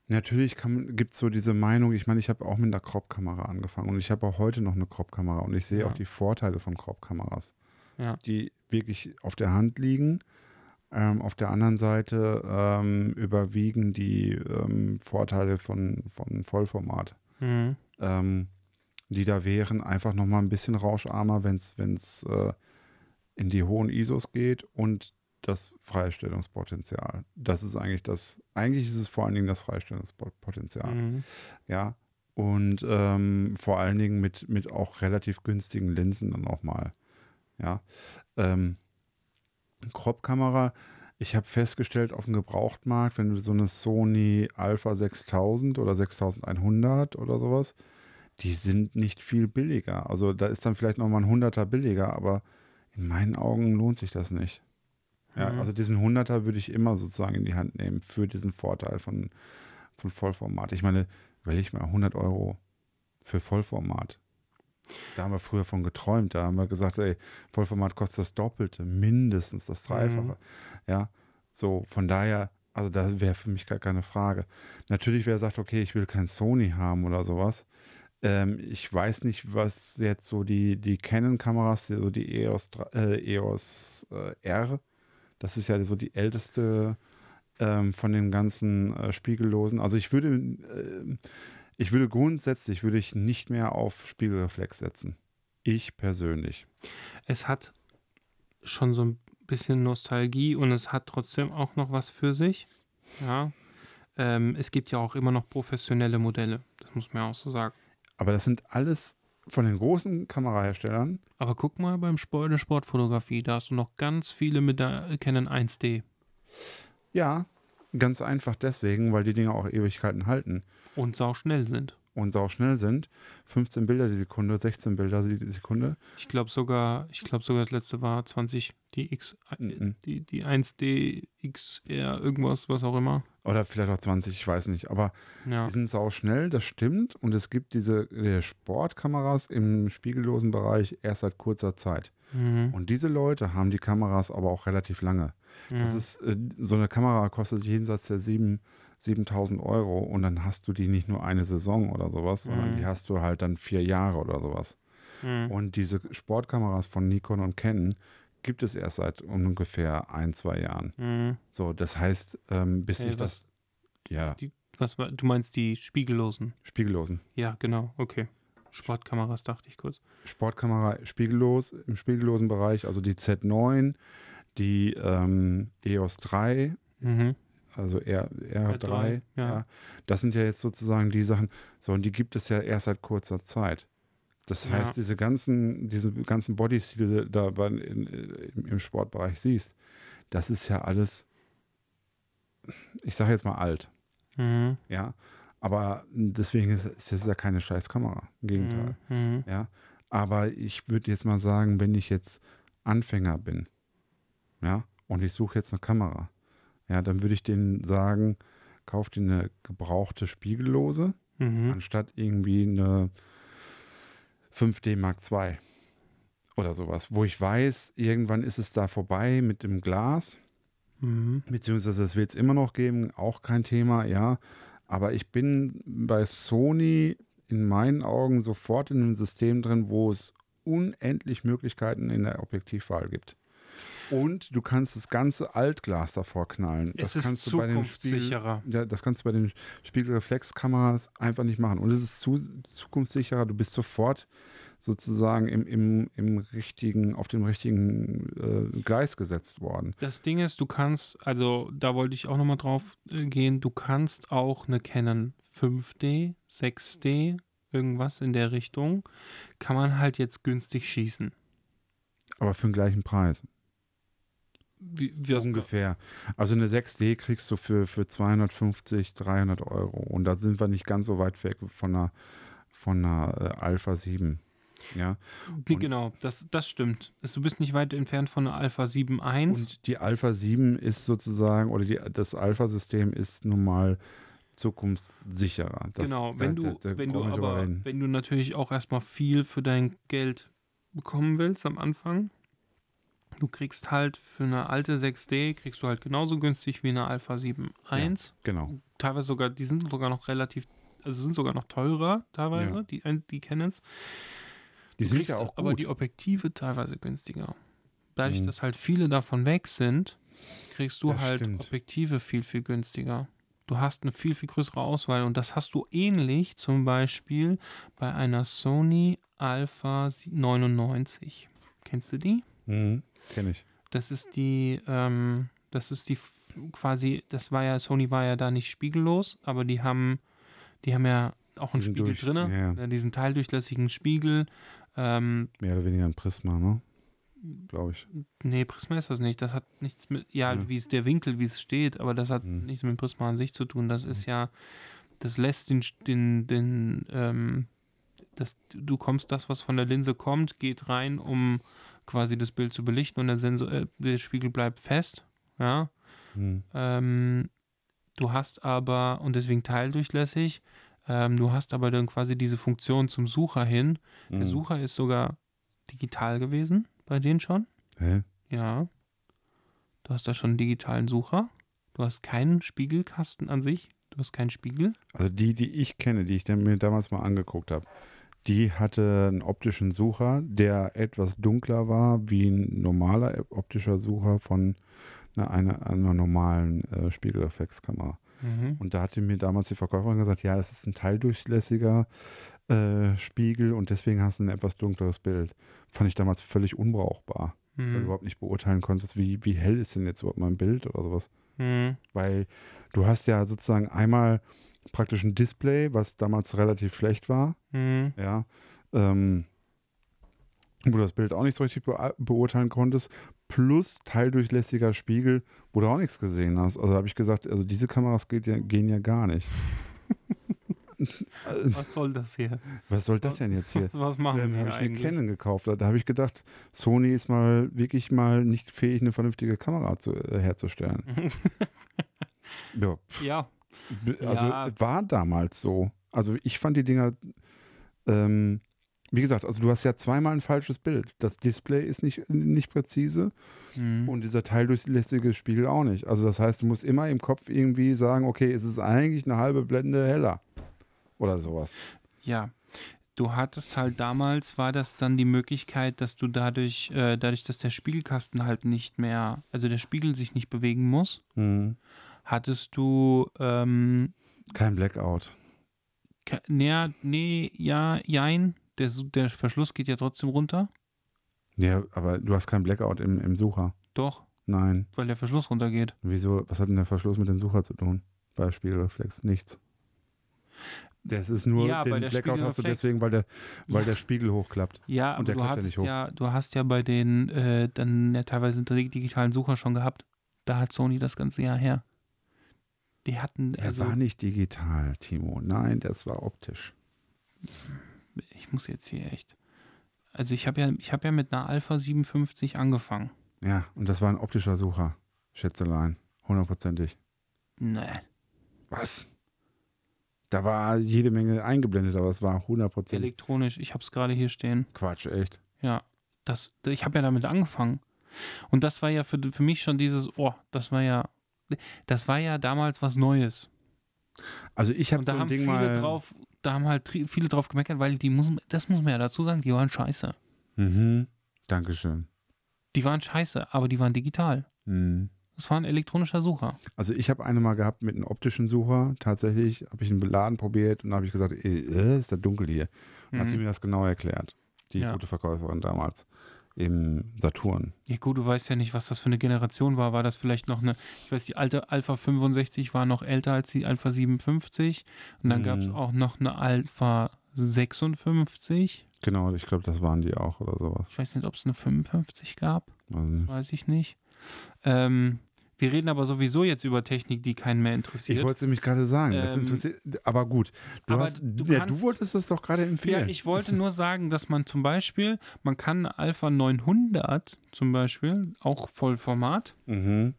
natürlich gibt es so diese Meinung, ich meine, ich habe auch mit einer Crop-Kamera angefangen und ich habe auch heute noch eine Crop-Kamera und ich sehe Ja. auch die Vorteile von Crop-Kameras, Ja. die wirklich auf der Hand liegen. Ähm, auf der anderen Seite ähm, überwiegen die ähm, Vorteile von, von Vollformat. Mhm. ähm, die da wären, einfach nochmal ein bisschen rauscharmer, wenn es äh, in die hohen ISOs geht und das Freistellungspotenzial. Das ist eigentlich das, eigentlich ist es vor allen Dingen das Freistellungspotenzial. Mhm. Ja. Und ähm, vor allen Dingen mit, mit auch relativ günstigen Linsen dann auch mal. Ja. Ähm, Crop-Kamera, ich habe festgestellt, auf dem Gebrauchtmarkt, wenn du so eine Sony Alpha 6000 oder 6100 oder sowas, die sind nicht viel billiger. Also da ist dann vielleicht nochmal ein Hunderter billiger, aber in meinen Augen lohnt sich das nicht. Ja, Mhm. also diesen Hunderter würde ich immer sozusagen in die Hand nehmen für diesen Vorteil von, von Vollformat. Ich meine, ich mal 100 Euro für Vollformat. Da haben wir früher von geträumt. Da haben wir gesagt, ey, Vollformat kostet das Doppelte, mindestens das Dreifache. Mhm. Ja, so von daher, also da wäre für mich gar keine Frage. Natürlich, wer sagt, okay, ich will kein Sony haben oder sowas. Ähm, ich weiß nicht, was jetzt so die, die Canon-Kameras, die- so die EOS, äh, EOS äh, R, das ist ja so die älteste ähm, von den ganzen äh, Spiegellosen. Also ich würde, äh, ich würde grundsätzlich würde ich nicht mehr auf Spiegelreflex setzen. Ich persönlich. Es hat schon so ein bisschen Nostalgie und es hat trotzdem auch noch was für sich. Ja. Ähm, es gibt ja auch immer noch professionelle Modelle. Das muss man ja auch so sagen. Aber das sind alles von den großen Kameraherstellern. Aber guck mal beim Sport, der Sportfotografie, da hast du noch ganz viele mit der Canon 1D Ja, ganz einfach deswegen, weil die Dinger auch Ewigkeiten halten und sau schnell sind. Und sau schnell sind. 15 Bilder die Sekunde, 16 Bilder die Sekunde. Ich glaube sogar, ich glaube sogar das letzte war 20, die X, äh, Mhm. die, die 1D XR, irgendwas, was auch immer. Oder vielleicht auch 20, ich weiß nicht. Aber Ja. die sind sau schnell, das stimmt. Und es gibt diese äh, Sportkameras im spiegellosen Bereich erst seit kurzer Zeit. Mhm. Und diese Leute haben die Kameras aber auch relativ lange. Das ja. ist, äh, so eine Kamera kostet jenseits der 7 7000 Euro und dann hast du die nicht nur eine Saison oder sowas, sondern Mhm. die hast du halt dann vier Jahre oder sowas. Mhm. Und diese Sportkameras von Nikon und Canon gibt es erst seit ungefähr ein, zwei Jahren. Mhm. So, das heißt, ähm, bis Hey, sich was- das, ja, Die, was du meinst die spiegellosen? spiegellosen. Ja, genau, okay. Sportkameras dachte ich kurz. Sportkamera spiegellos, im spiegellosen Bereich, also die Z9, die ähm, EOS 3, Mhm. Also R, R3, R3, ja. ja. Das sind ja jetzt sozusagen die Sachen, so, und die gibt es ja erst seit kurzer Zeit. Das Ja. heißt, diese ganzen, diese ganzen Bodies, die du da bei, in, im, Sportbereich siehst, das ist ja alles, ich sage jetzt mal alt, Mhm. ja. Aber deswegen ist, ist es ja keine scheiß Kamera. Im Gegenteil. Mhm. Ja. Aber ich würde jetzt mal sagen, wenn ich jetzt Anfänger bin, ja, und ich suche jetzt eine Kamera, ja, dann würde ich denen sagen, kauf dir eine gebrauchte Spiegellose, Mhm. anstatt irgendwie eine 5D Mark II oder sowas, wo ich weiß, irgendwann ist es da vorbei mit dem Glas, Mhm. beziehungsweise es wird es immer noch geben, auch kein Thema, ja. Aber ich bin bei Sony in meinen Augen sofort in einem System drin, wo es unendlich Möglichkeiten in der Objektivwahl gibt. Und du kannst das ganze Altglas davor knallen. Es das ist kannst du bei den Spiegel, zukunftssicherer. ja, das kannst du bei den Spiegelreflexkameras einfach nicht machen. Und es ist zu, zukunftssicherer. Du bist sofort sozusagen im, im, im richtigen, auf dem richtigen äh, Gleis gesetzt worden. Das Ding ist, du kannst, also da wollte ich auch nochmal drauf äh, gehen, du kannst auch eine Canon 5D, 6D, irgendwas in der Richtung, kann man halt jetzt günstig schießen. Aber für den gleichen Preis. Wie, wie Ungefähr. Also eine 6D kriegst du für, für 250, 300 Euro. Und da sind wir nicht ganz so weit weg von einer, von einer äh, Alpha 7. Ja. Und- genau, das, das stimmt. Es- Du bist nicht weit entfernt von einer Alpha 7.1. Und die Alpha 7 ist sozusagen, oder die, das Alpha-System ist nun mal zukunftssicherer. Das, genau, da- wenn da- du, da wenn du aber, wenn du natürlich auch erstmal viel für dein Geld bekommen willst am Anfang, du kriegst halt für eine alte 6D, kriegst du halt genauso günstig wie eine Alpha 7.1. Genau. teilweise sogar, die sind sogar noch relativ, also sind sogar noch teurer teilweise, Ja. die, die Canons. Die Du sind ja auch aber gut. die Objektive teilweise günstiger. Dadurch, Mhm. dass halt viele davon weg sind, kriegst du Das halt stimmt. Objektive viel, viel günstiger. Du hast eine viel, viel größere Auswahl und das hast du ähnlich zum Beispiel bei einer Sony Alpha 99. Kennst du die? mhm. Kenne ich. Das ist die, ähm, das ist die quasi, das war ja, Sony war ja da nicht spiegellos, aber die haben, die haben ja auch einen Spiegel durch- drinne, ja, äh, diesen teildurchlässigen Spiegel. Ähm, Mehr oder weniger ein Prisma, ne? glaube ich. Nee, Prisma ist das nicht. Das hat nichts mit, ja, Ja. wie es der Winkel, wie es steht, aber das hat Hm. nichts mit Prisma an sich zu tun. Das ist ja, das lässt den, den, den, ähm, das, du kommst, das, was von der Linse kommt, geht rein, um quasi das Bild zu belichten und der Sensor, äh, der Spiegel bleibt fest. Ja. Hm. Ähm, du hast aber, und deswegen teildurchlässig, ähm, du hast aber dann quasi diese Funktion zum Sucher hin. Der Hm. Sucher ist sogar digital gewesen bei denen schon. Hä? Ja. Du hast da schon einen digitalen Sucher. Du hast keinen Spiegelkasten an sich. Du hast keinen Spiegel. Also die, die ich kenne, die ich mir damals mal angeguckt habe, die hatte einen optischen Sucher, der etwas dunkler war wie ein normaler optischer Sucher von einer, einer, einer normalen äh, Spiegelreflexkamera. Mhm. Und da hatte mir damals die Verkäuferin gesagt, ja, es ist ein teildurchlässiger äh, Spiegel und deswegen hast du ein etwas dunkleres Bild. Fand ich damals völlig unbrauchbar, weil du Mhm. überhaupt nicht beurteilen konntest, wie, wie hell ist denn jetzt überhaupt mein Bild oder sowas. Mhm. Weil du hast ja sozusagen einmal praktisch ein Display, was damals relativ schlecht war, Mhm. ja, ähm, wo du das Bild auch nicht so richtig bea- beurteilen konntest, plus teildurchlässiger Spiegel, wo du auch nichts gesehen hast. Also habe ich gesagt, also diese Kameras ja, gehen ja gar nicht. (laughs) Was soll das hier? was soll das denn jetzt hier? Was, machen Dann wir habe hier ich eine eigentlich? Canon gekauft. Da habe ich gedacht, Sony ist mal wirklich mal nicht fähig, eine vernünftige Kamera zu, äh, herzustellen. (laughs) ja, Ja. Also Ja. war damals so. Also ich fand die Dinger, ähm, wie gesagt, also du hast ja zweimal ein falsches Bild. Das Display ist nicht, nicht präzise Mhm. und dieser teildurchlässige Spiegel auch nicht. Also das heißt, du musst immer im Kopf irgendwie sagen, okay, es ist eigentlich eine halbe Blende heller. Oder sowas. Ja. Du hattest halt damals, war das dann die Möglichkeit, dass du dadurch, äh, dadurch, dass der Spiegelkasten halt nicht mehr, also der Spiegel sich nicht bewegen muss, hattest du, ähm, Kein Blackout. ke- nee, nee, ja, jein, der, der Verschluss geht ja trotzdem runter. Ja, aber du hast keinen Blackout im, im Sucher. Doch, Nein. weil der Verschluss runtergeht. Wieso, was hat denn der Verschluss mit dem Sucher zu tun? Bei Spiegelreflex? Nichts. Das ist nur, Ja, den Blackout hast du deswegen, weil der, weil der Spiegel hochklappt. Ja, Und aber der du klappt ja nicht hoch. ja, du hast ja bei den äh, dann ja teilweise digitalen Sucher schon gehabt. Da hat Sony das ganze Jahr her. Die hatten, Er also war nicht digital, Timo. Nein, das war optisch. ich muss jetzt hier echt. Also ich habe ja, ich habe ja mit einer Alpha 57 angefangen. Ja, und das war ein optischer Sucher. Schätzelein. Hundertprozentig. Nee. Was? Da war jede Menge eingeblendet, aber es war hundertprozentig Elektronisch, ich habe es gerade hier stehen. Quatsch, echt. Ja, das, ich habe ja damit angefangen. Und das war ja für, für mich schon dieses, oh, das war ja, das war ja damals was Neues. Also ich habe so da haben Ding viele mal... drauf, da haben halt viele drauf gemeckert, weil die muss, das muss man ja dazu sagen, die waren scheiße. Mhm. Dankeschön. Die waren scheiße, aber die waren digital. Mhm. Das war ein elektronischer Sucher. Also ich habe eine mal gehabt mit einem optischen Sucher. Tatsächlich habe ich einen Laden probiert und habe ich gesagt, ey, äh, ist da dunkel hier. Und hat sie Mhm. mir das genau erklärt. Die Ja. gute Verkäuferin damals im Saturn. Ja gut, du weißt ja nicht, was das für eine Generation war. War das vielleicht noch eine, ich weiß, die alte Alpha 65 war noch älter als die Alpha 57 und dann Mhm. gab es auch noch eine Alpha 56. Genau, ich glaube, das waren die auch oder sowas. Ich weiß nicht, ob es eine 55 gab, Also, weiß ich nicht. Ähm, wir reden aber sowieso jetzt über Technik, die keinen mehr ich interessiert. wollte es nämlich gerade sagen. das Ähm, interessiert, aber gut. Du, aber hast, du ja, du wolltest es doch gerade Ja, empfehlen. ich wollte nur sagen, dass man zum Beispiel, man kann eine Alpha 900 zum Beispiel, auch Vollformat, mhm.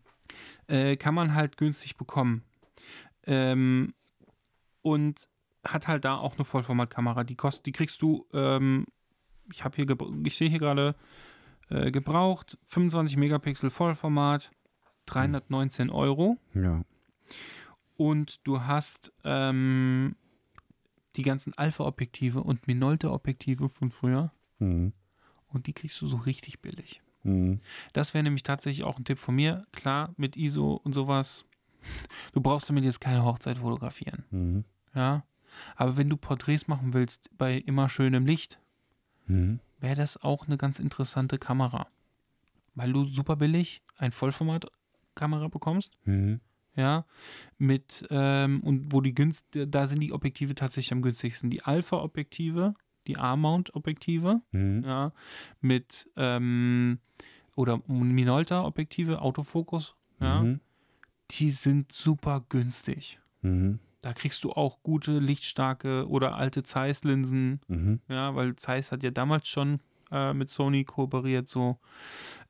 äh, kann man halt günstig bekommen. Ähm, und hat halt da auch eine Vollformatkamera. Die kostet, die kriegst du, ähm, ich habe hier, gebr- ich sehe hier gerade äh, gebraucht, 25 Megapixel Vollformat, 319 Euro. Ja. Und du hast ähm, die ganzen Alpha-Objektive und Minolta-Objektive von früher. Mhm. Und die kriegst du so richtig billig. Mhm. Das wäre nämlich tatsächlich auch ein Tipp von mir. Klar, mit ISO und sowas. Du brauchst damit jetzt keine Hochzeit fotografieren. Mhm. Ja. Aber wenn du Porträts machen willst bei immer schönem Licht, Mhm. wäre das auch eine ganz interessante Kamera. Weil du super billig ein Vollformat-Kamera bekommst. Mhm. Ja. Mit, ähm, und wo die günst, da sind die Objektive tatsächlich am günstigsten. Die Alpha-Objektive die A-Mount-Objektive, Mhm. ja, mit ähm, oder Minolta-Objektive, Autofokus, ja, Mhm. die sind super günstig. Mhm. Da kriegst du auch gute, lichtstarke oder alte Zeiss-Linsen, Mhm. ja, weil Zeiss hat ja damals schon äh, mit Sony kooperiert, so.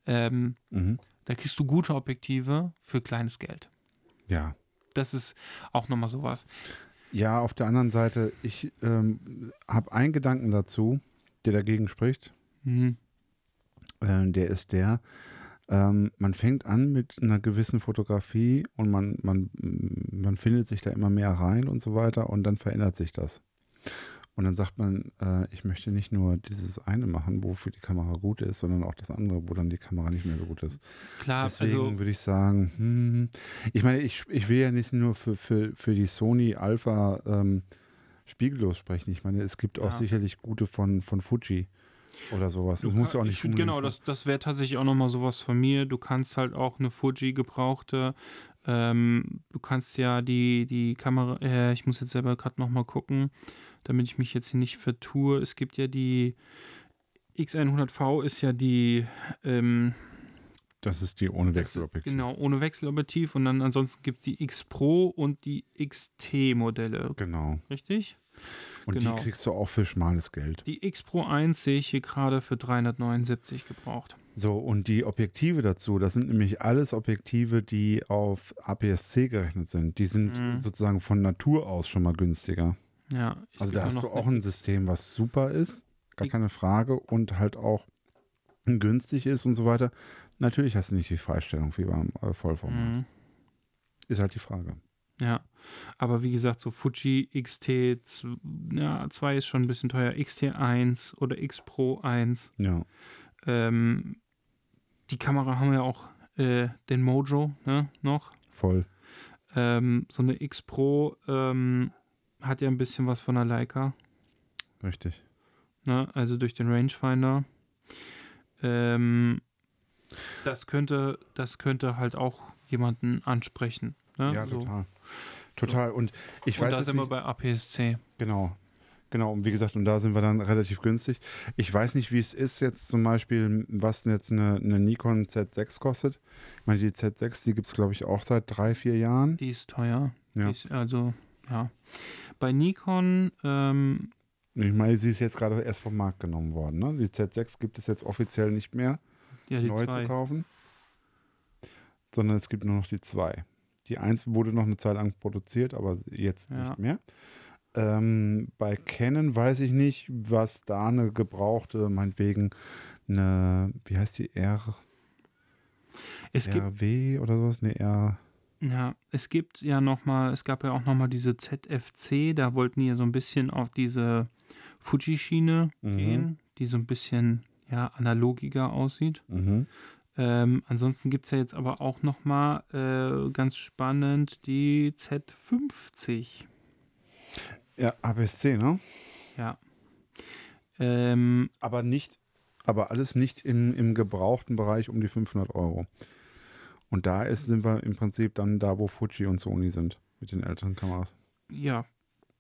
Ähm, Mhm. Da kriegst du gute Objektive für kleines Geld. Ja. Das ist auch nochmal sowas. Ja, auf der anderen Seite, ich ähm, habe einen Gedanken dazu, der dagegen spricht. Mhm. Äh, der ist der, ähm, man fängt an mit einer gewissen Fotografie und man, man, man findet sich da immer mehr rein und so weiter und dann verändert sich das. Und dann sagt man, äh, ich möchte nicht nur dieses eine machen, wofür die Kamera gut ist, sondern auch das andere, wo dann die Kamera nicht mehr so gut ist. Klar, Deswegen also würde ich sagen, hm, ich meine, ich, ich will ja nicht nur für, für, für die Sony Alpha ähm, spiegellos sprechen. Ich meine, es gibt auch Ja. sicherlich gute von, von Fuji oder sowas. Es muss ja auch nicht ich, Genau, das, das wäre tatsächlich auch nochmal sowas von mir. Du kannst halt auch eine Fuji gebrauchte. Ähm, du kannst ja die, die Kamera, äh, ich muss jetzt selber gerade nochmal gucken, damit ich mich jetzt hier nicht vertue. Es gibt ja die X100V ist ja die, ähm, Das ist die ohne Wechselobjektiv. genau, ohne Wechselobjektiv und dann ansonsten gibt es die X Pro und die XT-Modelle, Genau. richtig? Und Genau. die kriegst du auch für schmales Geld. Die X Pro 1 sehe ich hier gerade für 379 gebraucht. So, und die Objektive dazu, das sind nämlich alles Objektive, die auf APS-C gerechnet sind. Die sind Mhm. sozusagen von Natur aus schon mal günstiger. Ja, es Also da hast du auch ein System, was super ist, gar keine Frage, und halt auch günstig ist und so weiter. Natürlich hast du nicht die Freistellung wie beim äh, Vollformat. Mhm. Ist halt die Frage. Ja, aber wie gesagt, so Fuji XT2 ja, 2 ist schon ein bisschen teuer. XT1 oder X Pro 1. Ja. Ähm, die Kamera haben ja auch äh, den Mojo ne, noch. Voll. Ähm, so eine X Pro ähm, hat ja ein bisschen was von der Leica. Richtig. Ne? Also durch den Rangefinder. Ähm, das könnte, das könnte halt auch jemanden ansprechen. Ne? Ja, so. total. Total. Und ich Und weiß da sind wir nicht, bei APS-C. Genau. Genau, und wie gesagt, und da sind wir dann relativ günstig. Ich weiß nicht, wie es ist jetzt zum Beispiel, was jetzt eine, eine Nikon Z6 kostet. Ich meine, die Z6, die gibt es, glaube ich, auch seit drei, vier Jahren. Die ist teuer. Ja. Die ist also, ja. Bei Nikon, ähm, Ich meine, sie ist jetzt gerade erst vom Markt genommen worden. Ne? Die Z6 gibt es jetzt offiziell nicht mehr ja, die neu zwei. zu kaufen, sondern es gibt nur noch die zwei. Die eins wurde noch eine Zeit lang produziert, aber jetzt Ja. nicht mehr. Ähm, bei Canon weiß ich nicht, was da eine gebrauchte, meinetwegen eine, wie heißt die, R, Es gibt, RW oder sowas? Ne, R, ja, es gibt ja nochmal, es gab ja auch nochmal diese ZFC, da wollten die ja so ein bisschen auf diese Fuji-Schiene Mhm. gehen, die so ein bisschen, ja, analogiger aussieht. mhm. Ähm, ansonsten gibt es ja jetzt aber auch nochmal, äh, ganz spannend, die Z50. Ja, APS-C, ne? Ja. Ähm, Aber nicht, aber alles nicht im, im gebrauchten Bereich um die 500 Euro. Und da ist, sind wir im Prinzip dann da, wo Fuji und Sony sind mit den älteren Kameras. Ja,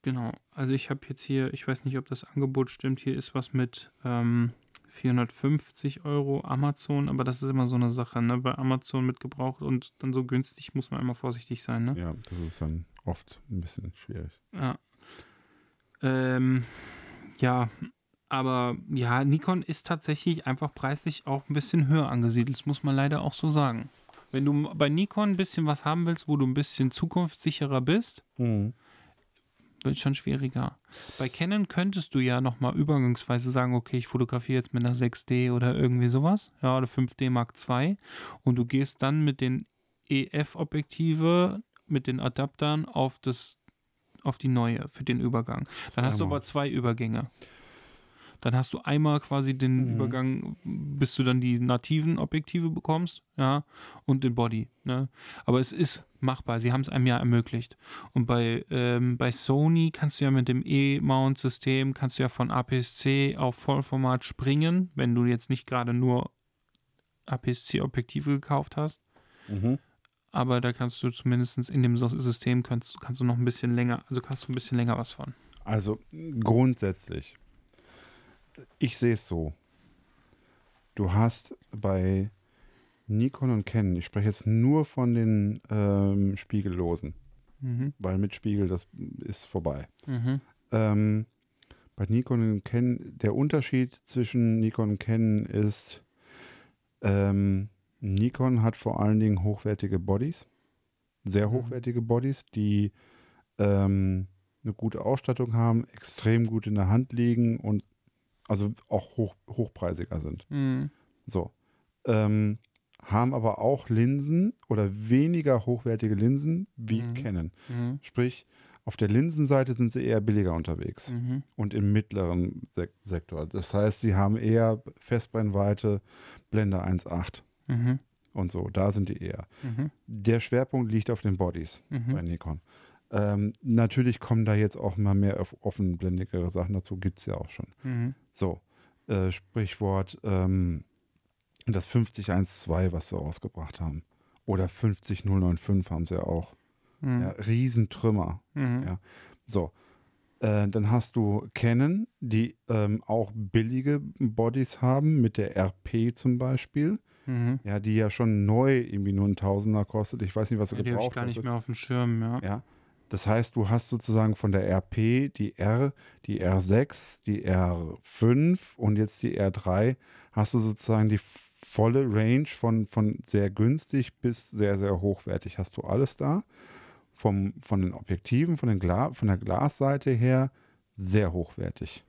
genau. Also ich habe jetzt hier, ich weiß nicht, ob das Angebot stimmt, hier ist was mit ähm, 450 Euro Amazon, aber das ist immer so eine Sache, ne? Bei Amazon mit gebraucht und dann so günstig muss man immer vorsichtig sein, ne? Ja, das ist dann oft ein bisschen schwierig. Ja. Ähm, ja, aber ja, Nikon ist tatsächlich einfach preislich auch ein bisschen höher angesiedelt, das muss man leider auch so sagen. Wenn du bei Nikon ein bisschen was haben willst, wo du ein bisschen zukunftssicherer bist, wird schon schwieriger. Bei Canon könntest du ja nochmal übergangsweise sagen, okay, ich fotografiere jetzt mit einer 6D oder irgendwie sowas, ja, oder 5D Mark II und du gehst dann mit den EF-Objektive, mit den Adaptern auf das, auf die neue für den Übergang. Dann hast du aber zwei Übergänge. Dann hast du einmal quasi den Mhm. Übergang, bis du dann die nativen Objektive bekommst, ja, und den Body. Ne? Aber es ist machbar. Sie haben es einem ja ermöglicht. Und bei, ähm, bei Sony kannst du ja mit dem E-Mount-System, kannst du ja von APS-C auf Vollformat springen, wenn du jetzt nicht gerade nur APS-C-Objektive gekauft hast. Mhm. Aber da kannst du zumindest in dem System kannst, kannst du noch ein bisschen länger, also kannst du ein bisschen länger was von. Also grundsätzlich ich sehe es so. Du hast bei Nikon und Canon, ich spreche jetzt nur von den ähm, Spiegellosen, Mhm. weil mit Spiegel, das ist vorbei. Mhm. Ähm, bei Nikon und Canon, der Unterschied zwischen Nikon und Canon ist, ähm, Nikon hat vor allen Dingen hochwertige Bodies, sehr Mhm. hochwertige Bodies, die ähm, eine gute Ausstattung haben, extrem gut in der Hand liegen und also auch hoch, hochpreisiger sind. Mhm. So. Ähm, haben aber auch Linsen oder weniger hochwertige Linsen wie Mhm. Canon. Mhm. Sprich, auf der Linsenseite sind sie eher billiger unterwegs Mhm. und im mittleren Sek Sektor. Das heißt, sie haben eher Festbrennweite, Blende 1.8 Mhm. und so. Da sind die eher. Mhm. Der Schwerpunkt liegt auf den Bodies bei Mhm. Nikon. Ähm, natürlich kommen da jetzt auch mal mehr off- offenblendigere Sachen dazu, gibt es ja auch schon. Mhm. So, äh, Sprichwort ähm, das 501.2, was sie rausgebracht haben. Oder 50095 haben sie ja auch. Mhm. Ja, Riesentrümmer. Mhm. Ja. So. Äh, dann hast du Canon, die ähm, auch billige Bodies haben, mit der RP zum Beispiel. Mhm. Ja, die ja schon neu irgendwie nur ein Tausender kostet. Ich weiß nicht, was sie Ja, die habe ich gebraucht gar nicht mehr auf dem Schirm, ja. Ja. Das heißt, du hast sozusagen von der RP die R, die R6, die R5 und jetzt die R3, hast du sozusagen die volle Range von, von sehr günstig bis sehr, sehr hochwertig. Hast du alles da. Vom, von den Objektiven, von, den Gla von der Glasseite her sehr hochwertig.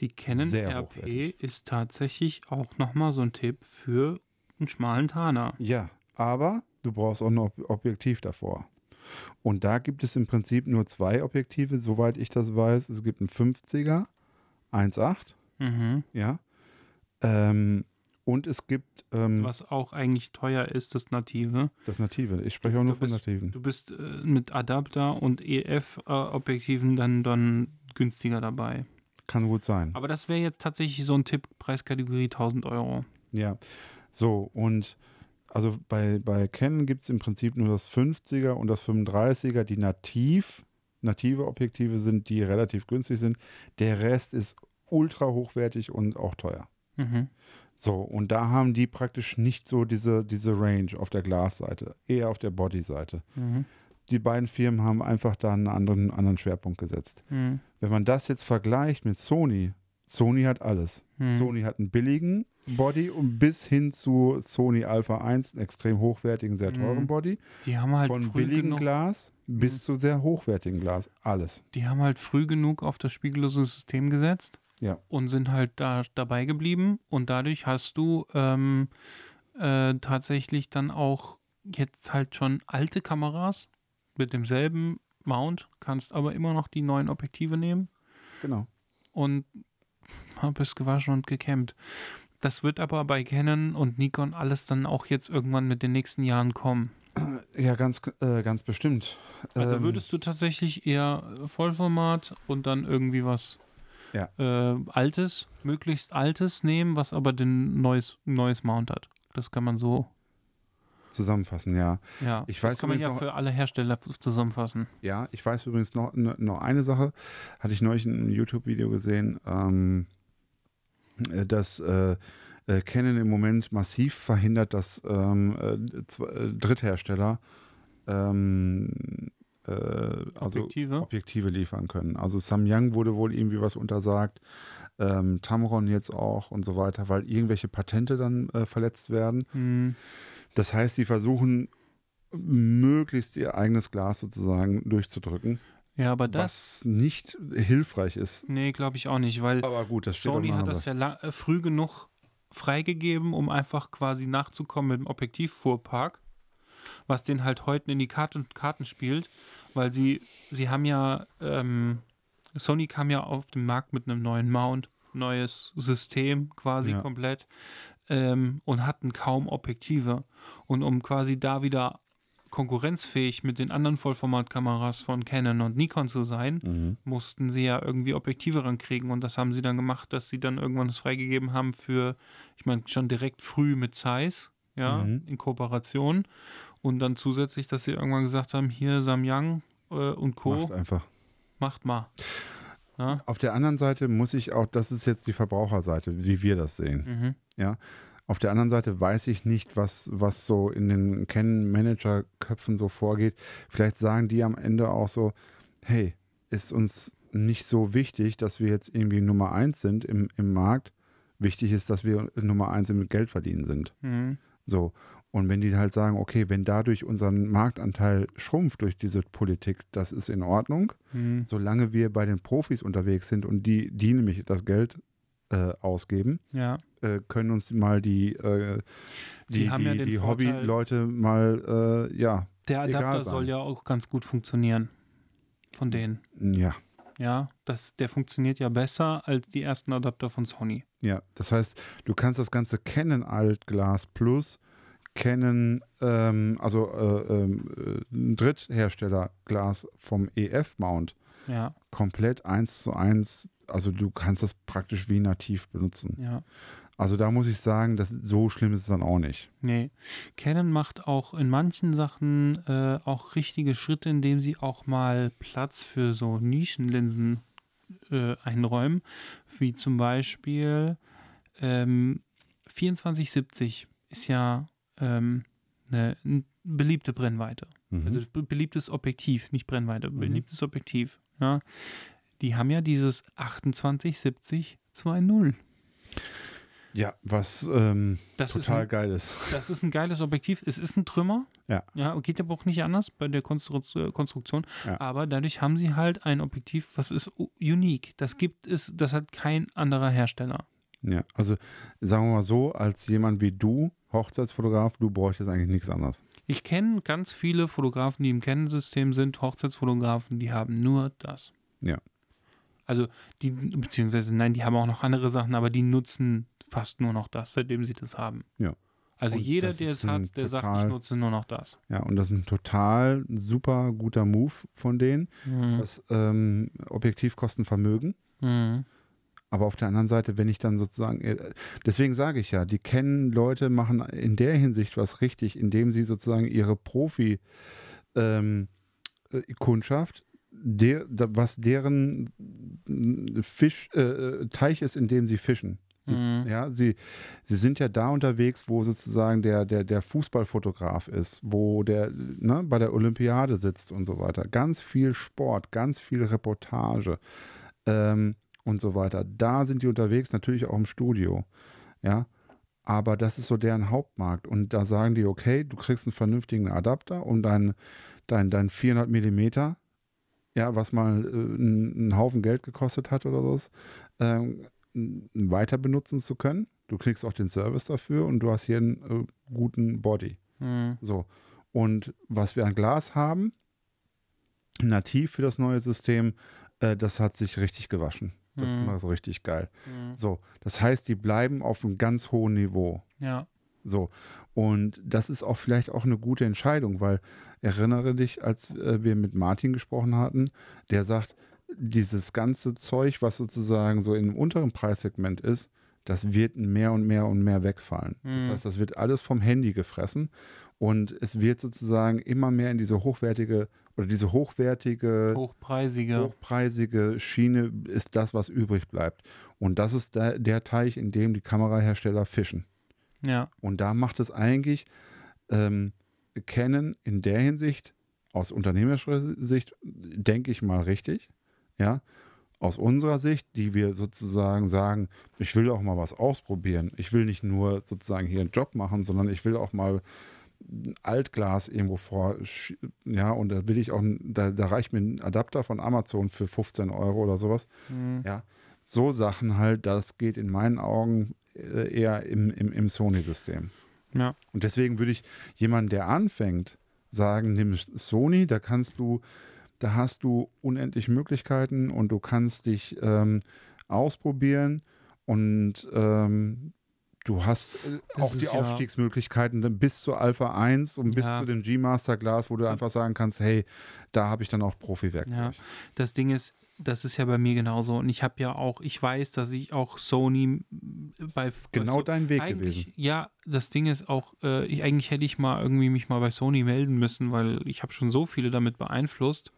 Die Canon Sehr RP hochwertig. ist tatsächlich auch nochmal so ein Tipp für einen schmalen Taner. Ja, aber du brauchst auch ein Ob Objektiv davor. Und da gibt es im Prinzip nur zwei Objektive, soweit ich das weiß. Es gibt einen 50er, 1.8, Mhm. ja. Ähm, und es gibt ähm, Was auch eigentlich teuer ist, das Native. das Native. Ich spreche auch nur von bist- Nativen. Du bist äh, mit Adapter und EF-Objektiven dann, dann günstiger dabei. Kann gut sein. Aber das wäre jetzt tatsächlich so ein Tipp, Preiskategorie 1000 Euro. Ja. So, und also bei, bei Canon gibt es im Prinzip nur das 50er und das 35er, die nativ, native Objektive sind, die relativ günstig sind. Der Rest ist ultra hochwertig und auch teuer. Mhm. So, und da haben die praktisch nicht so diese, diese Range auf der Glasseite, eher auf der Bodyseite. Mhm. Die beiden Firmen haben einfach da einen anderen, anderen Schwerpunkt gesetzt. Mhm. Wenn man das jetzt vergleicht mit Sony, Sony hat alles. Mhm. Sony hat einen billigen Body und bis hin zu Sony Alpha 1, einen extrem hochwertigen, sehr teuren Mhm. Body. Die haben halt Von billigem Glas bis Mhm. zu sehr hochwertigem Glas. Alles. die haben halt früh genug auf das spiegellose System gesetzt Ja. und sind halt da dabei geblieben und dadurch hast du ähm, äh, tatsächlich dann auch jetzt halt schon alte Kameras mit demselben Mount, kannst aber immer noch die neuen Objektive nehmen Genau. und hab es gewaschen und gekämmt. Das wird aber bei Canon und Nikon alles dann auch jetzt irgendwann mit den nächsten Jahren kommen. Ja, ganz, äh, ganz bestimmt. Also Ähm, würdest du tatsächlich eher Vollformat und dann irgendwie was Ja. äh, Altes, möglichst Altes nehmen, was aber den neues, neues Mount hat. Das kann man so, zusammenfassen, ja. ja. Ich das weiß kann man ja noch- für alle Hersteller zusammenfassen. Ja, ich weiß übrigens noch, noch eine Sache, hatte ich neulich in einem YouTube-Video gesehen, ähm, äh, dass äh, äh, Canon im Moment massiv verhindert, dass ähm, äh, äh, Dritthersteller ähm, äh, also Objektive. Objektive liefern können. Also Samyang wurde wohl irgendwie was untersagt, ähm, Tamron jetzt auch und so weiter, weil irgendwelche Patente dann äh, verletzt werden. Hm, Das heißt, sie versuchen möglichst ihr eigenes Glas sozusagen durchzudrücken, ja, aber das, was nicht hilfreich ist. nee, glaube ich auch nicht, weil Aber gut, das Sony hat das ja la- äh, früh genug freigegeben, um einfach quasi nachzukommen mit dem Objektivfuhrpark, was den halt heute in die Karten, Karten spielt, weil sie, sie haben ja, ähm, Sony kam ja auf den Markt mit einem neuen Mount, neues System quasi Ja. komplett ähm, und hatten kaum Objektive. Und um quasi da wieder konkurrenzfähig mit den anderen Vollformatkameras von Canon und Nikon zu sein, Mhm. mussten sie ja irgendwie Objektive rankriegen und das haben sie dann gemacht, dass sie dann irgendwann das freigegeben haben für, ich meine, schon direkt früh mit Zeiss, ja, Mhm. in Kooperation und dann zusätzlich, dass sie irgendwann gesagt haben, hier Samyang äh, und Co. Macht Macht, einfach. mal. Ne? Auf der anderen Seite muss ich auch, das ist jetzt die Verbraucherseite, wie wir das sehen. Mhm. Ja. Auf der anderen Seite weiß ich nicht, was, was so in den Canon-Manager-Köpfen so vorgeht. Vielleicht sagen die am Ende auch so, hey, ist uns nicht so wichtig, dass wir jetzt irgendwie Nummer eins sind im, im Markt. Wichtig ist, dass wir Nummer eins im Geld verdienen sind. Mhm. So. Und wenn die halt sagen, okay, wenn dadurch unser Marktanteil schrumpft durch diese Politik, das ist in Ordnung, Mhm. solange wir bei den Profis unterwegs sind und die, die nämlich das Geld äh, ausgeben, Ja. äh, können uns mal die, äh, die, die, ja die Hobbyleute mal, äh, ja, Der Adapter soll ja auch ganz gut funktionieren. Von denen. ja, Ja, das, der funktioniert ja besser als die ersten Adapter von Sony. ja. Das heißt, du kannst das ganze Canon Altglas Plus, Canon, ähm, also äh, ähm, äh, ein Drittherstellerglas vom EF-Mount Ja, komplett eins zu eins, also du kannst das praktisch wie nativ benutzen. ja. Also da muss ich sagen, das, so schlimm ist es dann auch nicht. Nee. Canon macht auch in manchen Sachen äh, auch richtige Schritte, indem sie auch mal Platz für so Nischenlinsen äh, einräumen. Wie zum Beispiel ähm, 2470 ist ja ähm, eine, beliebte Brennweite. Mhm. Also be- beliebtes Objektiv, nicht Brennweite, Mhm. beliebtes Objektiv. Ja. Die haben ja dieses 2870 2.0. ja, was ähm, total ein, geil ist. Das ist ein geiles Objektiv. Es ist ein Trümmer. Ja. Ja, geht aber auch nicht anders bei der äh, Konstruktion. Ja. Aber dadurch haben sie halt ein Objektiv, was ist unique. Das gibt es, das hat kein anderer Hersteller. Ja, also sagen wir mal so, als jemand wie du, Hochzeitsfotograf, du bräuchtest eigentlich nichts anderes. Ich kenne ganz viele Fotografen, die im Canon-System sind, Hochzeitsfotografen, die haben nur das. Ja. Also die, beziehungsweise nein, die haben auch noch andere Sachen, aber die nutzen fast nur noch das, seitdem sie das haben. Ja. Also Und jeder, der es hat, der sagt, ich total- nutze nur noch das. Ja, und das ist ein total super guter Move von denen. Mhm. Das ähm, Objektivkosten Vermögen. Mhm. Aber auf der anderen Seite, wenn ich dann sozusagen, äh, deswegen sage ich ja, die kennen Leute, machen in der Hinsicht was richtig, indem sie sozusagen ihre Profi-Kundschaft, der, was deren äh, Fisch, äh, Teich ist, in dem sie fischen. Sie, Mhm. Ja, sie, sie sind ja da unterwegs, wo sozusagen der, der, der Fußballfotograf ist, wo der ne, bei der Olympiade sitzt und so weiter. Ganz viel Sport, ganz viel Reportage ähm, und so weiter. Da sind die unterwegs, natürlich auch im Studio. Ja, aber das ist so deren Hauptmarkt. Und da sagen die, okay, du kriegst einen vernünftigen Adapter, um dein, dein, dein 400 Millimeter, ja, was mal äh, einen, Haufen Geld gekostet hat oder so, ähm, weiter benutzen zu können. Du kriegst auch den Service dafür und du hast hier einen äh, guten Body. Mhm. So. Und was wir an Glas haben, nativ für das neue System, äh, das hat sich richtig gewaschen. Das ist Mhm. mal so richtig geil. Mhm. So, das heißt, die bleiben auf einem ganz hohen Niveau. Ja. So. Und das ist auch vielleicht auch eine gute Entscheidung, weil erinnere dich, als äh, wir mit Martin gesprochen hatten, der sagt, dieses ganze Zeug, was sozusagen so im unteren Preissegment ist, das wird mehr und mehr und mehr wegfallen. Das Mhm. heißt, das wird alles vom Handy gefressen und es wird sozusagen immer mehr in diese hochwertige oder diese hochwertige Hochpreisige. hochpreisige Schiene ist das, was übrig bleibt. Und das ist der, der Teich, in dem die Kamerahersteller fischen. Ja. Und da macht es eigentlich ähm, Canon in der Hinsicht, aus unternehmerischer Sicht, denke ich mal richtig. Ja. Aus unserer Sicht, die wir sozusagen sagen, ich will auch mal was ausprobieren. Ich will nicht nur sozusagen hier einen Job machen, sondern ich will auch mal ein Altglas irgendwo vor, ja, und da will ich auch, da, da reicht mir ein Adapter von Amazon für 15 Euro oder sowas. Mhm. Ja, so Sachen halt, das geht in meinen Augen äh, eher im, im, im Sony-System. Ja. Und deswegen würde ich jemanden, der anfängt, sagen, nimm Sony, da kannst du, da hast du unendlich Möglichkeiten und du kannst dich ähm, ausprobieren und ähm, du hast äh, Das auch die ja- Aufstiegsmöglichkeiten bis zur Alpha 1 und bis Ja. zu dem G-Master Glas, wo du einfach sagen kannst, hey, da habe ich dann auch Profi-Werkzeug. Das Ding ist, das ist ja bei mir genauso. Und ich habe ja auch, ich weiß, dass ich auch Sony bei Genau so, dein Weg eigentlich, gewesen. Ja, das Ding ist auch, äh, ich, eigentlich hätte ich mal irgendwie mich mal bei Sony melden müssen, weil ich habe schon so viele damit beeinflusst,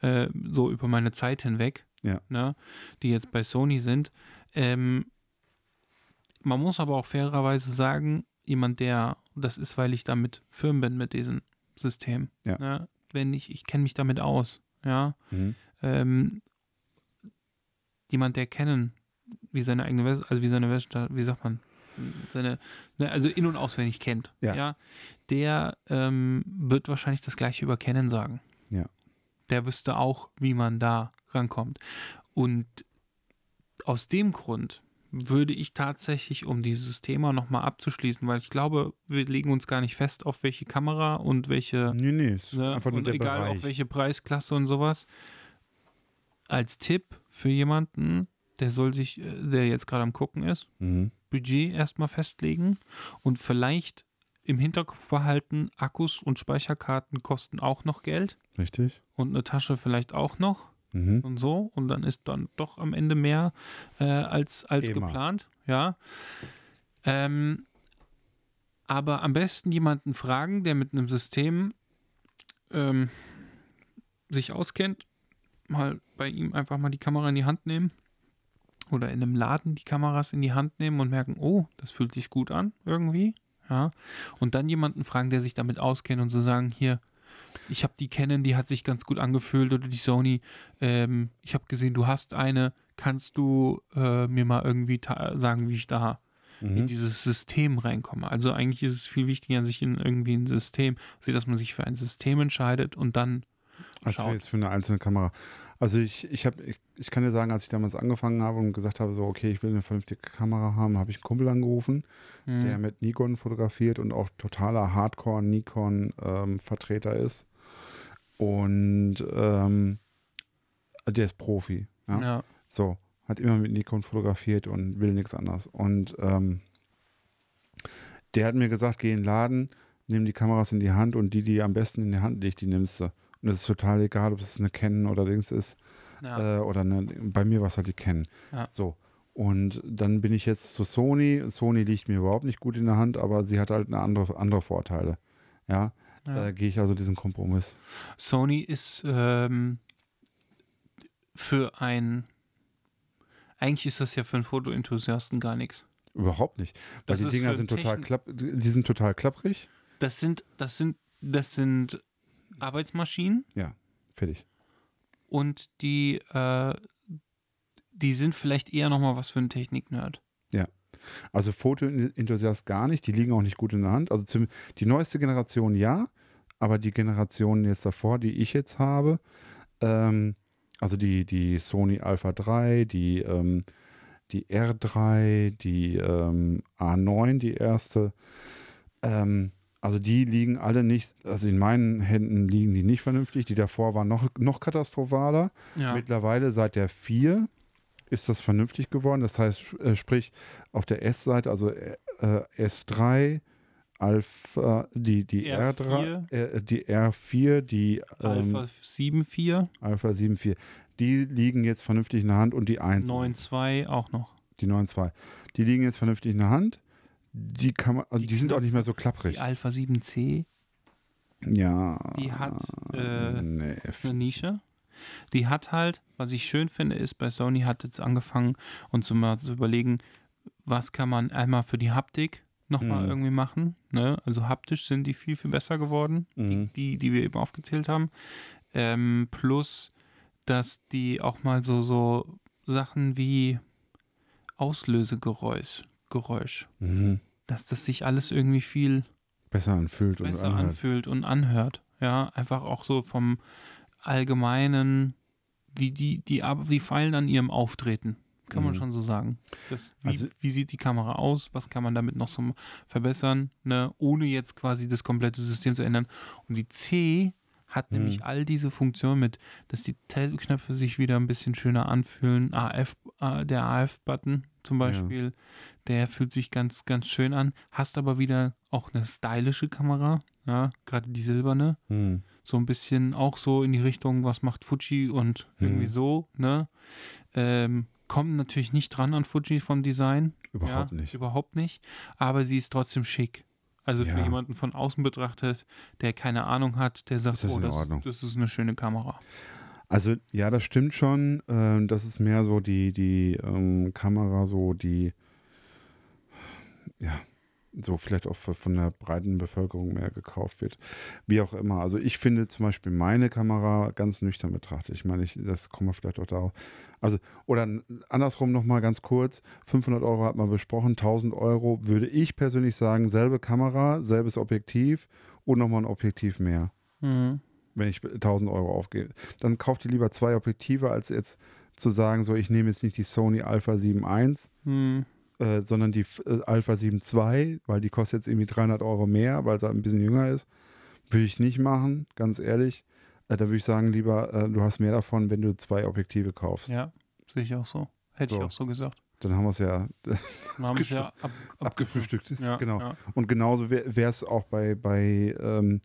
äh, so über meine Zeit hinweg. Ja. ne, die jetzt bei Sony sind. Ähm, man muss aber auch fairerweise sagen, jemand, der, das ist, weil ich damit firm bin mit diesem System. Ja. Ne, wenn ich, ich kenne mich damit aus, ja. Mhm. Ähm, jemand, der kennen, wie seine eigene West also wie seine West wie sagt man, seine, ne, also in- und auswendig kennt, Ja. der ähm, wird wahrscheinlich das gleiche über Kennen sagen. Ja. Der wüsste auch, wie man da rankommt. Und aus dem Grund würde ich tatsächlich, um dieses Thema nochmal abzuschließen, weil ich glaube, wir legen uns gar nicht fest, auf welche Kamera und welche Nee, nee, Ne? einfach nur und der egal Bereich. auf welche Preisklasse und sowas. Als Tipp für jemanden, der soll sich, äh, der jetzt gerade am gucken ist, Mhm. Budget erstmal festlegen und vielleicht im Hinterkopf behalten, Akkus und Speicherkarten kosten auch noch Geld Richtig. und eine Tasche vielleicht auch noch Mhm. und so und dann ist dann doch am Ende mehr äh, als, als Immer. geplant, ja. Ähm, aber am besten jemanden fragen, der mit einem System ähm, sich auskennt, mal bei ihm einfach mal die Kamera in die Hand nehmen oder in einem Laden die Kameras in die Hand nehmen und merken, oh, das fühlt sich gut an irgendwie, ja. Und dann jemanden fragen, der sich damit auskennt und so sagen, hier, ich habe die Canon, die hat sich ganz gut angefühlt oder die Sony. Ähm, ich habe gesehen, du hast eine. Kannst du äh, mir mal irgendwie sagen, wie ich da in Mhm. dieses System reinkomme? Also eigentlich ist es viel wichtiger, sich in irgendwie ein System, also dass man sich für ein System entscheidet und dann Als schaut. jetzt für eine einzelne Kamera. Also ich, ich habe, ich, ich kann dir sagen, als ich damals angefangen habe und gesagt habe, so okay, ich will eine vernünftige Kamera haben, habe ich einen Kumpel angerufen, Hm. der mit Nikon fotografiert und auch totaler Hardcore Nikon ähm, Vertreter ist. Und ähm, der ist Profi. Ja? ja. So, hat immer mit Nikon fotografiert und will nichts anderes. Und ähm, der hat mir gesagt, geh in den Laden, nimm die Kameras in die Hand und die, die am besten in die Hand liegt, die nimmst du. Und es ist total egal, ob es eine Canon oder Dings ist. ja. Äh, oder eine, bei mir war es halt die Canon. Ja. So. Und dann bin ich jetzt zu Sony. Sony liegt mir überhaupt nicht gut in der Hand, aber sie hat halt eine andere, andere Vorteile. Ja, ja. äh, gehe ich also diesen Kompromiss. Sony ist ähm, für ein eigentlich ist das ja für einen Fotoenthusiasten gar nichts. Überhaupt nicht. Weil Das die Dinger sind total klapp, die sind total klapprig. Das sind, das sind, das sind Arbeitsmaschinen Fertig. und die, äh, die sind vielleicht eher nochmal was für einen Technik-Nerd. Also Fotoenthusiast gar nicht, die liegen auch nicht gut in der Hand. Also zum, die neueste Generation ja, aber die Generation jetzt davor, die ich jetzt habe, ähm, also die, die Sony Alpha 3, die, ähm, die R3, die ähm, A9, die erste, ähm, also die liegen alle nicht, also in meinen Händen liegen die nicht vernünftig. Die davor waren noch, noch katastrophaler. Ja. Mittlerweile seit der 4 ist das vernünftig geworden. Das heißt, äh, sprich, auf der S-Seite, also äh, S3, Alpha, die, die R3, R4. äh, die R4, die ähm, Alpha Alpha, 7.4, 7.4, die liegen jetzt vernünftig in der Hand und die 1, 9.2 auch noch. die 9.2, die liegen jetzt vernünftig in der Hand. Die kann man, also die, Die sind auch nicht mehr so Die klapprig. Alpha 7C, Ja. die hat äh, nee, eine Nische. Die hat halt, was ich schön finde, ist, bei Sony hat jetzt angefangen, uns so mal zu überlegen, was kann man einmal für die Haptik nochmal Mhm. irgendwie machen. Ne? Also haptisch sind die viel, viel besser geworden, Mhm. die, die wir eben aufgezählt haben. Ähm, plus, dass die auch mal so, so Sachen wie Auslösegeräusch, Geräusch, Mhm. dass das sich alles irgendwie viel Besser anfühlt besser und anhört. anfühlt und anhört. Ja, einfach auch so vom allgemeinen, wie die, die, aber die feilen an ihrem Auftreten. Kann man Mhm. schon so sagen. Das, wie, Also- wie sieht die Kamera aus? Was kann man damit noch so verbessern? Ne? Ohne jetzt quasi das komplette System zu ändern. Und die C hat Mhm. nämlich all diese Funktionen mit, dass die Tailknöpfe sich wieder ein bisschen schöner anfühlen. AF, äh, der AF-Button zum Ja. Beispiel, der fühlt sich ganz, ganz schön an. Hast aber wieder auch eine stylische Kamera, ja, gerade die silberne. Mhm. So ein bisschen auch so in die Richtung, was macht Fuji und irgendwie Mhm. so, ne? Ähm, kommen natürlich nicht dran an Fuji vom Design. Überhaupt ja, nicht. Überhaupt nicht. Aber sie ist trotzdem schick. Also für Ja. jemanden von außen betrachtet, der keine Ahnung hat, der sagt, Ist das oh, in das, Ordnung. das ist eine schöne Kamera. Also ja, das stimmt schon. Äh, das ist mehr so die, die ähm, Kamera, so die, ja, so vielleicht auch von der breiten Bevölkerung mehr gekauft wird. Wie auch immer. Also ich finde zum Beispiel meine Kamera ganz nüchtern betrachtet. Ich meine, ich, das kommen wir vielleicht auch darauf. Also, oder andersrum nochmal ganz kurz. 500 Euro hat man besprochen, 1000 Euro würde ich persönlich sagen, selbe Kamera, selbes Objektiv und nochmal ein Objektiv mehr. Mhm. Wenn ich 1000 Euro aufgebe. Dann kauft ihr lieber zwei Objektive, als jetzt zu sagen, so ich nehme jetzt nicht die Sony Alpha 7 I, Mhm. Äh, sondern die äh, Alpha 7 II, weil die kostet jetzt irgendwie 300 Euro mehr, weil sie ein bisschen jünger ist. Würde ich nicht machen, ganz ehrlich. Äh, da würde ich sagen, lieber, äh, du hast mehr davon, wenn du zwei Objektive kaufst. Ja, sehe ich auch so. Hätte So. ich auch so gesagt. Dann haben wir es ja haben es ja ab, ab, abgefrühstückt. Ja, genau. Ja. Und genauso wäre es auch bei, bei ähm,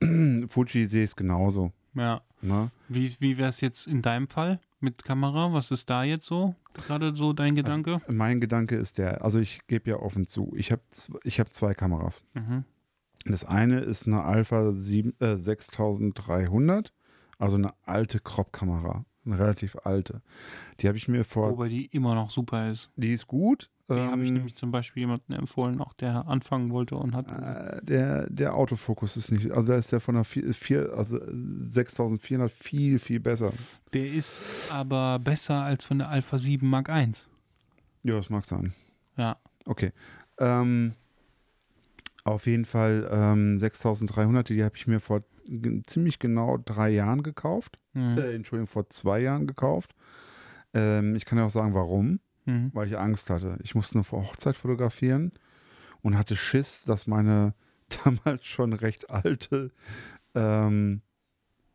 (clears throat) Fuji, sehe ich es genauso. ja. Ne? Wie, wie wäre es jetzt in deinem Fall mit Kamera? Was ist da jetzt so? Gerade so dein Gedanke? Mein Gedanke ist der, also ich gebe ja offen zu, ich habe ich hab zwei Kameras. Mhm. Das eine ist eine Alpha 7, äh, 6300, also eine alte Crop-Kamera, eine relativ alte. Die habe ich mir vor, Wobei die immer noch super ist. die ist gut. Die habe ich ähm, nämlich zum Beispiel jemanden empfohlen, auch der anfangen wollte und hat. äh, der, der Autofokus ist nicht, also da ist der von der 4, 4, also 6400 viel, viel besser. Der ist aber besser als von der Alpha 7 Mark I. Ja, das mag sein. Ja. Okay. Ähm, auf jeden Fall ähm, 6300, die habe ich mir vor ziemlich genau drei Jahren gekauft. Mhm. Äh, Entschuldigung, vor zwei Jahren gekauft. Ähm, ich kann ja auch sagen, warum. Mhm. Weil ich Angst hatte. Ich musste eine Hochzeit fotografieren und hatte Schiss, dass meine (laughs) damals schon recht alte ähm,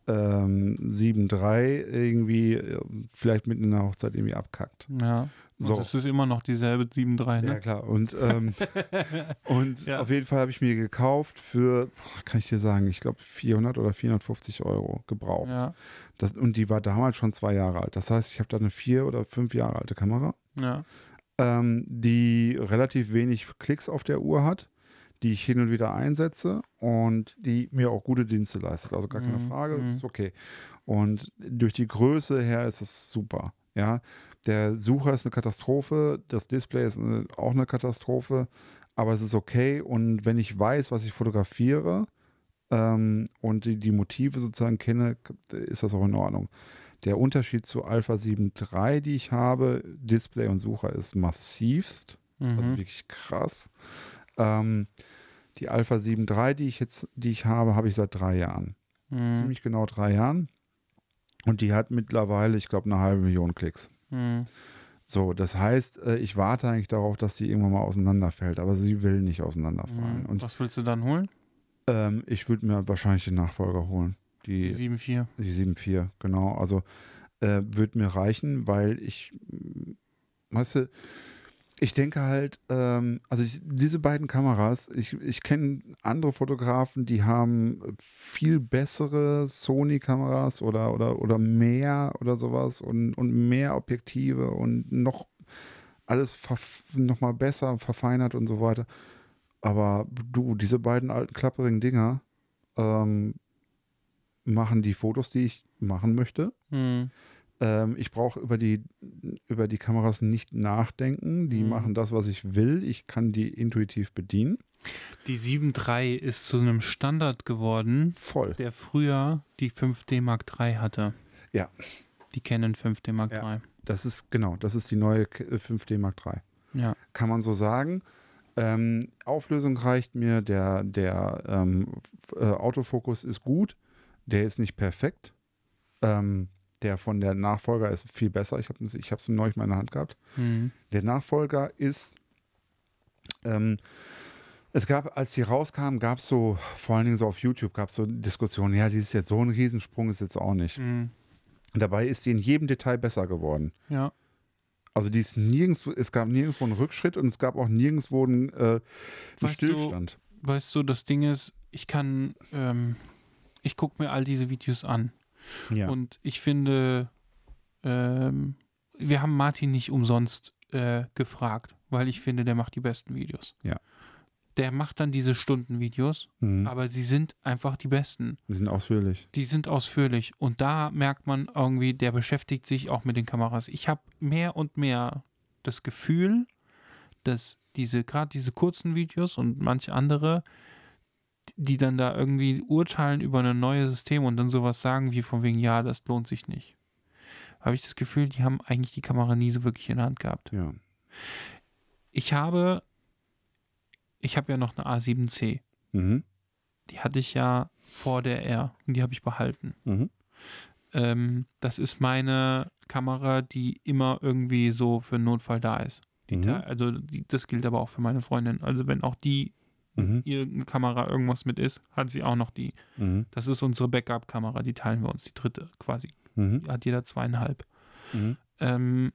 ähm, 7.3 irgendwie äh, vielleicht mitten in der Hochzeit irgendwie abkackt. Ja. So. Und es ist immer noch dieselbe 7.3, Ja, ne? klar. Und, ähm, (laughs) und Ja. auf jeden Fall habe ich mir gekauft für, kann ich dir sagen, ich glaube 400 oder 450 Euro gebraucht. Ja. Das, und die war damals schon zwei Jahre alt. Das heißt, ich habe da eine vier oder fünf Jahre alte Kamera, Ja. ähm, die relativ wenig Klicks auf der Uhr hat, die ich hin und wieder einsetze und die mir auch gute Dienste leistet. Also gar keine Mhm, Frage, mhm. ist okay. Und durch die Größe her ist es super. Ja, der Sucher ist eine Katastrophe, das Display ist eine, auch eine Katastrophe, aber es ist okay. Und wenn ich weiß, was ich fotografiere ähm, und die, die Motive sozusagen kenne, ist das auch in Ordnung. Der Unterschied zu Alpha 7 III, die ich habe, Display und Sucher, ist massivst. Also Mhm. wirklich krass. Ähm, die Alpha 7 III, die ich jetzt, die ich habe, habe ich seit drei Jahren. Mhm. Ziemlich genau drei Jahren. Und die hat mittlerweile, ich glaube, eine halbe Million Klicks. Mhm. So, das heißt, äh, ich warte eigentlich darauf, dass die irgendwann mal auseinanderfällt, aber sie will nicht auseinanderfallen. Mhm. Und Was willst du dann holen? ähm, ich würde mir wahrscheinlich den Nachfolger holen. Die Die, 7.4. die 7.4, genau. Also äh, wird mir reichen, weil ich, mm, weißt du, ich denke halt, ähm, also ich, diese beiden Kameras, ich, ich kenne andere Fotografen, die haben viel bessere Sony-Kameras oder, oder, oder mehr oder sowas und, und mehr Objektive und noch alles verf- noch mal besser verfeinert und so weiter. Aber du, diese beiden alten klapperigen Dinger ähm, machen die Fotos, die ich machen möchte. Mhm. Ähm, ich brauche über die, über die Kameras nicht nachdenken. Die Mhm. machen das, was ich will. Ich kann die intuitiv bedienen. Die 7.3 ist zu einem Standard geworden, Voll. der früher die 5D Mark III hatte. Ja. Die Canon 5D Mark Ja. III. Das ist genau, das ist die neue K- äh, 5D Mark III. Ja. Kann man so sagen. Ähm, Auflösung reicht mir. Der, der ähm, äh, Autofokus ist gut. Der ist nicht perfekt. Ähm, der von der Nachfolger ist viel besser. Ich habe es neulich mal in der Hand gehabt. Mhm. Der Nachfolger ist, ähm, es gab, als die rauskamen, gab es so, vor allen Dingen so auf YouTube, gab es so Diskussionen, ja, die ist jetzt so ein Riesensprung, ist jetzt auch nicht. Mhm. Dabei ist die in jedem Detail besser geworden. Ja. Also die ist nirgendwo, es gab nirgendwo einen Rückschritt und es gab auch nirgendwo einen, äh, einen Weißt du, Stillstand. Weißt du, das Ding ist, ich kann, ähm, ich gucke mir all diese Videos an. ja. Und ich finde, ähm, wir haben Martin nicht umsonst äh, gefragt, weil ich finde, der macht die besten Videos. Ja. der macht dann diese Stundenvideos, Mhm. aber sie sind einfach die besten. Die sind ausführlich. Die sind ausführlich und da merkt man irgendwie, der beschäftigt sich auch mit den Kameras. Ich habe mehr und mehr das Gefühl, dass diese, gerade diese kurzen Videos und manche andere, die dann da irgendwie urteilen über ein neues System und dann sowas sagen wie von wegen, ja, das lohnt sich nicht. Habe ich das Gefühl, die haben eigentlich die Kamera nie so wirklich in der Hand gehabt. Ja. Ich habe, ich habe ja noch eine A7C. Mhm. Die hatte ich ja vor der R und die habe ich behalten. Mhm. Ähm, das ist meine Kamera, die immer irgendwie so für einen Notfall da ist. Die Mhm. Also die, das gilt aber auch für meine Freundin. Also wenn auch die Mhm. irgendeine Kamera irgendwas mit ist, hat sie auch noch die. Mhm. Das ist unsere Backup-Kamera, die teilen wir uns, die dritte quasi. Mhm. Die hat jeder zweieinhalb. Mhm. Ähm,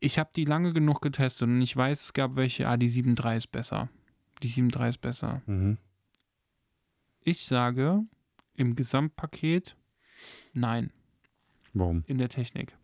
ich habe die lange genug getestet und ich weiß, es gab welche, ah, die 7.3 ist besser. Die 7.3 ist besser. Mhm. Ich sage im Gesamtpaket nein, Warum? in der Technik.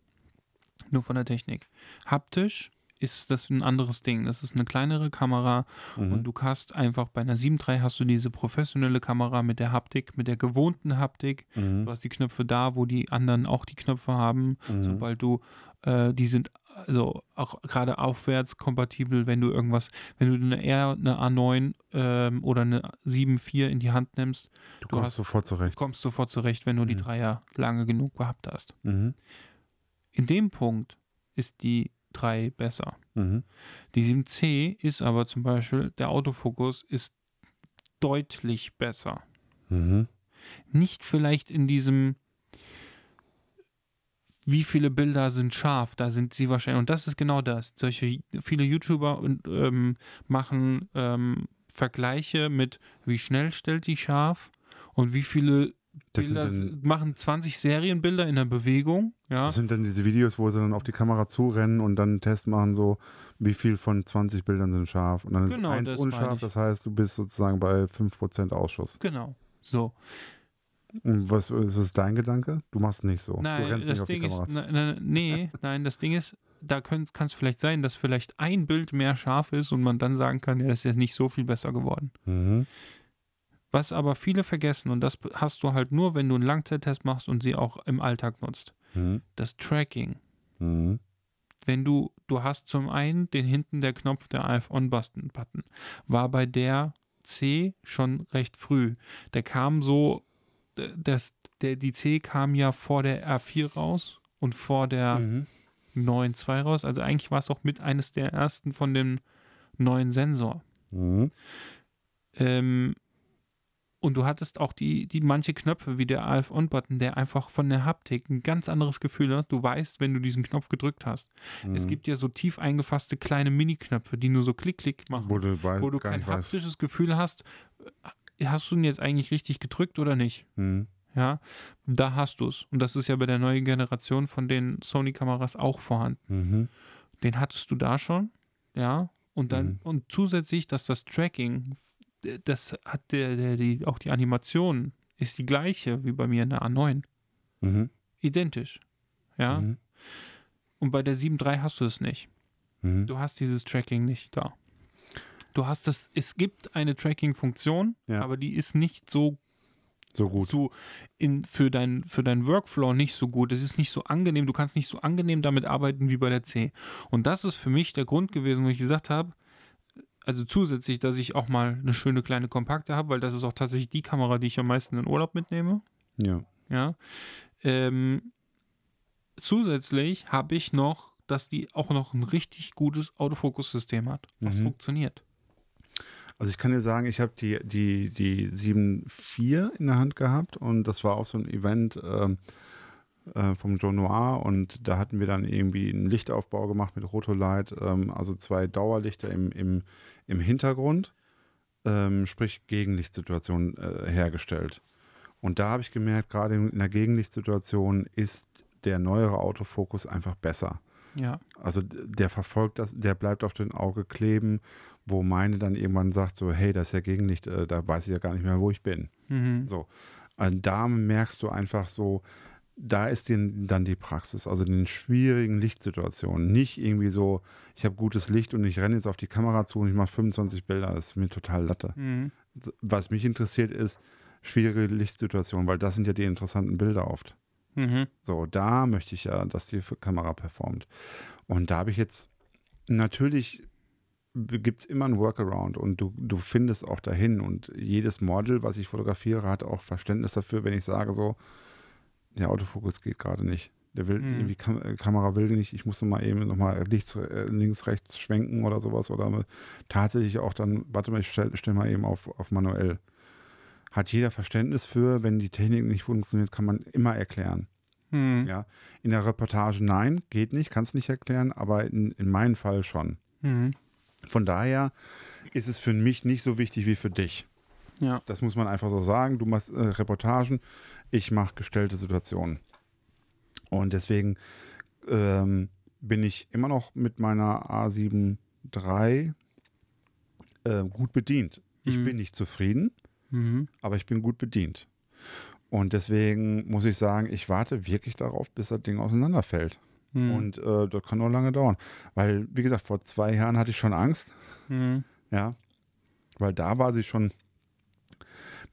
Nur von der Technik. Haptisch ist das ein anderes Ding. Das ist eine kleinere Kamera Mhm. und du hast einfach bei einer 7.3 hast du diese professionelle Kamera mit der Haptik, mit der gewohnten Haptik. Mhm. Du hast die Knöpfe da, wo die anderen auch die Knöpfe haben. Mhm. Sobald du, äh, die sind also auch gerade aufwärts kompatibel, wenn du irgendwas, wenn du eine R, eine A9 ähm, oder eine 7.4 in die Hand nimmst, du du kommst hast- sofort zurecht. kommst du sofort zurecht, wenn du die Mhm. Dreier lange genug gehabt hast. Mhm. In dem Punkt ist die 3 besser. Mhm. Die 7C ist aber zum Beispiel, der Autofokus ist deutlich besser. Mhm. Nicht vielleicht in diesem, wie viele Bilder sind scharf, da sind sie wahrscheinlich, und das ist genau das. Solche viele YouTuber und, ähm, machen ähm, Vergleiche mit, wie schnell stellt die scharf und wie viele Bilder dann, machen 20 Serienbilder in der Bewegung. Ja, das sind dann diese Videos, wo sie dann auf die Kamera zurennen und dann einen Test machen, so wie viel von 20 Bildern sind scharf. Und dann Genau, ist eins das unscharf, das heißt, du bist sozusagen bei 5% Ausschuss. genau. So. Und was, was ist dein Gedanke? Du machst nicht so. du Nein, rennst das nicht auf Ding ist, na, na, nee, (laughs) nein, das Ding ist, da kann es vielleicht sein, dass vielleicht ein Bild mehr scharf ist und man dann sagen kann, ja, das ist jetzt nicht so viel besser geworden. Mhm. Was aber viele vergessen, und das hast du halt nur, wenn du einen Langzeittest machst und sie auch im Alltag nutzt, Mhm. das Tracking. Mhm. Wenn du, du hast zum einen den hinten der Knopf der AF-On-Button, war bei der C schon recht früh. Der kam so, das, der, die C kam ja vor der R4 raus und vor der Mhm. 9.2 raus. Also eigentlich war es auch mit eines der ersten von dem neuen Sensor. Mhm. Ähm, und du hattest auch die, die manche Knöpfe wie der AF-On-Button, der einfach von der Haptik ein ganz anderes Gefühl hat. Du weißt, wenn du diesen Knopf gedrückt hast. Es Mhm. gibt ja so tief eingefasste kleine Mini-Knöpfe, die nur so klick-klick machen, wo du, wo du kein haptisches Gefühl hast, äh, hast du ihn jetzt eigentlich richtig gedrückt oder nicht? Mhm. Ja, da hast du es. Und das ist ja bei der neuen Generation von den Sony-Kameras auch vorhanden. Mhm. Den hattest du da schon, ja. Und dann, Mhm. und zusätzlich, dass das Tracking, das hat der, der, die, auch die Animation ist die gleiche wie bei mir in der A9. Mhm. Identisch. Ja. Mhm. Und bei der 7.3 hast du es nicht. Mhm. Du hast dieses Tracking nicht da. Du hast das, es gibt eine Tracking-Funktion, Ja. aber die ist nicht so So gut. so in, für, dein, für deinen Workflow nicht so gut. Es ist nicht so angenehm. Du kannst nicht so angenehm damit arbeiten wie bei der C. Und das ist für mich der Grund gewesen, wo ich gesagt habe, also zusätzlich, dass ich auch mal eine schöne kleine Kompakte habe, weil das ist auch tatsächlich die Kamera, die ich am meisten in Urlaub mitnehme. Ja. Ja. Ähm, zusätzlich habe ich noch, dass die auch noch ein richtig gutes Autofokussystem hat, was Mhm. funktioniert. Also ich kann dir sagen, ich habe die, die, die 7.4 in der Hand gehabt und das war auch so ein Event ähm, äh, vom Joe Noir und da hatten wir dann irgendwie einen Lichtaufbau gemacht mit Rotolight, ähm, also zwei Dauerlichter im, im, im Hintergrund, ähm, sprich Gegenlichtsituation äh, hergestellt. Und da habe ich gemerkt, gerade in der Gegenlichtsituation ist der neuere Autofokus einfach besser. Ja. Also der verfolgt das, der bleibt auf dem Auge kleben, wo meine dann irgendwann sagt so, hey, das ist ja Gegenlicht, äh, da weiß ich ja gar nicht mehr, wo ich bin. Mhm. So, da merkst du einfach so, da ist den, dann die Praxis, also in den schwierigen Lichtsituationen. Nicht irgendwie so, ich habe gutes Licht und ich renne jetzt auf die Kamera zu und ich mache 25 Bilder. Das ist mir total Latte. Mhm. Was mich interessiert, ist schwierige Lichtsituationen, weil das sind ja die interessanten Bilder oft. Mhm. So, da möchte ich ja, dass die Kamera performt. Und da habe ich jetzt natürlich gibt es immer einen Workaround und du, du findest auch dahin. Und jedes Model, was ich fotografiere, hat auch Verständnis dafür, wenn ich sage so, der Autofokus geht gerade nicht. Der will Mhm. irgendwie Kam äh, Kamera will nicht. Ich muss noch mal eben noch mal links, äh, links, rechts schwenken oder sowas oder tatsächlich auch dann. Warte mal, ich stelle stell mal eben auf, auf manuell. Hat jeder Verständnis für, wenn die Technik nicht funktioniert, kann man immer erklären. Mhm. Ja, in der Reportage nein, geht nicht, kannst nicht erklären, aber in, in meinem Fall schon. Mhm. Von daher ist es für mich nicht so wichtig wie für dich. Ja. Das muss man einfach so sagen. Du machst äh, Reportagen, ich mache gestellte Situationen. Und deswegen ähm, bin ich immer noch mit meiner A7 III äh, gut bedient. Ich Mhm. bin nicht zufrieden, Mhm. aber ich bin gut bedient. Und deswegen muss ich sagen, ich warte wirklich darauf, bis das Ding auseinanderfällt. Mhm. Und äh, das kann noch lange dauern. Weil, wie gesagt, vor zwei Jahren hatte ich schon Angst. Mhm. Ja. Weil da war sie schon.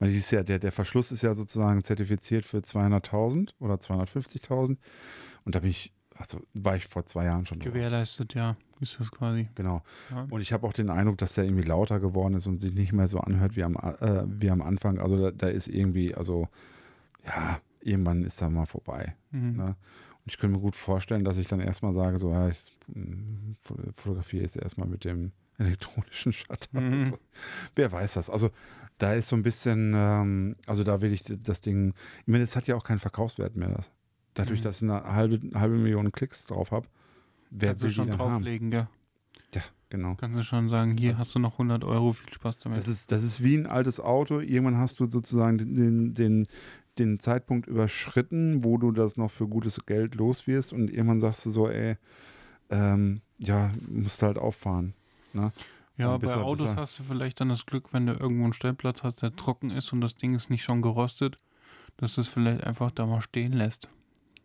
Ja, der, der Verschluss ist ja sozusagen zertifiziert für 200.000 oder 250.000. Und da bin ich, also war ich vor zwei Jahren schon. Gewährleistet, ja, ist das quasi. Genau. Ja. Und ich habe auch den Eindruck, dass der irgendwie lauter geworden ist und sich nicht mehr so anhört wie am, äh, wie am Anfang. Also da, da ist irgendwie, also ja, irgendwann ist da mal vorbei. Mhm. Ne? Und ich könnte mir gut vorstellen, dass ich dann erstmal sage, so, ja, ich fo- fotografiere jetzt erstmal mit dem elektronischen Shutter. Mhm. Also, wer weiß das? Also da ist so ein bisschen, ähm, also da will ich das Ding, ich meine, das hat ja auch keinen Verkaufswert mehr. Das. Dadurch, Mhm. dass ich eine halbe, halbe Million Klicks drauf habe, wer Kannst will du schon dann haben? drauflegen, gell? Ja, genau. Kannst du schon sagen, hier hast du noch 100 Euro, viel Spaß damit. Das ist, das ist wie ein altes Auto. Irgendwann hast du sozusagen den, den, den Zeitpunkt überschritten, wo du das noch für gutes Geld los wirst und irgendwann sagst du so, ey, ähm, ja, musst halt auffahren. Ne? ja, und bei er- Autos hast du vielleicht dann das Glück, wenn du irgendwo einen Stellplatz hast, der trocken ist und das Ding ist nicht schon gerostet, dass du es vielleicht einfach da mal stehen lässt.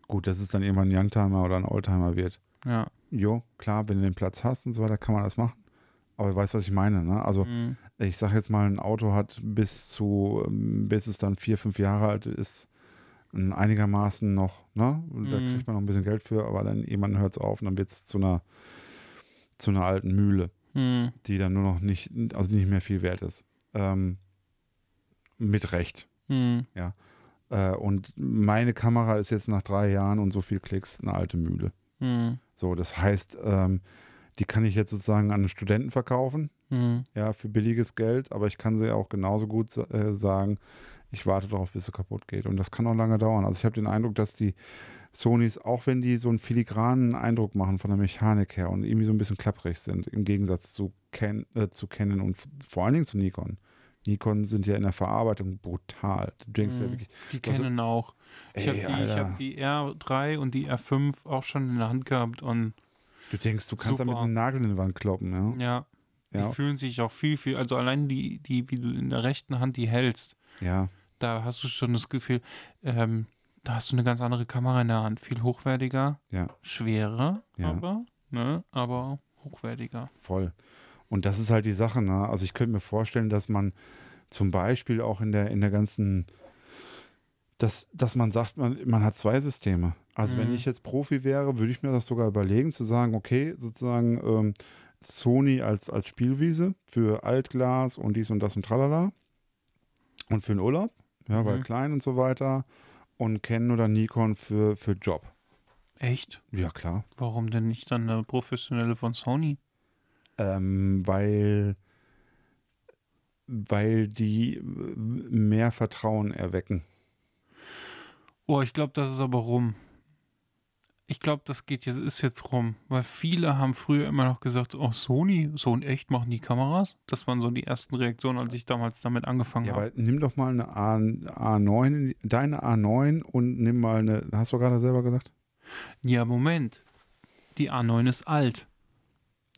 Gut, dass es dann irgendwann ein Youngtimer oder ein Oldtimer wird. Ja. Jo, klar, wenn du den Platz hast und so weiter, kann man das machen. Aber du weißt, was ich meine. Ne? Also Mhm. ich sage jetzt mal, ein Auto hat bis zu, ähm, bis es dann vier, fünf Jahre alt ist, ein einigermaßen noch, ne? Da Mhm. kriegt man noch ein bisschen Geld für, aber dann irgendwann hört es auf und dann wird es zu einer, zu einer alten Mühle, Mhm. die dann nur noch nicht, also nicht mehr viel wert ist. Ähm, mit Recht. Mhm. Äh, und meine Kamera ist jetzt nach drei Jahren und so viel Klicks eine alte Mühle. Mhm. So, das heißt, ähm, die kann ich jetzt sozusagen an einen Studenten verkaufen, Mhm. ja, für billiges Geld, aber ich kann sie auch genauso gut äh, sagen, ich warte darauf, bis sie kaputt geht. Und das kann auch lange dauern. Also ich habe den Eindruck, dass die Sonys, auch wenn die so einen filigranen Eindruck machen von der Mechanik her und irgendwie so ein bisschen klapprig sind, im Gegensatz zu, Ken, äh, zu Canon und vor allen Dingen zu Nikon. Nikon sind ja in der Verarbeitung brutal. Du denkst ja Mhm. wirklich, Die kennen auch. Ich habe die, hab die R3 und die R5 auch schon in der Hand gehabt und du denkst, du kannst da mit Super. einem Nagel in die Wand kloppen, ja. ja, die Ja, fühlen sich auch viel, viel, also allein die, die, wie du in der rechten Hand die hältst, ja. da hast du schon das Gefühl, ähm, da hast du eine ganz andere Kamera in der Hand, viel hochwertiger, Ja. schwerer, Ja. aber, ne, aber hochwertiger. Voll. Und das ist halt die Sache, ne? Also ich könnte mir vorstellen, dass man zum Beispiel auch in der, in der ganzen, dass, dass man sagt, man, man hat zwei Systeme. Also wenn Mhm. ich jetzt Profi wäre, würde ich mir das sogar überlegen, zu sagen, okay, sozusagen ähm, Sony als, als Spielwiese für Altglas und dies und das und tralala. Und für den Urlaub, ja, weil Mhm. klein und so weiter. Und Canon oder Nikon für, für Job. Echt? Ja, klar. Warum denn nicht dann eine professionelle von Sony? Ähm, weil, weil die mehr Vertrauen erwecken. Oh, ich glaube, das ist aber rum. Ich glaube, das geht jetzt, ist jetzt rum, weil viele haben früher immer noch gesagt, oh, Sony, so in echt machen die Kameras. Das waren so die ersten Reaktionen, als ich damals damit angefangen Ja, habe. aber nimm doch mal eine A, A9, deine A9 und nimm mal eine, hast du gerade selber gesagt? Ja, Moment. Die A9 ist alt.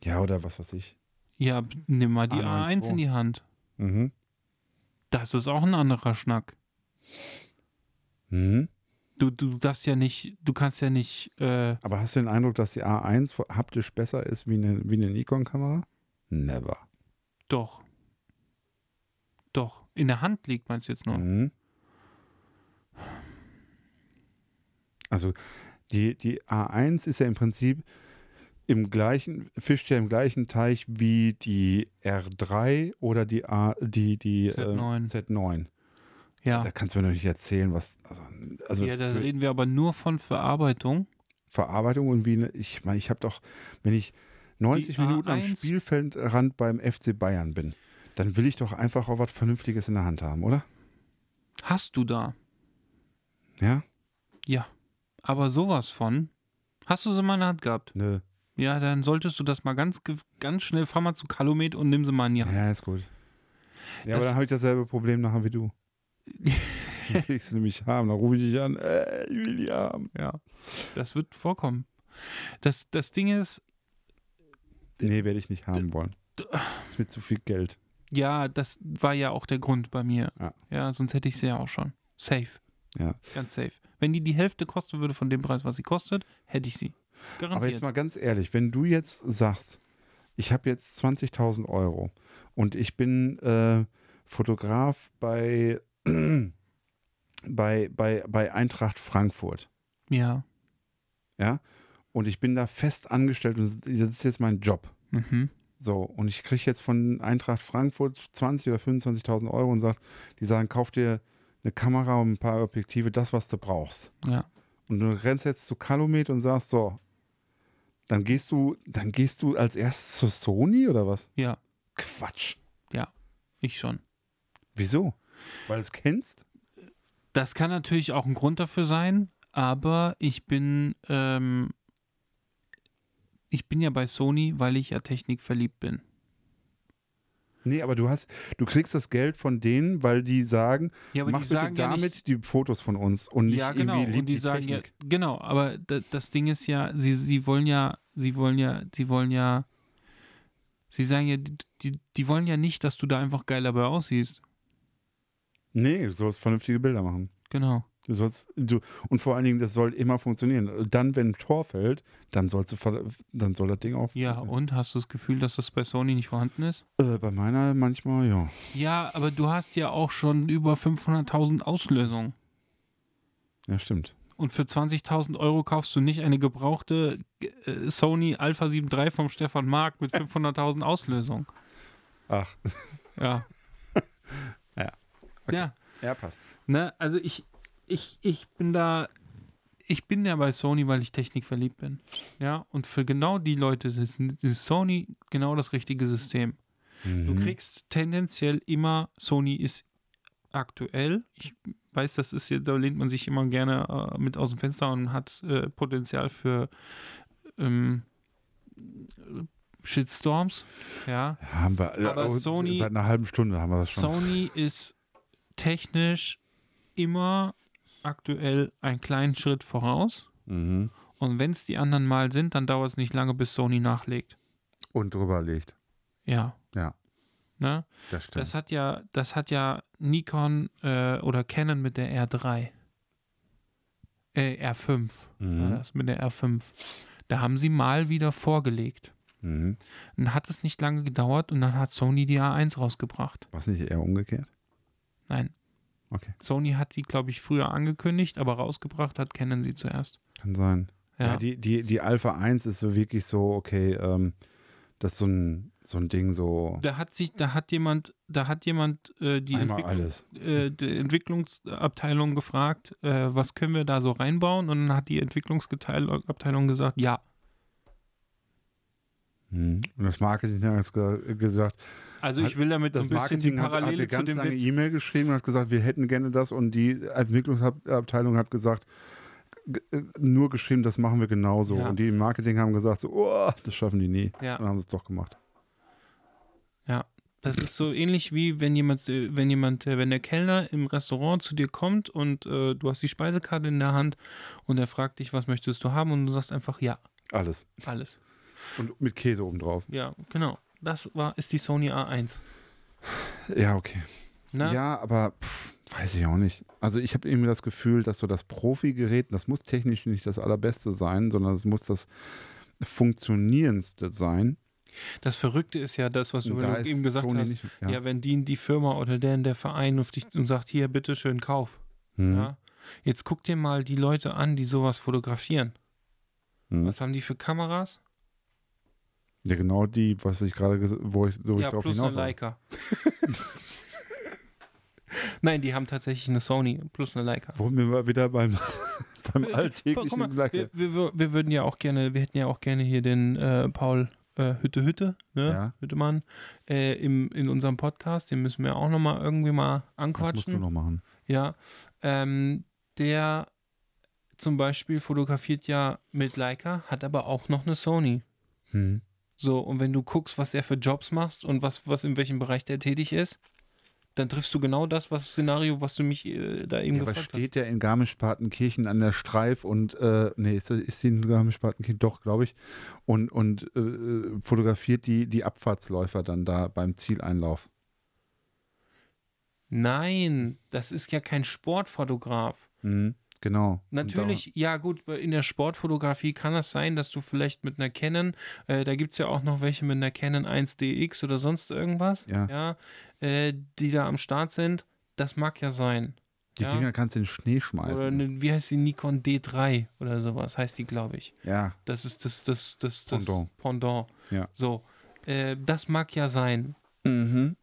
Ja, oder was weiß ich. Ja, nimm mal die A9 A1 in die Hand. Mhm. Das ist auch ein anderer Schnack. Mhm. Du, du darfst ja nicht, du kannst ja nicht, äh, Aber hast du den Eindruck, dass die A1 haptisch besser ist wie eine, wie eine Nikon-Kamera? Never. doch. Doch. In der Hand liegt, meinst du jetzt nur? Mhm. Also die, die A1 ist ja im Prinzip im gleichen, fischt ja im gleichen Teich wie die R3 oder die A, die, die Z9. Äh, Z9. Ja. Da kannst du mir doch nicht erzählen, was. Also, also ja, da reden wir aber nur von Verarbeitung. Verarbeitung und wie eine, ich meine, ich habe doch, wenn ich 90 Die Minuten am A1 Spielfeldrand beim FC Bayern bin, dann will ich doch einfach auch was Vernünftiges in der Hand haben, oder? Hast du da? Ja? Ja. Aber sowas von. Hast du sie mal in der Hand gehabt? Nö. Ja, dann solltest du das mal ganz, ganz schnell, fahr mal zu Calumet und nimm sie mal in die Hand. Ja, ist gut. Ja, Das- aber dann habe ich dasselbe Problem nachher wie du. (laughs) Will ich sie nämlich haben. Dann rufe ich dich an, äh, ich will die haben. Ja. Das wird vorkommen. Das, das Ding ist, Nee, werde ich nicht haben wollen. Ist mir zu viel Geld. ja, das war ja auch der Grund bei mir. Ja. Ja, sonst hätte ich sie ja auch schon. Safe. Ja. Ganz safe. Wenn die die Hälfte kosten würde von dem Preis, was sie kostet, hätte ich sie. Garantiert. Aber jetzt mal ganz ehrlich, wenn du jetzt sagst, ich habe jetzt 20.000 Euro und ich bin äh, Fotograf bei, bei, bei, bei Eintracht Frankfurt, ja. ja, und ich bin da fest angestellt und das ist jetzt mein Job. Mhm. So, und ich kriege jetzt von Eintracht Frankfurt 20.000 oder 25.000 Euro und sag, die sagen, kauf dir eine Kamera und ein paar Objektive, das, was du brauchst. Ja. Und du rennst jetzt zu Calumet und sagst, so, dann gehst du, dann gehst du als erstes zur Sony oder was? Ja. Quatsch. Ich schon. Wieso? Weil du es kennst? Das kann natürlich auch ein Grund dafür sein, aber ich bin, ähm, ich bin ja bei Sony, weil ich ja Technik verliebt bin. Nee, aber du hast, du kriegst das Geld von denen, weil die sagen, Ja, mach die bitte sagen ja damit nicht, die Fotos von uns und nicht ja genau, irgendwie und die, sagen Technik. ja, genau, aber da, das Ding ist ja, sie, sie wollen ja, sie wollen ja, sie wollen ja, sie sagen ja, die, die, die wollen ja nicht, dass du da einfach geil dabei aussiehst. Nee, du sollst vernünftige Bilder machen. Genau. Du sollst, du, und vor allen Dingen, das soll immer funktionieren. Dann, wenn ein Tor fällt, dann sollst du, dann soll das Ding auch Ja, und hast du das Gefühl, dass das bei Sony nicht vorhanden ist? Äh, bei meiner manchmal, ja. Ja, aber du hast ja auch schon über 500.000 Auslösungen. Ja, stimmt. Und für 20.000 Euro kaufst du nicht eine gebrauchte äh, Sony Alpha 7 III vom Stefan Mark mit 500.000 Auslösungen. Ach, Ja. (laughs) Ja. Okay. Ja. ja, passt. Ne, also ich, ich, ich bin da, ich bin ja bei Sony, weil ich Technik verliebt bin. Ja, und für genau die Leute ist, ist Sony genau das richtige System. Du Mhm. kriegst tendenziell immer, Sony ist aktuell. Ich weiß, das ist da lehnt man sich immer gerne äh, mit aus dem Fenster und hat äh, Potenzial für ähm, Shitstorms. Ja. Ja, haben wir, äh, Aber oh, Sony- seit einer halben Stunde haben wir das schon. Sony ist technisch immer aktuell einen kleinen Schritt voraus. Mhm. Und wenn es die anderen mal sind, dann dauert es nicht lange, bis Sony nachlegt. Und drüber liegt. Ja. Ja. Ne? Das stimmt. Das hat ja, das hat ja Nikon äh, oder Canon mit der R3. Äh, R5 war mhm. das, mit der R5. Da haben sie mal wieder vorgelegt. Mhm. Dann hat es nicht lange gedauert und dann hat Sony die A1 rausgebracht. Was nicht eher umgekehrt? Nein. Okay. Sony hat sie, glaube ich, früher angekündigt, aber rausgebracht hat Canon sie zuerst. Kann sein. Ja, Ja. die, die, die Alpha 1 ist so wirklich so, okay, ähm, das ist so ein, so ein Ding, so da hat sich, da hat jemand, da hat jemand äh, die, Entwicklung, äh, die Entwicklungsabteilung gefragt, äh, was können wir da so reinbauen? Und dann hat die Entwicklungsabteilung gesagt, ja. Mhm. Und das Marketing hat ge- gesagt, Also Hat- ich will damit so ein bisschen die Marketing hat, hat Parallele eine zu ganz dem lange. E-Mail geschrieben und hat gesagt, wir hätten gerne das und die Entwicklungsabteilung hat gesagt, äh, nur geschrieben, das machen wir genauso. Ja. Und die im Marketing haben gesagt, so, oh, das schaffen die nie. Ja. Dann haben sie es doch gemacht. Ja, das ist so ähnlich wie wenn jemand, äh, wenn jemand, äh, wenn der Kellner im Restaurant zu dir kommt und äh, du hast die Speisekarte in der Hand und er fragt dich, was möchtest du haben und du sagst einfach ja, Alles. alles. Und mit Käse obendrauf. Ja, genau. Das war ist die Sony A1. Ja, okay. Na? Ja, aber pff, Weiß ich auch nicht. Also ich habe irgendwie das Gefühl, dass so das Profi-Gerät, das muss technisch nicht das allerbeste sein, sondern es muss das funktionierendste sein. Das Verrückte ist ja das, was du da eben gesagt Sony hast. nicht- ja. ja. wenn die, die Firma oder der, der Verein auf dich und sagt, hier, bitteschön, kauf. Hm. Ja. Jetzt guck dir mal die Leute an, die sowas fotografieren. Hm. Was haben die für Kameras? Ja, genau die, was ich gerade, wo ich, wo ich ja, drauf plus hinaus eine Leica. (laughs) Nein, die haben tatsächlich eine Sony plus eine Leica. Wo wir mal wieder beim, (laughs) beim alltäglichen mal, Bleiche. wir, wir, wir würden ja auch gerne, wir hätten ja auch gerne hier den äh, Paul äh, Hütte Hütte, ne? Ja. Hüttemann, äh, im, in unserem Podcast. Den müssen wir auch nochmal irgendwie mal Das musst du anquatschen. noch machen. Ja. Ähm, der zum Beispiel fotografiert ja mit Leica, hat aber auch noch eine Sony. Hm. So, und wenn du guckst, was der für Jobs macht und was, was in welchem Bereich der tätig ist, dann triffst du genau das was Szenario, was du mich äh, da eben Ja, aber gefragt steht ja in Garmisch-Partenkirchen an der Streif und, äh, nee, ist, das, ist die in Garmisch-Partenkirchen? Doch, glaube ich. Und, und äh, fotografiert die, die Abfahrtsläufer dann da beim Zieleinlauf. hast. Nein, das ist ja kein Sportfotograf. Mhm. Genau. Natürlich, ja gut, in der Sportfotografie kann es sein, dass du vielleicht mit einer Canon, äh, da gibt es ja auch noch welche mit einer Canon 1DX oder sonst irgendwas, Ja. äh, die da am Start sind. Das mag ja sein. Die ja. Dinger kannst du in den Schnee schmeißen. Oder eine, wie heißt die Nikon D3 oder sowas, heißt die, glaube ich. ja. Das ist das, das, das, das Pendant. Pendant. Ja. So, äh, das mag ja sein. Mhm.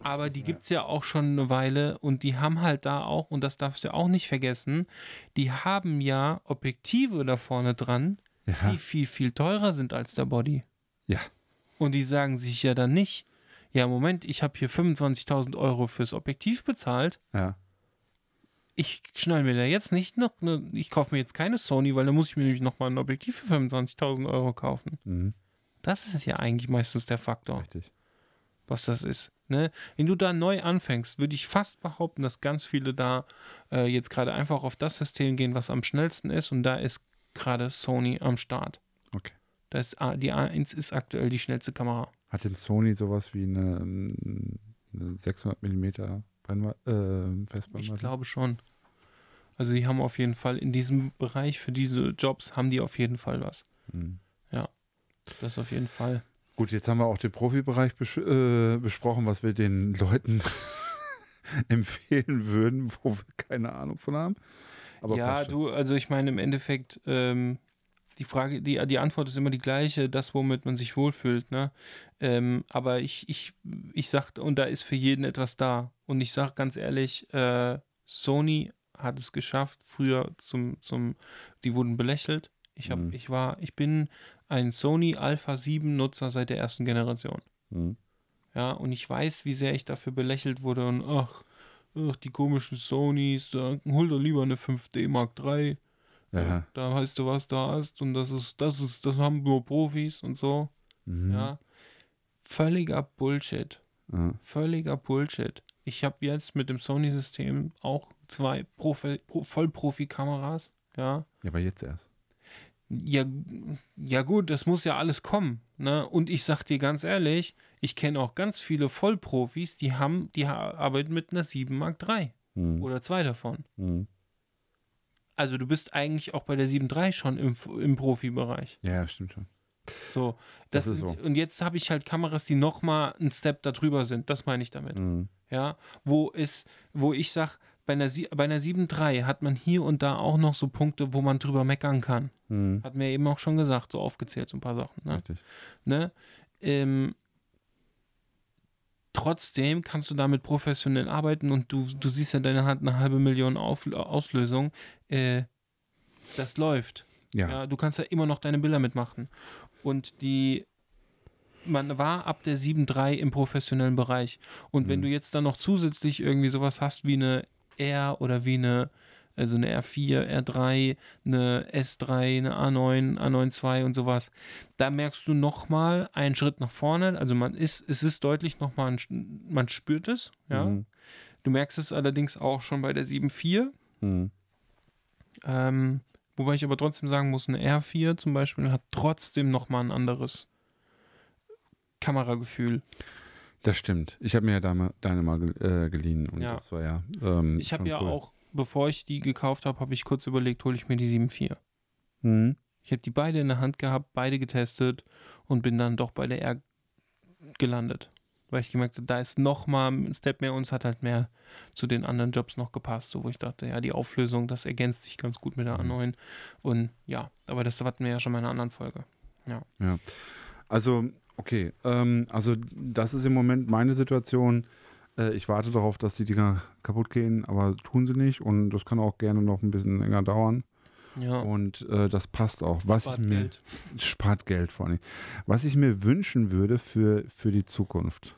Aber die gibt es ja auch schon eine Weile und die haben halt da auch, und das darfst du auch nicht vergessen, die haben ja Objektive da vorne dran, Ja. die viel, viel teurer sind als der Body. Ja. Und die sagen sich ja dann nicht, ja, Moment, ich habe hier 25.000 Euro fürs Objektiv bezahlt. ja. Ich schnall mir da jetzt nicht noch, ne, ich kaufe mir jetzt keine Sony, weil dann muss ich mir nämlich nochmal ein Objektiv für 25.000 Euro kaufen. Mhm. Das ist ja eigentlich meistens der Faktor, Richtig. was das ist. Ne? Wenn du da neu anfängst, würde ich fast behaupten, dass ganz viele da äh, jetzt gerade einfach auf das System gehen, was am schnellsten ist. Und da ist gerade Sony am Start. Okay. Da ist, A- die A1 ist aktuell die schnellste Kamera. Hat denn Sony sowas wie eine, eine 600 mm Brennweite, äh, Ich Festbrennweite? glaube schon. Also die haben auf jeden Fall in diesem Bereich für diese Jobs haben die auf jeden Fall was. Mhm. Das auf jeden Fall. Gut, jetzt haben wir auch den Profibereich besch äh, besprochen, was wir den Leuten (laughs) empfehlen würden, wo wir keine Ahnung von haben. Aber ja, du, also ich meine im Endeffekt, ähm, die Frage, die, die Antwort ist immer die gleiche, das, womit man sich wohlfühlt, ne? Ähm, aber ich, ich, ich sag, und da ist für jeden etwas da. Und ich sag ganz ehrlich, äh, Sony hat es geschafft, früher zum, zum, die wurden belächelt. Ich hab, Mhm. ich war, ich bin ein Sony Alpha 7 Nutzer seit der ersten Generation. Mhm. Ja, und ich weiß, wie sehr ich dafür belächelt wurde und ach, ach die komischen Sonys, da, hol doch lieber eine 5D Mark III. Ja. Da weißt du, was da hast und das ist, das ist, das haben nur Profis und so. Mhm. Ja. Völliger Bullshit. Ja. Völliger Bullshit. Ich habe jetzt mit dem Sony-System auch zwei Profi, Pro, Vollprofi-Kameras. Ja. ja, aber jetzt erst. Ja, ja gut, das muss ja alles kommen. Ne? Und ich sag dir ganz ehrlich, ich kenne auch ganz viele Vollprofis, die haben, die arbeiten mit einer 7 Mark III Mhm. oder zwei davon. Mhm. Also du bist eigentlich auch bei der 7 III schon im, im Profibereich. Ja, stimmt schon. So, das, Das ist so. Und jetzt habe ich halt Kameras, die nochmal einen Step darüber sind. Das meine ich damit. Mhm. Ja, wo es, wo ich sag, bei einer, bei einer 7.3 hat man hier und da auch noch so Punkte, wo man drüber meckern kann. Mhm. Hat mir eben auch schon gesagt, so aufgezählt, so ein paar Sachen. Ne? Richtig. ne? Ähm, trotzdem kannst du damit professionell arbeiten und du, du siehst ja, deine hat eine halbe Million Auf, Auslösung. Äh, das läuft. Ja. Ja. du kannst ja immer noch deine Bilder mitmachen. Und die, man war ab der 7.3 im professionellen Bereich. Und wenn Mhm. du jetzt dann noch zusätzlich irgendwie sowas hast wie eine R oder wie eine, also eine R4, R3, eine S3, eine A9, A9 II und sowas, da merkst du nochmal einen Schritt nach vorne. Also man ist, es ist deutlich nochmal, ein, man spürt es, ja. Mhm. Du merkst es allerdings auch schon bei der 7.4. Mhm. Ähm, wobei ich aber trotzdem sagen muss, eine R4 zum Beispiel hat trotzdem nochmal ein anderes Kameragefühl. Das stimmt. Ich habe mir ja deine, deine mal äh, geliehen und Ja. das war ja. Ähm, Ich habe ja cool. auch, bevor ich die gekauft habe, habe ich kurz überlegt, hole ich mir die 7.4. Mhm. Ich habe die beide in der Hand gehabt, beide getestet und bin dann doch bei der R gelandet. Weil ich gemerkt habe, da ist noch mal ein Step mehr und es hat halt mehr zu den anderen Jobs noch gepasst, so wo ich dachte, ja, die Auflösung, das ergänzt sich ganz gut mit der Mhm. A9. Und ja, aber das hatten wir ja schon mal in einer anderen Folge. Also, okay. Ähm, also, das ist im Moment meine Situation. Äh, ich warte darauf, dass die Dinger kaputt gehen, aber tun sie nicht und das kann auch gerne noch ein bisschen länger dauern. Ja, Und äh, das passt auch. Was spart ich mir, Geld. spart Geld vor allem. Was ich mir wünschen würde für, für die Zukunft.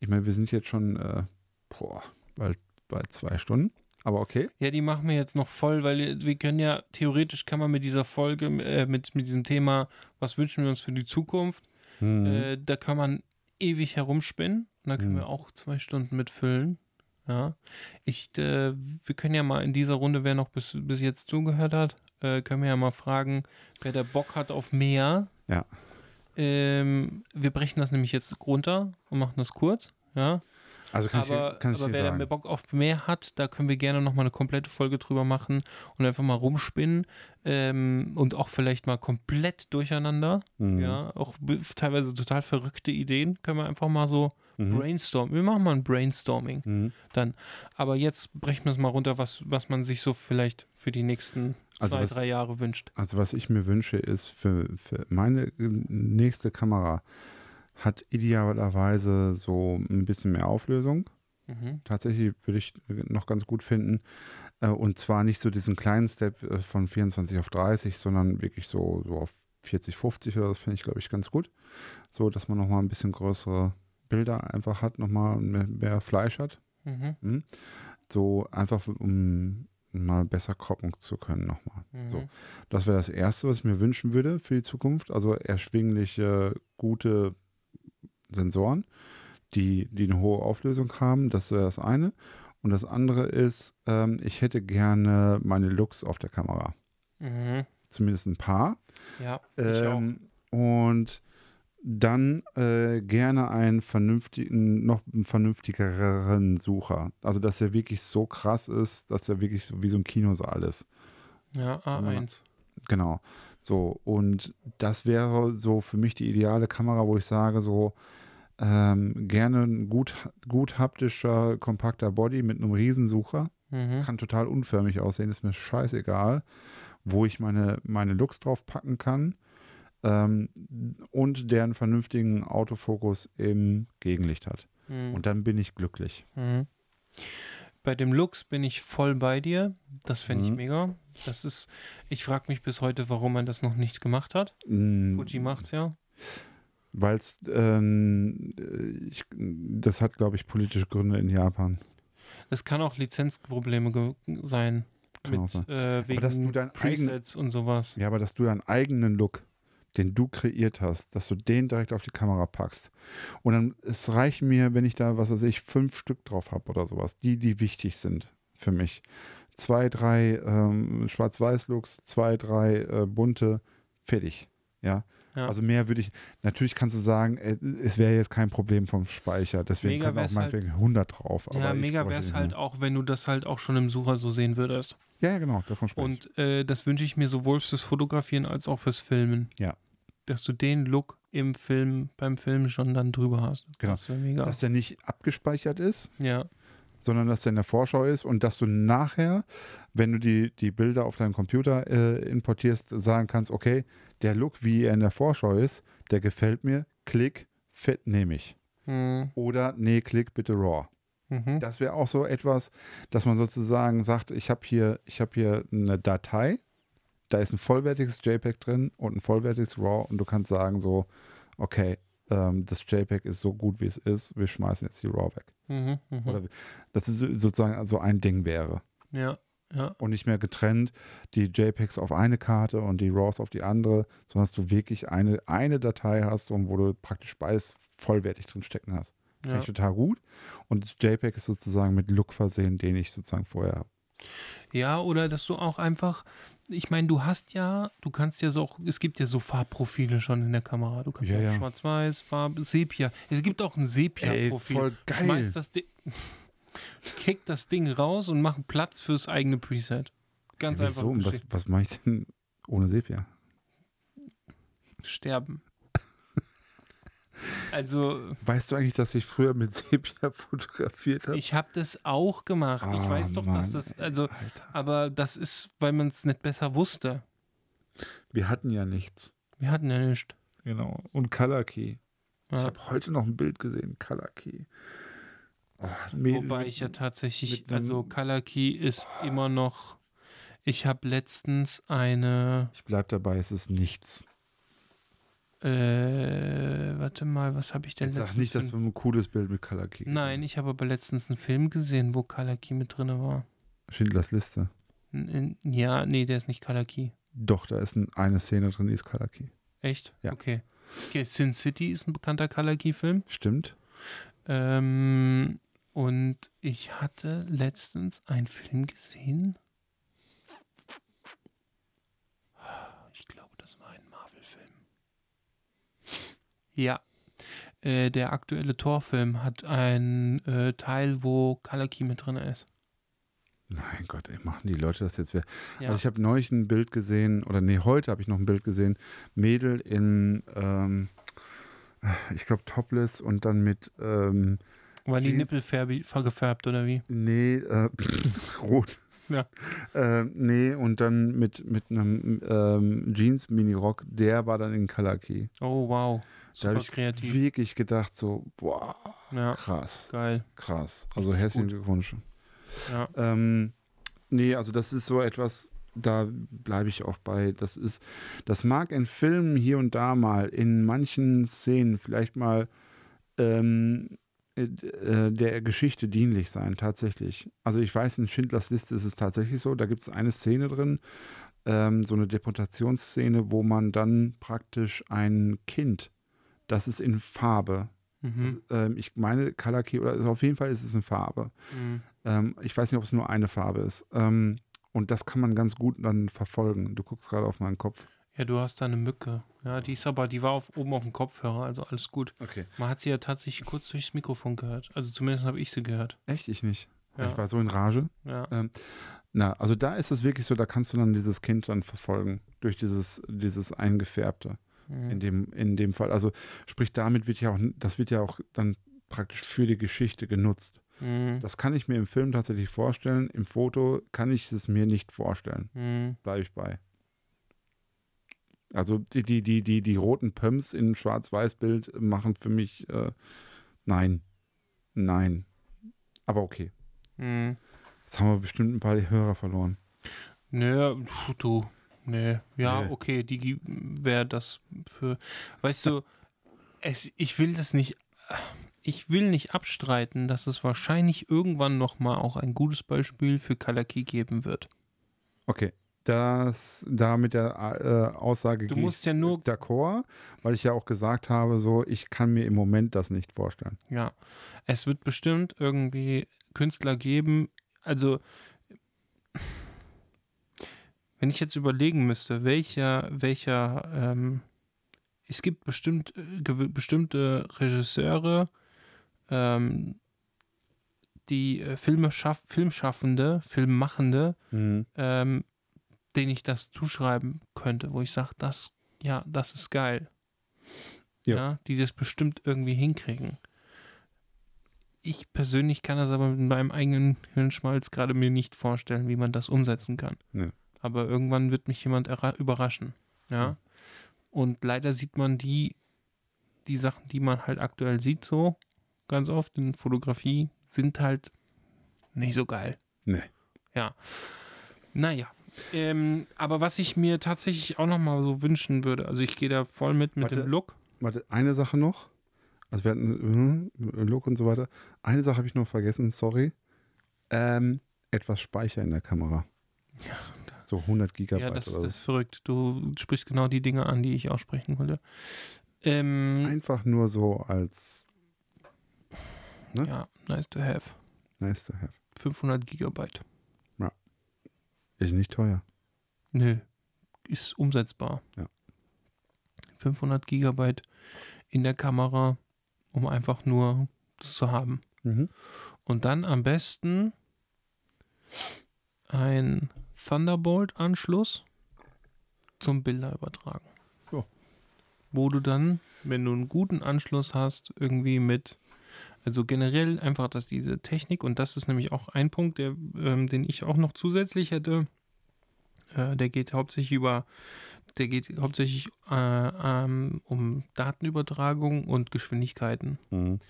Ich meine, wir sind jetzt schon äh, boah, bald bei zwei Stunden, aber okay. Ja, die machen wir jetzt noch voll, weil wir können ja, theoretisch kann man mit dieser Folge, äh, mit, mit diesem Thema, was wünschen wir uns für die Zukunft, Mhm. Äh, da kann man ewig herumspinnen und da können Mhm. wir auch zwei Stunden mitfüllen. Ja. Ich, äh, wir können ja mal in dieser Runde, wer noch bis, bis jetzt zugehört hat, äh, können wir ja mal fragen, wer der Bock hat auf mehr. Ja. Ähm, wir brechen das nämlich jetzt runter und machen das kurz. Ja. Also kann aber ich, kann ich aber wer sagen. mehr Bock auf mehr hat, da können wir gerne nochmal eine komplette Folge drüber machen und einfach mal rumspinnen ähm, und auch vielleicht mal komplett durcheinander. Mhm. Ja, auch teilweise total verrückte Ideen können wir einfach mal so Mhm. brainstormen. Wir machen mal ein Brainstorming. Mhm. Aber jetzt brechen wir es mal runter, was, was man sich so vielleicht für die nächsten Also zwei, was- drei Jahre wünscht. Also was ich mir wünsche, ist für, für meine nächste Kamera hat idealerweise so ein bisschen mehr Auflösung. Mhm. Tatsächlich würde ich noch ganz gut finden. Äh, Und zwar nicht so diesen kleinen Step äh, von 24 auf 30, sondern wirklich so, so auf 40, 50 oder das finde ich, glaube ich, ganz gut. So, dass man nochmal ein bisschen größere Bilder einfach hat, nochmal mehr, mehr Fleisch hat. Mhm. Hm? So einfach, um mal besser kroppen zu können nochmal. Mhm. So. Das wäre das Erste, was ich mir wünschen würde für die Zukunft. Also erschwingliche, gute Sensoren, die, die eine hohe Auflösung haben. Das wäre das eine. Und das andere ist, ähm, ich hätte gerne meine Looks auf der Kamera. Mhm. Zumindest ein paar. Ja, ich auch. Ähm, und dann äh, gerne einen vernünftigen, noch einen vernünftigeren Sucher. Also, dass er wirklich so krass ist, dass er wirklich so wie so ein Kinosaal ist. Ja, A1. Genau. So, und das wäre so für mich die ideale Kamera, wo ich sage, so ähm, gerne ein gut, gut haptischer, kompakter Body mit einem Riesensucher. Mhm. Kann total unförmig aussehen, ist mir scheißegal, wo ich meine, meine Looks drauf packen kann. Ähm, und der einen vernünftigen Autofokus im Gegenlicht hat. Mhm. Und dann bin ich glücklich. Mhm. Bei dem Lux bin ich voll bei dir. Das fände ich Mhm. mega. Das ist, ich frage mich bis heute, warum man das noch nicht gemacht hat. Mm, Fuji macht's ja. Weil es, ähm, das hat, glaube ich, politische Gründe in Japan. Es kann auch Lizenzprobleme sein. Kann mit sein. äh, wegen dass du dein eigen- Presets und sowas. Ja, aber dass du deinen eigenen Look, den du kreiert hast, dass du den direkt auf die Kamera packst. Und dann, es reicht mir, wenn ich da, was weiß ich, fünf Stück drauf habe oder sowas, die, die wichtig sind für mich. Zwei, drei ähm, Schwarz-Weiß-Looks, zwei, drei äh, bunte, fertig. Ja. Ja. Also mehr würde ich, natürlich kannst du sagen, äh, es wäre jetzt kein Problem vom Speicher, deswegen Mega können auch halt- meinetwegen 100 drauf. ja, mega wäre es halt auch, wenn du das halt auch schon im Sucher so sehen würdest. Ja, ja, genau, davon spreche. Und äh, das wünsche ich mir sowohl fürs Fotografieren als auch fürs Filmen. Ja. Dass du den Look im Film, beim Film schon dann drüber hast. Genau. Das wäre mega. Dass der nicht abgespeichert ist, ja. Sondern dass der in der Vorschau ist und dass du nachher, wenn du die, die Bilder auf deinem Computer äh, importierst, sagen kannst, okay, der Look, wie er in der Vorschau ist, der gefällt mir, klick, fett nehme ich. Mhm. Oder nee, klick bitte RAW. Mhm. Das wäre auch so etwas, dass man sozusagen sagt, ich habe hier, ich habe hier eine Datei, da ist ein vollwertiges JPEG drin und ein vollwertiges RAW und du kannst sagen so, okay, ähm, das JPEG ist so gut, wie es ist, wir schmeißen jetzt die RAW weg. Mhm. Mhm. Oder dass es sozusagen so ein Ding wäre. ja. Ja. Und nicht mehr getrennt, die JPEGs auf eine Karte und die RAWs auf die andere, sondern dass du wirklich eine, eine Datei hast, und wo du praktisch beides vollwertig drin stecken hast. Finde ja. ich total gut. Und das JPEG ist sozusagen mit Look versehen, den ich sozusagen vorher habe. Ja, oder dass du auch einfach, ich meine, du hast ja, du kannst ja so, es gibt ja so Farbprofile schon in der Kamera. Du kannst Ja, ja. Schwarz-Weiß, Farbe, Sepia. Es gibt auch ein Sepia-Profil. Voll geil. Schmeiß das Ding, (laughs) kick das Ding raus und mach einen Platz fürs eigene Preset. Ganz Ja, einfach. Und was, was mache ich denn ohne Sepia? Sterben. Also, Weißt du eigentlich, dass ich früher mit Sepia (laughs) fotografiert habe? ich habe das auch gemacht. ich Ah, weiß doch, dass Mann, das, also, Alter. aber das ist, weil man es nicht besser wusste. Wir hatten ja nichts. Wir hatten ja nichts. Genau. Und Color Key. Ich Ja. habe heute noch ein Bild gesehen, Color Key. Oh, Wobei ich ja tatsächlich, also Color Key ist immer noch. Ich habe letztens eine, Ich bleib dabei, es ist nichts. Äh, warte mal, was habe ich denn Jetzt sag letztens? nicht, dass du ein cooles Bild mit Key Nein, ich habe aber letztens einen Film gesehen, wo Key mit drin war. Schindlers Liste. N- in- Ja, nee, der ist nicht Key. Doch, da ist ein, eine Szene drin, die ist Key. Echt? Ja. Okay. Okay, Sin City ist ein bekannter Color Key-Film. Stimmt? Ähm, und ich hatte letztens einen Film gesehen. Ich glaube, das war ein Marvel-Film. Ja. Äh, der aktuelle Torfilm hat einen äh, Teil, wo Key mit drin ist. Mein Gott, ey, machen die Leute das jetzt wieder? Ja. Also ich habe neulich ein Bild gesehen, oder nee, heute habe ich noch ein Bild gesehen, Mädel in, ähm, ich glaube, topless und dann mit, ähm, War die Nippel färbi- gefärbt oder wie? nee, äh, (laughs) rot. Ja. Äh, nee, und dann mit, mit einem ähm, Jeans-Mini-Rock, der war dann in Color Key. Oh, wow. Da habe Super ich kreativ. wirklich gedacht, so, boah, Ja, krass, geil. krass. Also Richtig herzlichen gut. Glückwunsch. Ja. Ähm, nee, also das ist so etwas, da bleibe ich auch bei. Das ist, das mag in Filmen hier und da mal, in manchen Szenen vielleicht mal ähm, äh, äh, der Geschichte dienlich sein, tatsächlich. Also ich weiß, in Schindlers Liste ist es tatsächlich so, da gibt es eine Szene drin, ähm, so eine Deportationsszene, wo man dann praktisch ein Kind, das ist in Farbe, Mhm. ähm, ich meine Color Key, oder also auf jeden Fall ist es in Farbe. Mhm. Ähm, ich weiß nicht, ob es nur eine Farbe ist. Ähm, und das kann man ganz gut dann verfolgen. Du guckst gerade auf meinen Kopf. Ja, du hast da eine Mücke. Ja, die ist aber, die war auf, oben auf dem Kopfhörer, also alles gut. Okay. Man hat sie ja tatsächlich kurz durchs Mikrofon gehört. Also zumindest habe ich sie gehört. Echt? Ich nicht. Ja. Ich war so in Rage. Ja. Na, also da ist es wirklich so, da kannst du dann dieses Kind dann verfolgen. Durch dieses, dieses Eingefärbte. Mhm. In dem, in dem Fall. Also sprich, damit wird ja auch, das wird ja auch dann praktisch für die Geschichte genutzt. Mhm. Das kann ich mir im Film tatsächlich vorstellen. Im Foto kann ich es mir nicht vorstellen. Mhm. bleibe ich bei. Also die, die, die, die, die roten Pumps im Schwarz-Weiß-Bild machen für mich äh, nein. Nein. Aber okay. Mhm. Jetzt haben wir bestimmt ein paar Hörer verloren. Nö, pf, du. Nee. Ja, Nee. okay, die wäre das für. Weißt du, es, ich will das nicht. Ich will nicht abstreiten, dass es wahrscheinlich irgendwann nochmal auch ein gutes Beispiel für Kalaki geben wird. Okay. Das, da mit der äh, Aussage Du musst ja nur- d'accord, weil ich ja auch gesagt habe, so, ich kann mir im Moment das nicht vorstellen. Ja, es wird bestimmt irgendwie Künstler geben. Also, wenn ich jetzt überlegen müsste, welcher, welcher, ähm, es gibt bestimmt, äh, bestimmte Regisseure, ähm, die äh, Filme schaff, Filmschaffende, Filmmachende, ähm, denen ich das zuschreiben könnte, wo ich sage, das, ja, das ist geil. Ja. Ja. die das bestimmt irgendwie hinkriegen. Ich persönlich kann das aber mit meinem eigenen Hirnschmalz gerade mir nicht vorstellen, wie man das umsetzen kann. Nee. Aber irgendwann wird mich jemand erra- überraschen. Ja. Ja. Und leider sieht man die, die Sachen, die man halt aktuell sieht, so ganz oft in Fotografie, sind halt nicht so geil. Nee. Ja. Naja. Ähm, aber was ich mir tatsächlich auch nochmal so wünschen würde, also ich gehe da voll mit mit Warte. dem Look. Warte, eine Sache noch. Also wir hatten äh, Look und so weiter. Eine Sache habe ich noch vergessen, sorry. Ähm, etwas Speicher in der Kamera. Ja, So 100 Gigabyte Ja, das, so. das ist verrückt. Du sprichst genau die Dinge an, die ich aussprechen wollte. Ähm, Einfach nur so als ne? ja, nice to have. nice to have. 500 Gigabyte. Ja. Ist nicht teuer. Nö, ist umsetzbar. Ja. 500 Gigabyte in der Kamera, um einfach nur das zu haben. Mhm. Und dann am besten ein Thunderbolt-Anschluss zum Bilder übertragen. Ja. Wo du dann, wenn du einen guten Anschluss hast, irgendwie mit, also generell einfach, dass diese Technik, und das ist nämlich auch ein Punkt, der, ähm, den ich auch noch zusätzlich hätte, äh, der geht hauptsächlich über, der geht hauptsächlich äh, ähm, um Datenübertragung und Geschwindigkeiten Mhm.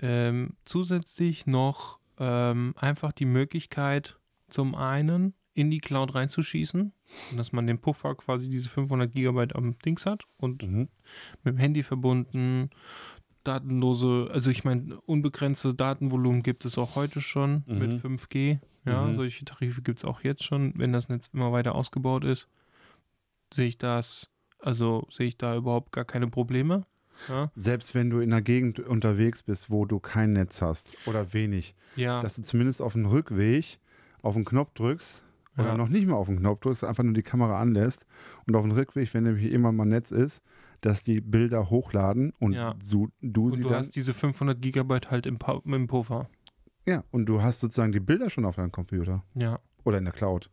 ähm, zusätzlich noch ähm, einfach die Möglichkeit, zum einen in die Cloud reinzuschießen, und dass man den Puffer quasi diese 500 Gigabyte am Dings hat und Mhm. mit dem Handy verbunden, datenlose, also ich meine, unbegrenzte Datenvolumen gibt es auch heute schon Mhm. mit 5G. Ja, Mhm. solche Tarife gibt es auch jetzt schon. Wenn das Netz immer weiter ausgebaut ist, sehe ich das, also sehe ich da überhaupt gar keine Probleme. Ja, Selbst wenn du in einer Gegend unterwegs bist, wo du kein Netz hast oder wenig, ja, dass du zumindest auf dem Rückweg auf den Knopf drückst oder Ja. noch nicht mal auf den Knopf drückst, einfach nur die Kamera anlässt und auf dem Rückweg, wenn nämlich immer mal Netz ist, dass die Bilder hochladen und Ja. so, du und sie du dann hast diese 500 Gigabyte halt im, im Puffer. ja und du hast sozusagen die Bilder schon auf deinem Computer Ja, oder in der Cloud.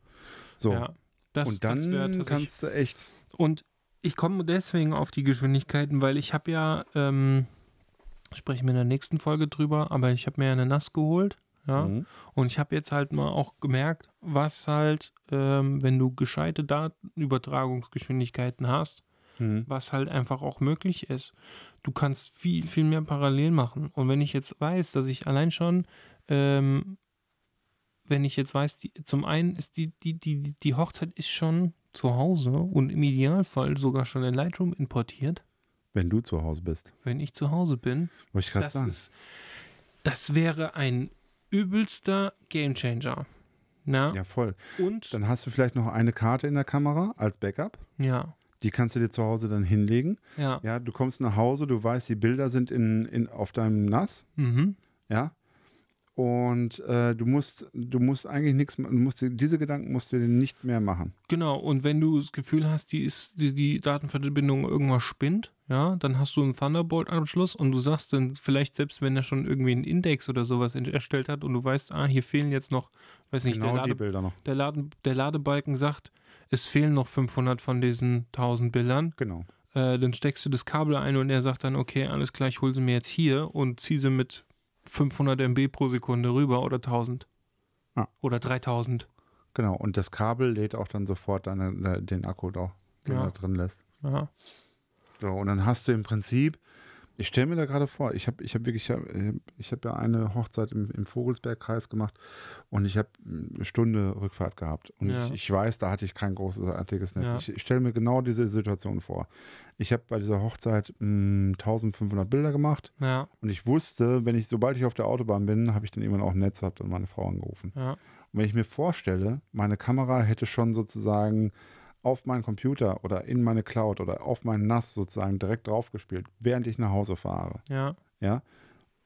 So ja. Das, und das dann tatsächlich- kannst du echt Und ich komme deswegen auf die Geschwindigkeiten, weil ich habe ja, ähm, sprechen wir in der nächsten Folge drüber, aber ich habe mir ja eine NAS geholt. Ja. Mhm. Und ich habe jetzt halt mal auch gemerkt, was halt, ähm, wenn du gescheite Datenübertragungsgeschwindigkeiten hast, Mhm. was halt einfach auch möglich ist. Du kannst viel, viel mehr parallel machen. Und wenn ich jetzt weiß, dass ich allein schon, ähm, wenn ich jetzt weiß, die, zum einen ist die, die, die, die Hochzeit ist schon zu Hause und im Idealfall sogar schon in Lightroom importiert, wenn du zu Hause bist. wenn ich zu Hause bin. Wollte ich gerade sagen. ist, das wäre ein übelster Gamechanger. Na? ja, voll. Und Dann hast du vielleicht noch eine Karte in der Kamera als Backup. ja, Die kannst du dir zu Hause dann hinlegen. ja. Ja, du kommst nach Hause, du weißt, die Bilder sind in, in, auf deinem NAS. Mhm. Ja. Und äh, du musst, du musst eigentlich nichts, du musst dir, diese Gedanken musst du dir nicht mehr machen. Genau, und wenn du das Gefühl hast, die ist, die, die Datenverbindung irgendwas spinnt, ja, dann hast du einen Thunderbolt-Anschluss und du sagst dann vielleicht, selbst wenn er schon irgendwie einen Index oder sowas erstellt hat und du weißt, ah, hier fehlen jetzt noch, weiß nicht, genau der, die Lade, Bilder noch. der, Laden, der Ladebalken sagt, es fehlen noch 500 von diesen 1000 Bildern, Genau. äh, dann steckst du das Kabel ein und er sagt dann, okay, alles klar, ich hole sie mir jetzt hier und ziehe sie mit 500 MB pro Sekunde rüber oder 1000. Ah. Oder 3000. Genau. Und das Kabel lädt auch dann sofort deine, den Akku da, den Ja. da drin lässt. Ja. So, und dann hast du im Prinzip, ich stelle mir da gerade vor, ich habe ich hab wirklich, ich habe ja eine Hochzeit im, im Vogelsbergkreis gemacht und ich habe eine Stunde Rückfahrt gehabt. Und Ja. ich, ich weiß, da hatte ich kein großartiges Netz. Ja. Ich, ich stelle mir genau diese Situation vor. Ich habe bei dieser Hochzeit mh, 1500 Bilder gemacht Ja, und ich wusste, wenn ich, sobald ich auf der Autobahn bin, habe ich dann irgendwann auch ein Netz, habe dann meine Frau angerufen. Und wenn ich mir vorstelle, meine Kamera hätte schon sozusagen auf meinen Computer oder in meine Cloud oder auf meinen NAS sozusagen direkt draufgespielt, während ich nach Hause fahre, ja. ja,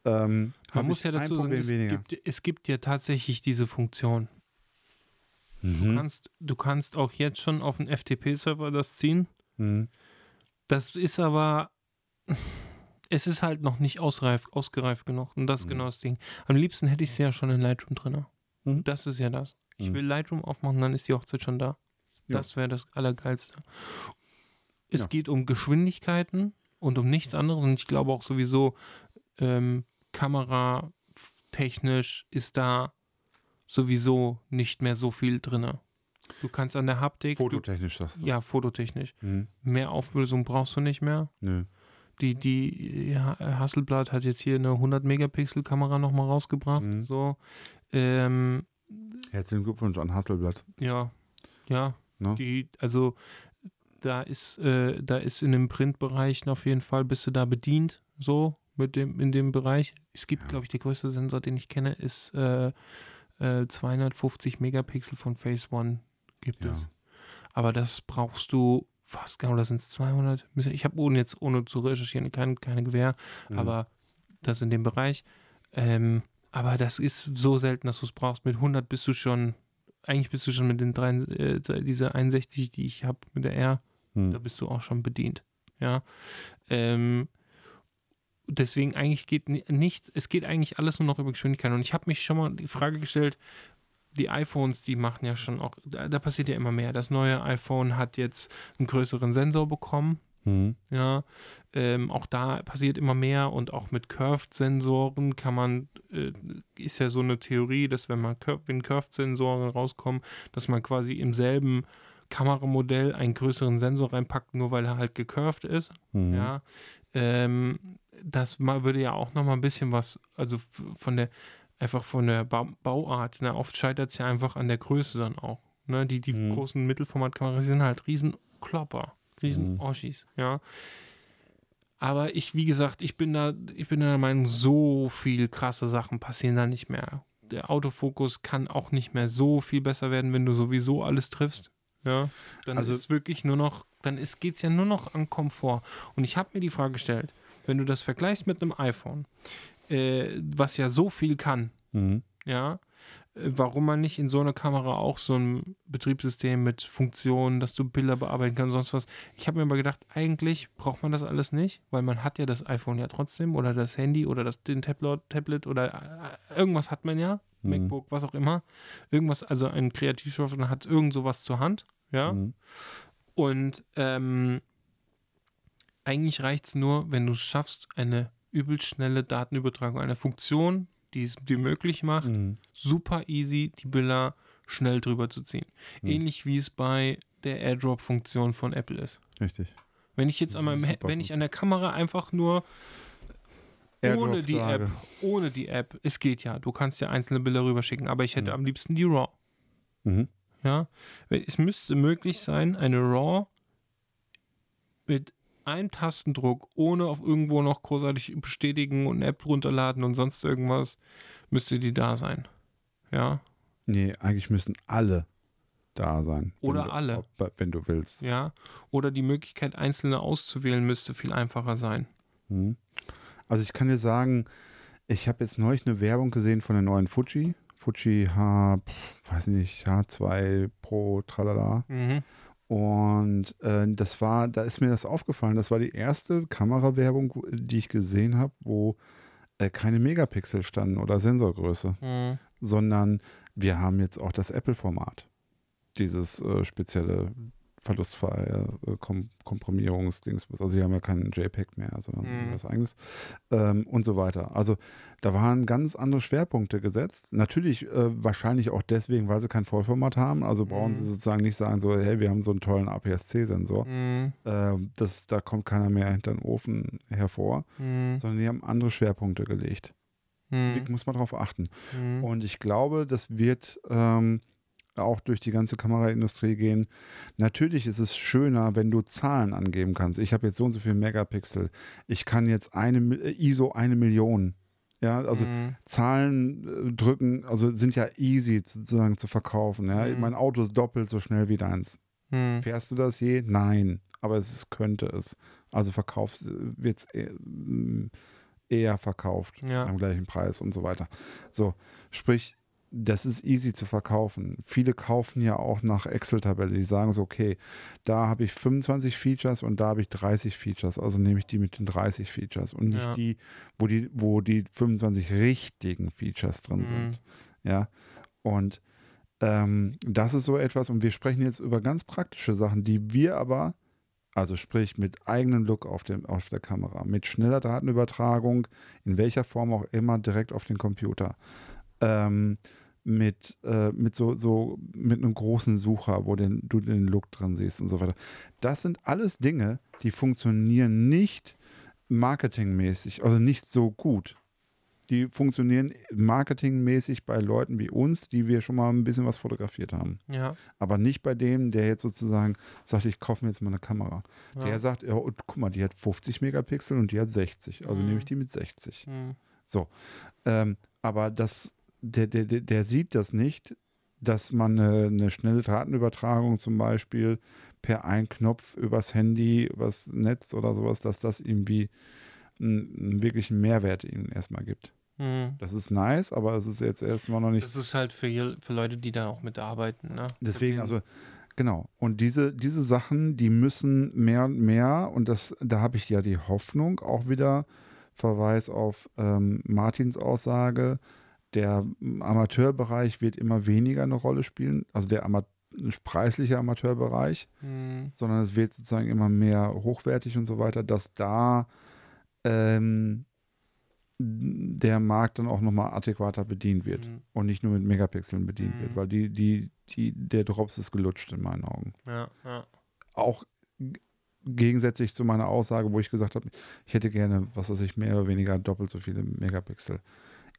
ähm, Man muss ja dazu sagen, es gibt, es gibt ja tatsächlich diese Funktion. Du, Mhm. kannst, du kannst auch jetzt schon auf einen FTP-Server das ziehen. Mhm. Das ist aber, es ist halt noch nicht ausreif, ausgereift genug. Und das ist Mhm. genau das Ding. Am liebsten hätte ich es ja schon in Lightroom drin. Mhm. Das ist ja das. Ich Mhm. will Lightroom aufmachen, dann ist die Hochzeit schon da. Das wäre das Allergeilste. Es Ja. geht um Geschwindigkeiten und um nichts anderes. Und ich glaube auch sowieso, ähm, kameratechnisch ist da sowieso nicht mehr so viel drin. Du kannst an der Haptik, du, Fototechnisch sagst du. ja, fototechnisch, Mhm. mehr Auflösung brauchst du nicht mehr. Nö. Die, die ja, Hasselblad hat jetzt hier eine 100 Megapixel Kamera nochmal rausgebracht. Mhm. So, ähm, Herzlichen Glückwunsch an Hasselblatt. ja, ja, Ne? die, also da ist, äh, da ist in den Printbereichen auf jeden Fall bist du da bedient, so mit dem, in dem Bereich. Es gibt, Ja. glaube ich, der größte Sensor, den ich kenne, ist äh, äh, 250 Megapixel von Phase One gibt Ja. es. Aber das brauchst du fast, genau, das sind 200. Ich habe ohne jetzt, ohne zu recherchieren, kein, keine Gewehr, Mhm. aber das in dem Bereich. Ähm, aber das ist so selten, dass du es brauchst. Mit 100 bist du schon eigentlich bist du schon mit den drei, äh, dieser 61, die ich habe mit der R, Hm. da bist du auch schon bedient. Ja. Ähm, deswegen eigentlich geht ni- nicht, es geht eigentlich alles nur noch über Geschwindigkeit. Und ich habe mich schon mal die Frage gestellt, die iPhones, die machen ja schon auch, da, da passiert ja immer mehr. Das neue iPhone hat jetzt einen größeren Sensor bekommen. Hm. Ja, ähm, auch da passiert immer mehr und auch mit Curved-Sensoren kann man, äh, ist ja so eine Theorie, dass wenn man Cur wenn Curved-Sensoren rauskommen, dass man quasi im selben Kameramodell einen größeren Sensor reinpackt, nur weil er halt gecurved ist. Hm. Ja, ähm, das mal würde ja auch noch mal ein bisschen was, also von der, einfach von der ba Bauart, ne? oft scheitert es ja einfach an der Größe dann auch. Ne? Die, die Mhm. großen Mittelformatkameras sind halt riesen Klopper, riesen Mhm. Oschis, ja. Aber ich, wie gesagt, ich bin da, ich bin der Meinung, so viel krasse Sachen passieren da nicht mehr. Der Autofokus kann auch nicht mehr so viel besser werden, wenn du sowieso alles triffst. Ja, dann Also- ist es wirklich nur noch, dann geht es ja nur noch an Komfort. Und ich habe mir die Frage gestellt, wenn du das vergleichst mit einem iPhone, äh, was ja so viel kann, Hm. ja, warum man nicht in so einer Kamera auch so ein Betriebssystem mit Funktionen, dass du Bilder bearbeiten kannst, sonst was. Ich habe mir aber gedacht, eigentlich braucht man das alles nicht, weil man hat ja das iPhone ja trotzdem oder das Handy oder das, den Tablet, Tablet oder äh, irgendwas hat man ja, Mhm. MacBook, was auch immer. Irgendwas, also ein Kreativschaffender hat irgend sowas zur Hand, ja. Hm. Und ähm, eigentlich reicht es nur, wenn du es schaffst, eine übelst schnelle Datenübertragung, eine Funktion, die es dir möglich macht, Hm. super easy die Bilder schnell drüber zu ziehen. Hm. Ähnlich wie es bei der AirDrop-Funktion von Apple ist. Richtig. Wenn ich jetzt an meinem, wenn ich an der Kamera einfach nur ohne die. App, ohne die App, es geht ja, du kannst ja einzelne Bilder rüberschicken, aber ich hätte Mhm. am liebsten die RAW. Mhm. Ja, es müsste möglich sein, eine RAW mit einem Tastendruck, ohne auf irgendwo noch großartig bestätigen und eine App runterladen und sonst irgendwas, müsste die da sein. Ja, Nee, eigentlich müssen alle da sein. wenn Oder du, alle. ob- wenn du willst. ja. Oder die Möglichkeit, einzelne auszuwählen, müsste viel einfacher sein. Hm. Also ich kann dir sagen, ich habe jetzt neulich eine Werbung gesehen von der neuen Fuji. Fuji H, weiß nicht, H2 Pro, tralala. Mhm. Und äh, das war, da ist mir das aufgefallen, das war die erste Kamerawerbung, die ich gesehen habe, wo äh, keine Megapixel standen oder Sensorgröße, Mhm. sondern wir haben jetzt auch das Apple-Format. Dieses äh, spezielle verlustfreie äh, Kom Komprimierungsdings. Also sie haben ja keinen JPEG mehr, sondern Mhm. was eigenes ähm, und so weiter. Also da waren ganz andere Schwerpunkte gesetzt. Natürlich äh, wahrscheinlich auch deswegen, weil sie kein Vollformat haben. Also brauchen Mhm. sie sozusagen nicht sagen so, hey, wir haben so einen tollen APS-C-Sensor. Mhm. Äh, das, da kommt keiner mehr hinter den Ofen hervor, Mhm. sondern die haben andere Schwerpunkte gelegt. Mhm. Muss man darauf achten. Mhm. Und ich glaube, das wird ähm, auch durch die ganze Kameraindustrie gehen. Natürlich ist es schöner, wenn du Zahlen angeben kannst. Ich habe jetzt so und so viel Megapixel. Ich kann jetzt eine äh, ISO eine Million. Ja, also Mhm. Zahlen äh, drücken, also sind ja easy sozusagen zu verkaufen. Ja? Mhm. Mein Auto ist doppelt so schnell wie deins. Mhm. Fährst du das je? Nein. Aber es ist- könnte es. Also verkauft wird es eher, mm, eher verkauft Ja. am gleichen Preis und so weiter. So, sprich, das ist easy zu verkaufen. Viele kaufen ja auch nach Excel-Tabelle. Die sagen so, okay, da habe ich 25 Features und da habe ich 30 Features. Also nehme ich die mit den 30 Features und nicht Ja. die, wo die, wo die 25 richtigen Features drin Mhm. sind. Ja. Und ähm, das ist so etwas, und wir sprechen jetzt über ganz praktische Sachen, die wir aber, also sprich mit eigenem Look auf, dem, auf der Kamera, mit schneller Datenübertragung, in welcher Form auch immer, direkt auf den Computer, ähm, mit, äh, mit so, so, mit einem großen Sucher, wo den, du den Look drin siehst und so weiter. Das sind alles Dinge, die funktionieren nicht marketingmäßig, also nicht so gut die funktionieren marketingmäßig bei Leuten wie uns, die wir schon mal ein bisschen was fotografiert haben. Ja. Aber nicht bei dem, der jetzt sozusagen sagt, ich kaufe mir jetzt mal eine Kamera. ja. Der sagt, ja, und guck mal, die hat 50 Megapixel und die hat 60. Also Mhm. nehme ich die mit 60. Mhm. Ähm, aber das, der, der, der, sieht das nicht, dass man eine, eine schnelle Datenübertragung zum Beispiel per Einknopf übers Handy, übers Netz oder sowas, dass das irgendwie einen, einen wirklichen Mehrwert ihnen erstmal gibt. Mhm. Das ist nice, aber es ist jetzt erstmal noch nicht. Das ist halt für, für Leute, die da auch mitarbeiten. Ne? Deswegen, also, genau. Und diese, diese Sachen, die müssen mehr und mehr, und das, da habe ich ja die Hoffnung, auch wieder Verweis auf ähm, Martins Aussage, der Amateurbereich wird immer weniger eine Rolle spielen, also der Ama preisliche Amateurbereich, den, sondern es wird sozusagen immer mehr hochwertig und so weiter, dass da ähm, der Markt dann auch nochmal adäquater bedient wird Mhm. und nicht nur mit Megapixeln bedient Mhm. wird, weil die, die, die, der Drops ist gelutscht in meinen Augen. Ja, ja. Auch gegensätzlich zu meiner Aussage, wo ich gesagt habe, ich hätte gerne, was weiß ich, mehr oder weniger doppelt so viele Megapixel.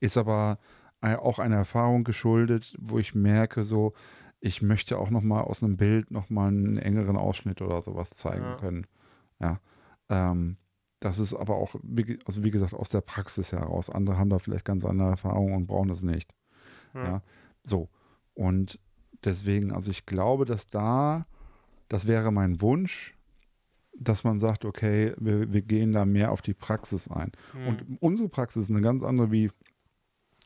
Ist aber auch einer Erfahrung geschuldet, wo ich merke, so, ich möchte auch nochmal aus einem Bild nochmal einen engeren Ausschnitt oder sowas zeigen Ja. können. Ja. Ähm, das ist aber auch, wie, also wie gesagt, aus der Praxis heraus. Andere haben da vielleicht ganz andere Erfahrungen und brauchen das nicht. Ja. Ja. So. Und deswegen, also ich glaube, dass da, das wäre mein Wunsch, dass man sagt, okay, wir, wir gehen da mehr auf die Praxis ein. Mhm. Und unsere Praxis ist eine ganz andere wie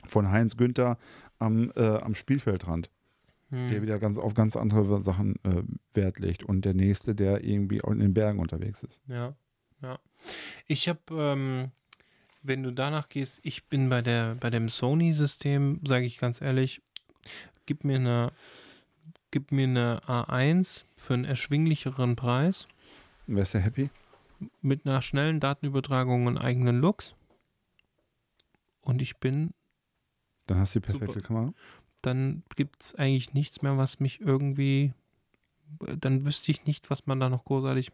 von Heinz Günther am, äh, am Spielfeldrand, Mhm. der wieder ganz auf ganz andere Sachen äh, Wert legt. Und der nächste, der irgendwie auch in den Bergen unterwegs ist. Ja, ja. Ich habe, ähm, wenn du danach gehst, ich bin bei der bei dem Sony-System, sage ich ganz ehrlich, gib mir eine gib mir eine A1 für einen erschwinglicheren Preis Wärst du happy? mit einer schnellen Datenübertragung und eigenen Looks. Und ich bin, Dann hast du die perfekte Super. Kamera. dann gibt es eigentlich nichts mehr, was mich irgendwie, dann wüsste ich nicht, was man da noch großartig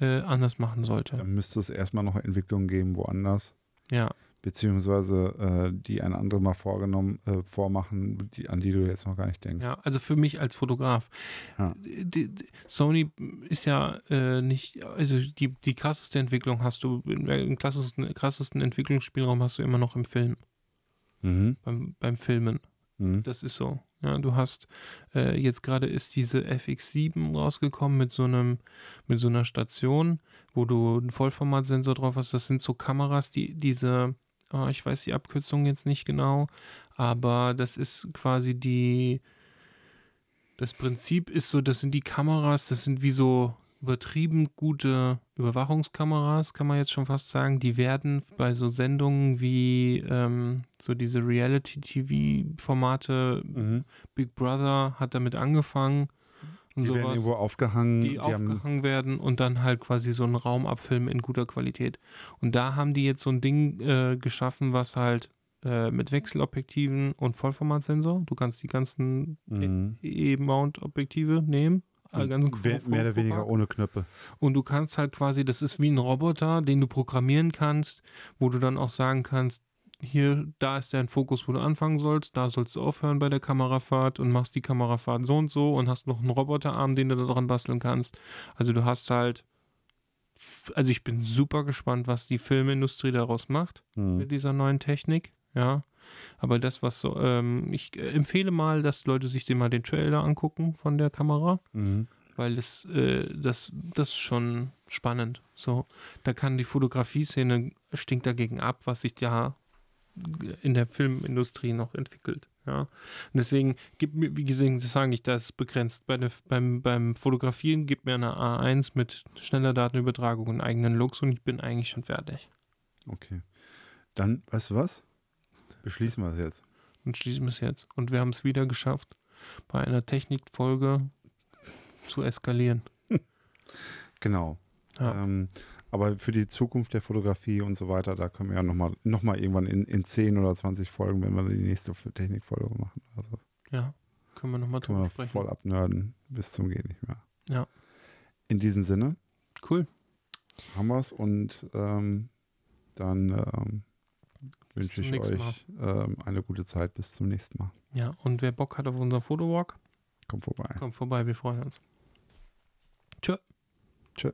äh, anders machen sollte. Dann müsste es erstmal noch Entwicklungen geben woanders. Ja, beziehungsweise äh, die ein andere mal vorgenommen, äh, vormachen, die, an die du jetzt noch gar nicht denkst. Ja, also für mich als Fotograf. Ja. Die, die, Sony ist ja äh, nicht, also die, die krasseste Entwicklung hast du, den krassesten, krassesten Entwicklungsspielraum hast du immer noch im Film, Mhm. beim, beim Filmen. Mhm. Das ist so. Ja, du hast, äh, jetzt gerade ist diese FX7 rausgekommen mit so einem, mit so einer Station, wo du einen Vollformatsensor drauf hast. Das sind so Kameras, die diese, oh, ich weiß die Abkürzung jetzt nicht genau, aber das ist quasi die, das Prinzip ist so, das sind die Kameras, das sind wie so übertrieben gute Überwachungskameras, kann man jetzt schon fast sagen. Die werden bei so Sendungen wie ähm, so diese Reality-TV-Formate, Mhm. Big Brother hat damit angefangen und Die werden sowas, irgendwo aufgehangen. die, Die, haben, aufgehangen werden und dann halt quasi so einen Raum abfilmen in guter Qualität. Und da haben die jetzt so ein Ding äh, geschaffen, was halt äh, mit Wechselobjektiven und Vollformatsensor, du kannst die ganzen Mhm. E-Mount-Objektive nehmen. Und ganzen wer- mehr oder weniger ohne Knöpfe. Und du kannst halt quasi, das ist wie ein Roboter, den du programmieren kannst, wo du dann auch sagen kannst, hier, da ist dein Fokus, wo du anfangen sollst, da sollst du aufhören bei der Kamerafahrt und machst die Kamerafahrt so und so und hast noch einen Roboterarm, den du da dran basteln kannst. Also du hast halt, also ich bin super gespannt, was die Filmindustrie daraus macht Mhm. mit dieser neuen Technik, ja. Aber das, was so, ähm, ich äh, empfehle mal, dass Leute sich den mal den Trailer angucken von der Kamera Mhm. weil das, äh, das, das ist schon spannend. So, da kann die Fotografie-Szene stinkt dagegen ab, was sich da in der Filmindustrie noch entwickelt. Ja, und deswegen gibt mir, wie gesagt, sage ich, das ist begrenzt. Bei der, beim, beim Fotografieren gibt mir eine A1 mit schneller Datenübertragung und eigenen Looks und ich bin eigentlich schon fertig. Okay. Dann, weißt du was? Beschließen wir es jetzt. Und schließen wir es jetzt. Und wir haben es wieder geschafft, bei einer Technikfolge zu eskalieren. (laughs) Genau. Ja. Ähm, aber für die Zukunft der Fotografie und so weiter, da können wir ja nochmal noch mal irgendwann in, in 10 oder 20 Folgen, wenn wir die nächste Technikfolge machen. Also ja, können wir nochmal drüber wir sprechen. voll abnörden bis zum Geht nicht mehr. Ja. In diesem Sinne Cool. haben wir es und ähm, dann ähm, wünsche ich euch ähm, eine gute Zeit. Bis zum nächsten Mal. Ja, und wer Bock hat auf unseren Fotowalk, Kommt vorbei. kommt vorbei, wir freuen uns. Tschö. Tschö.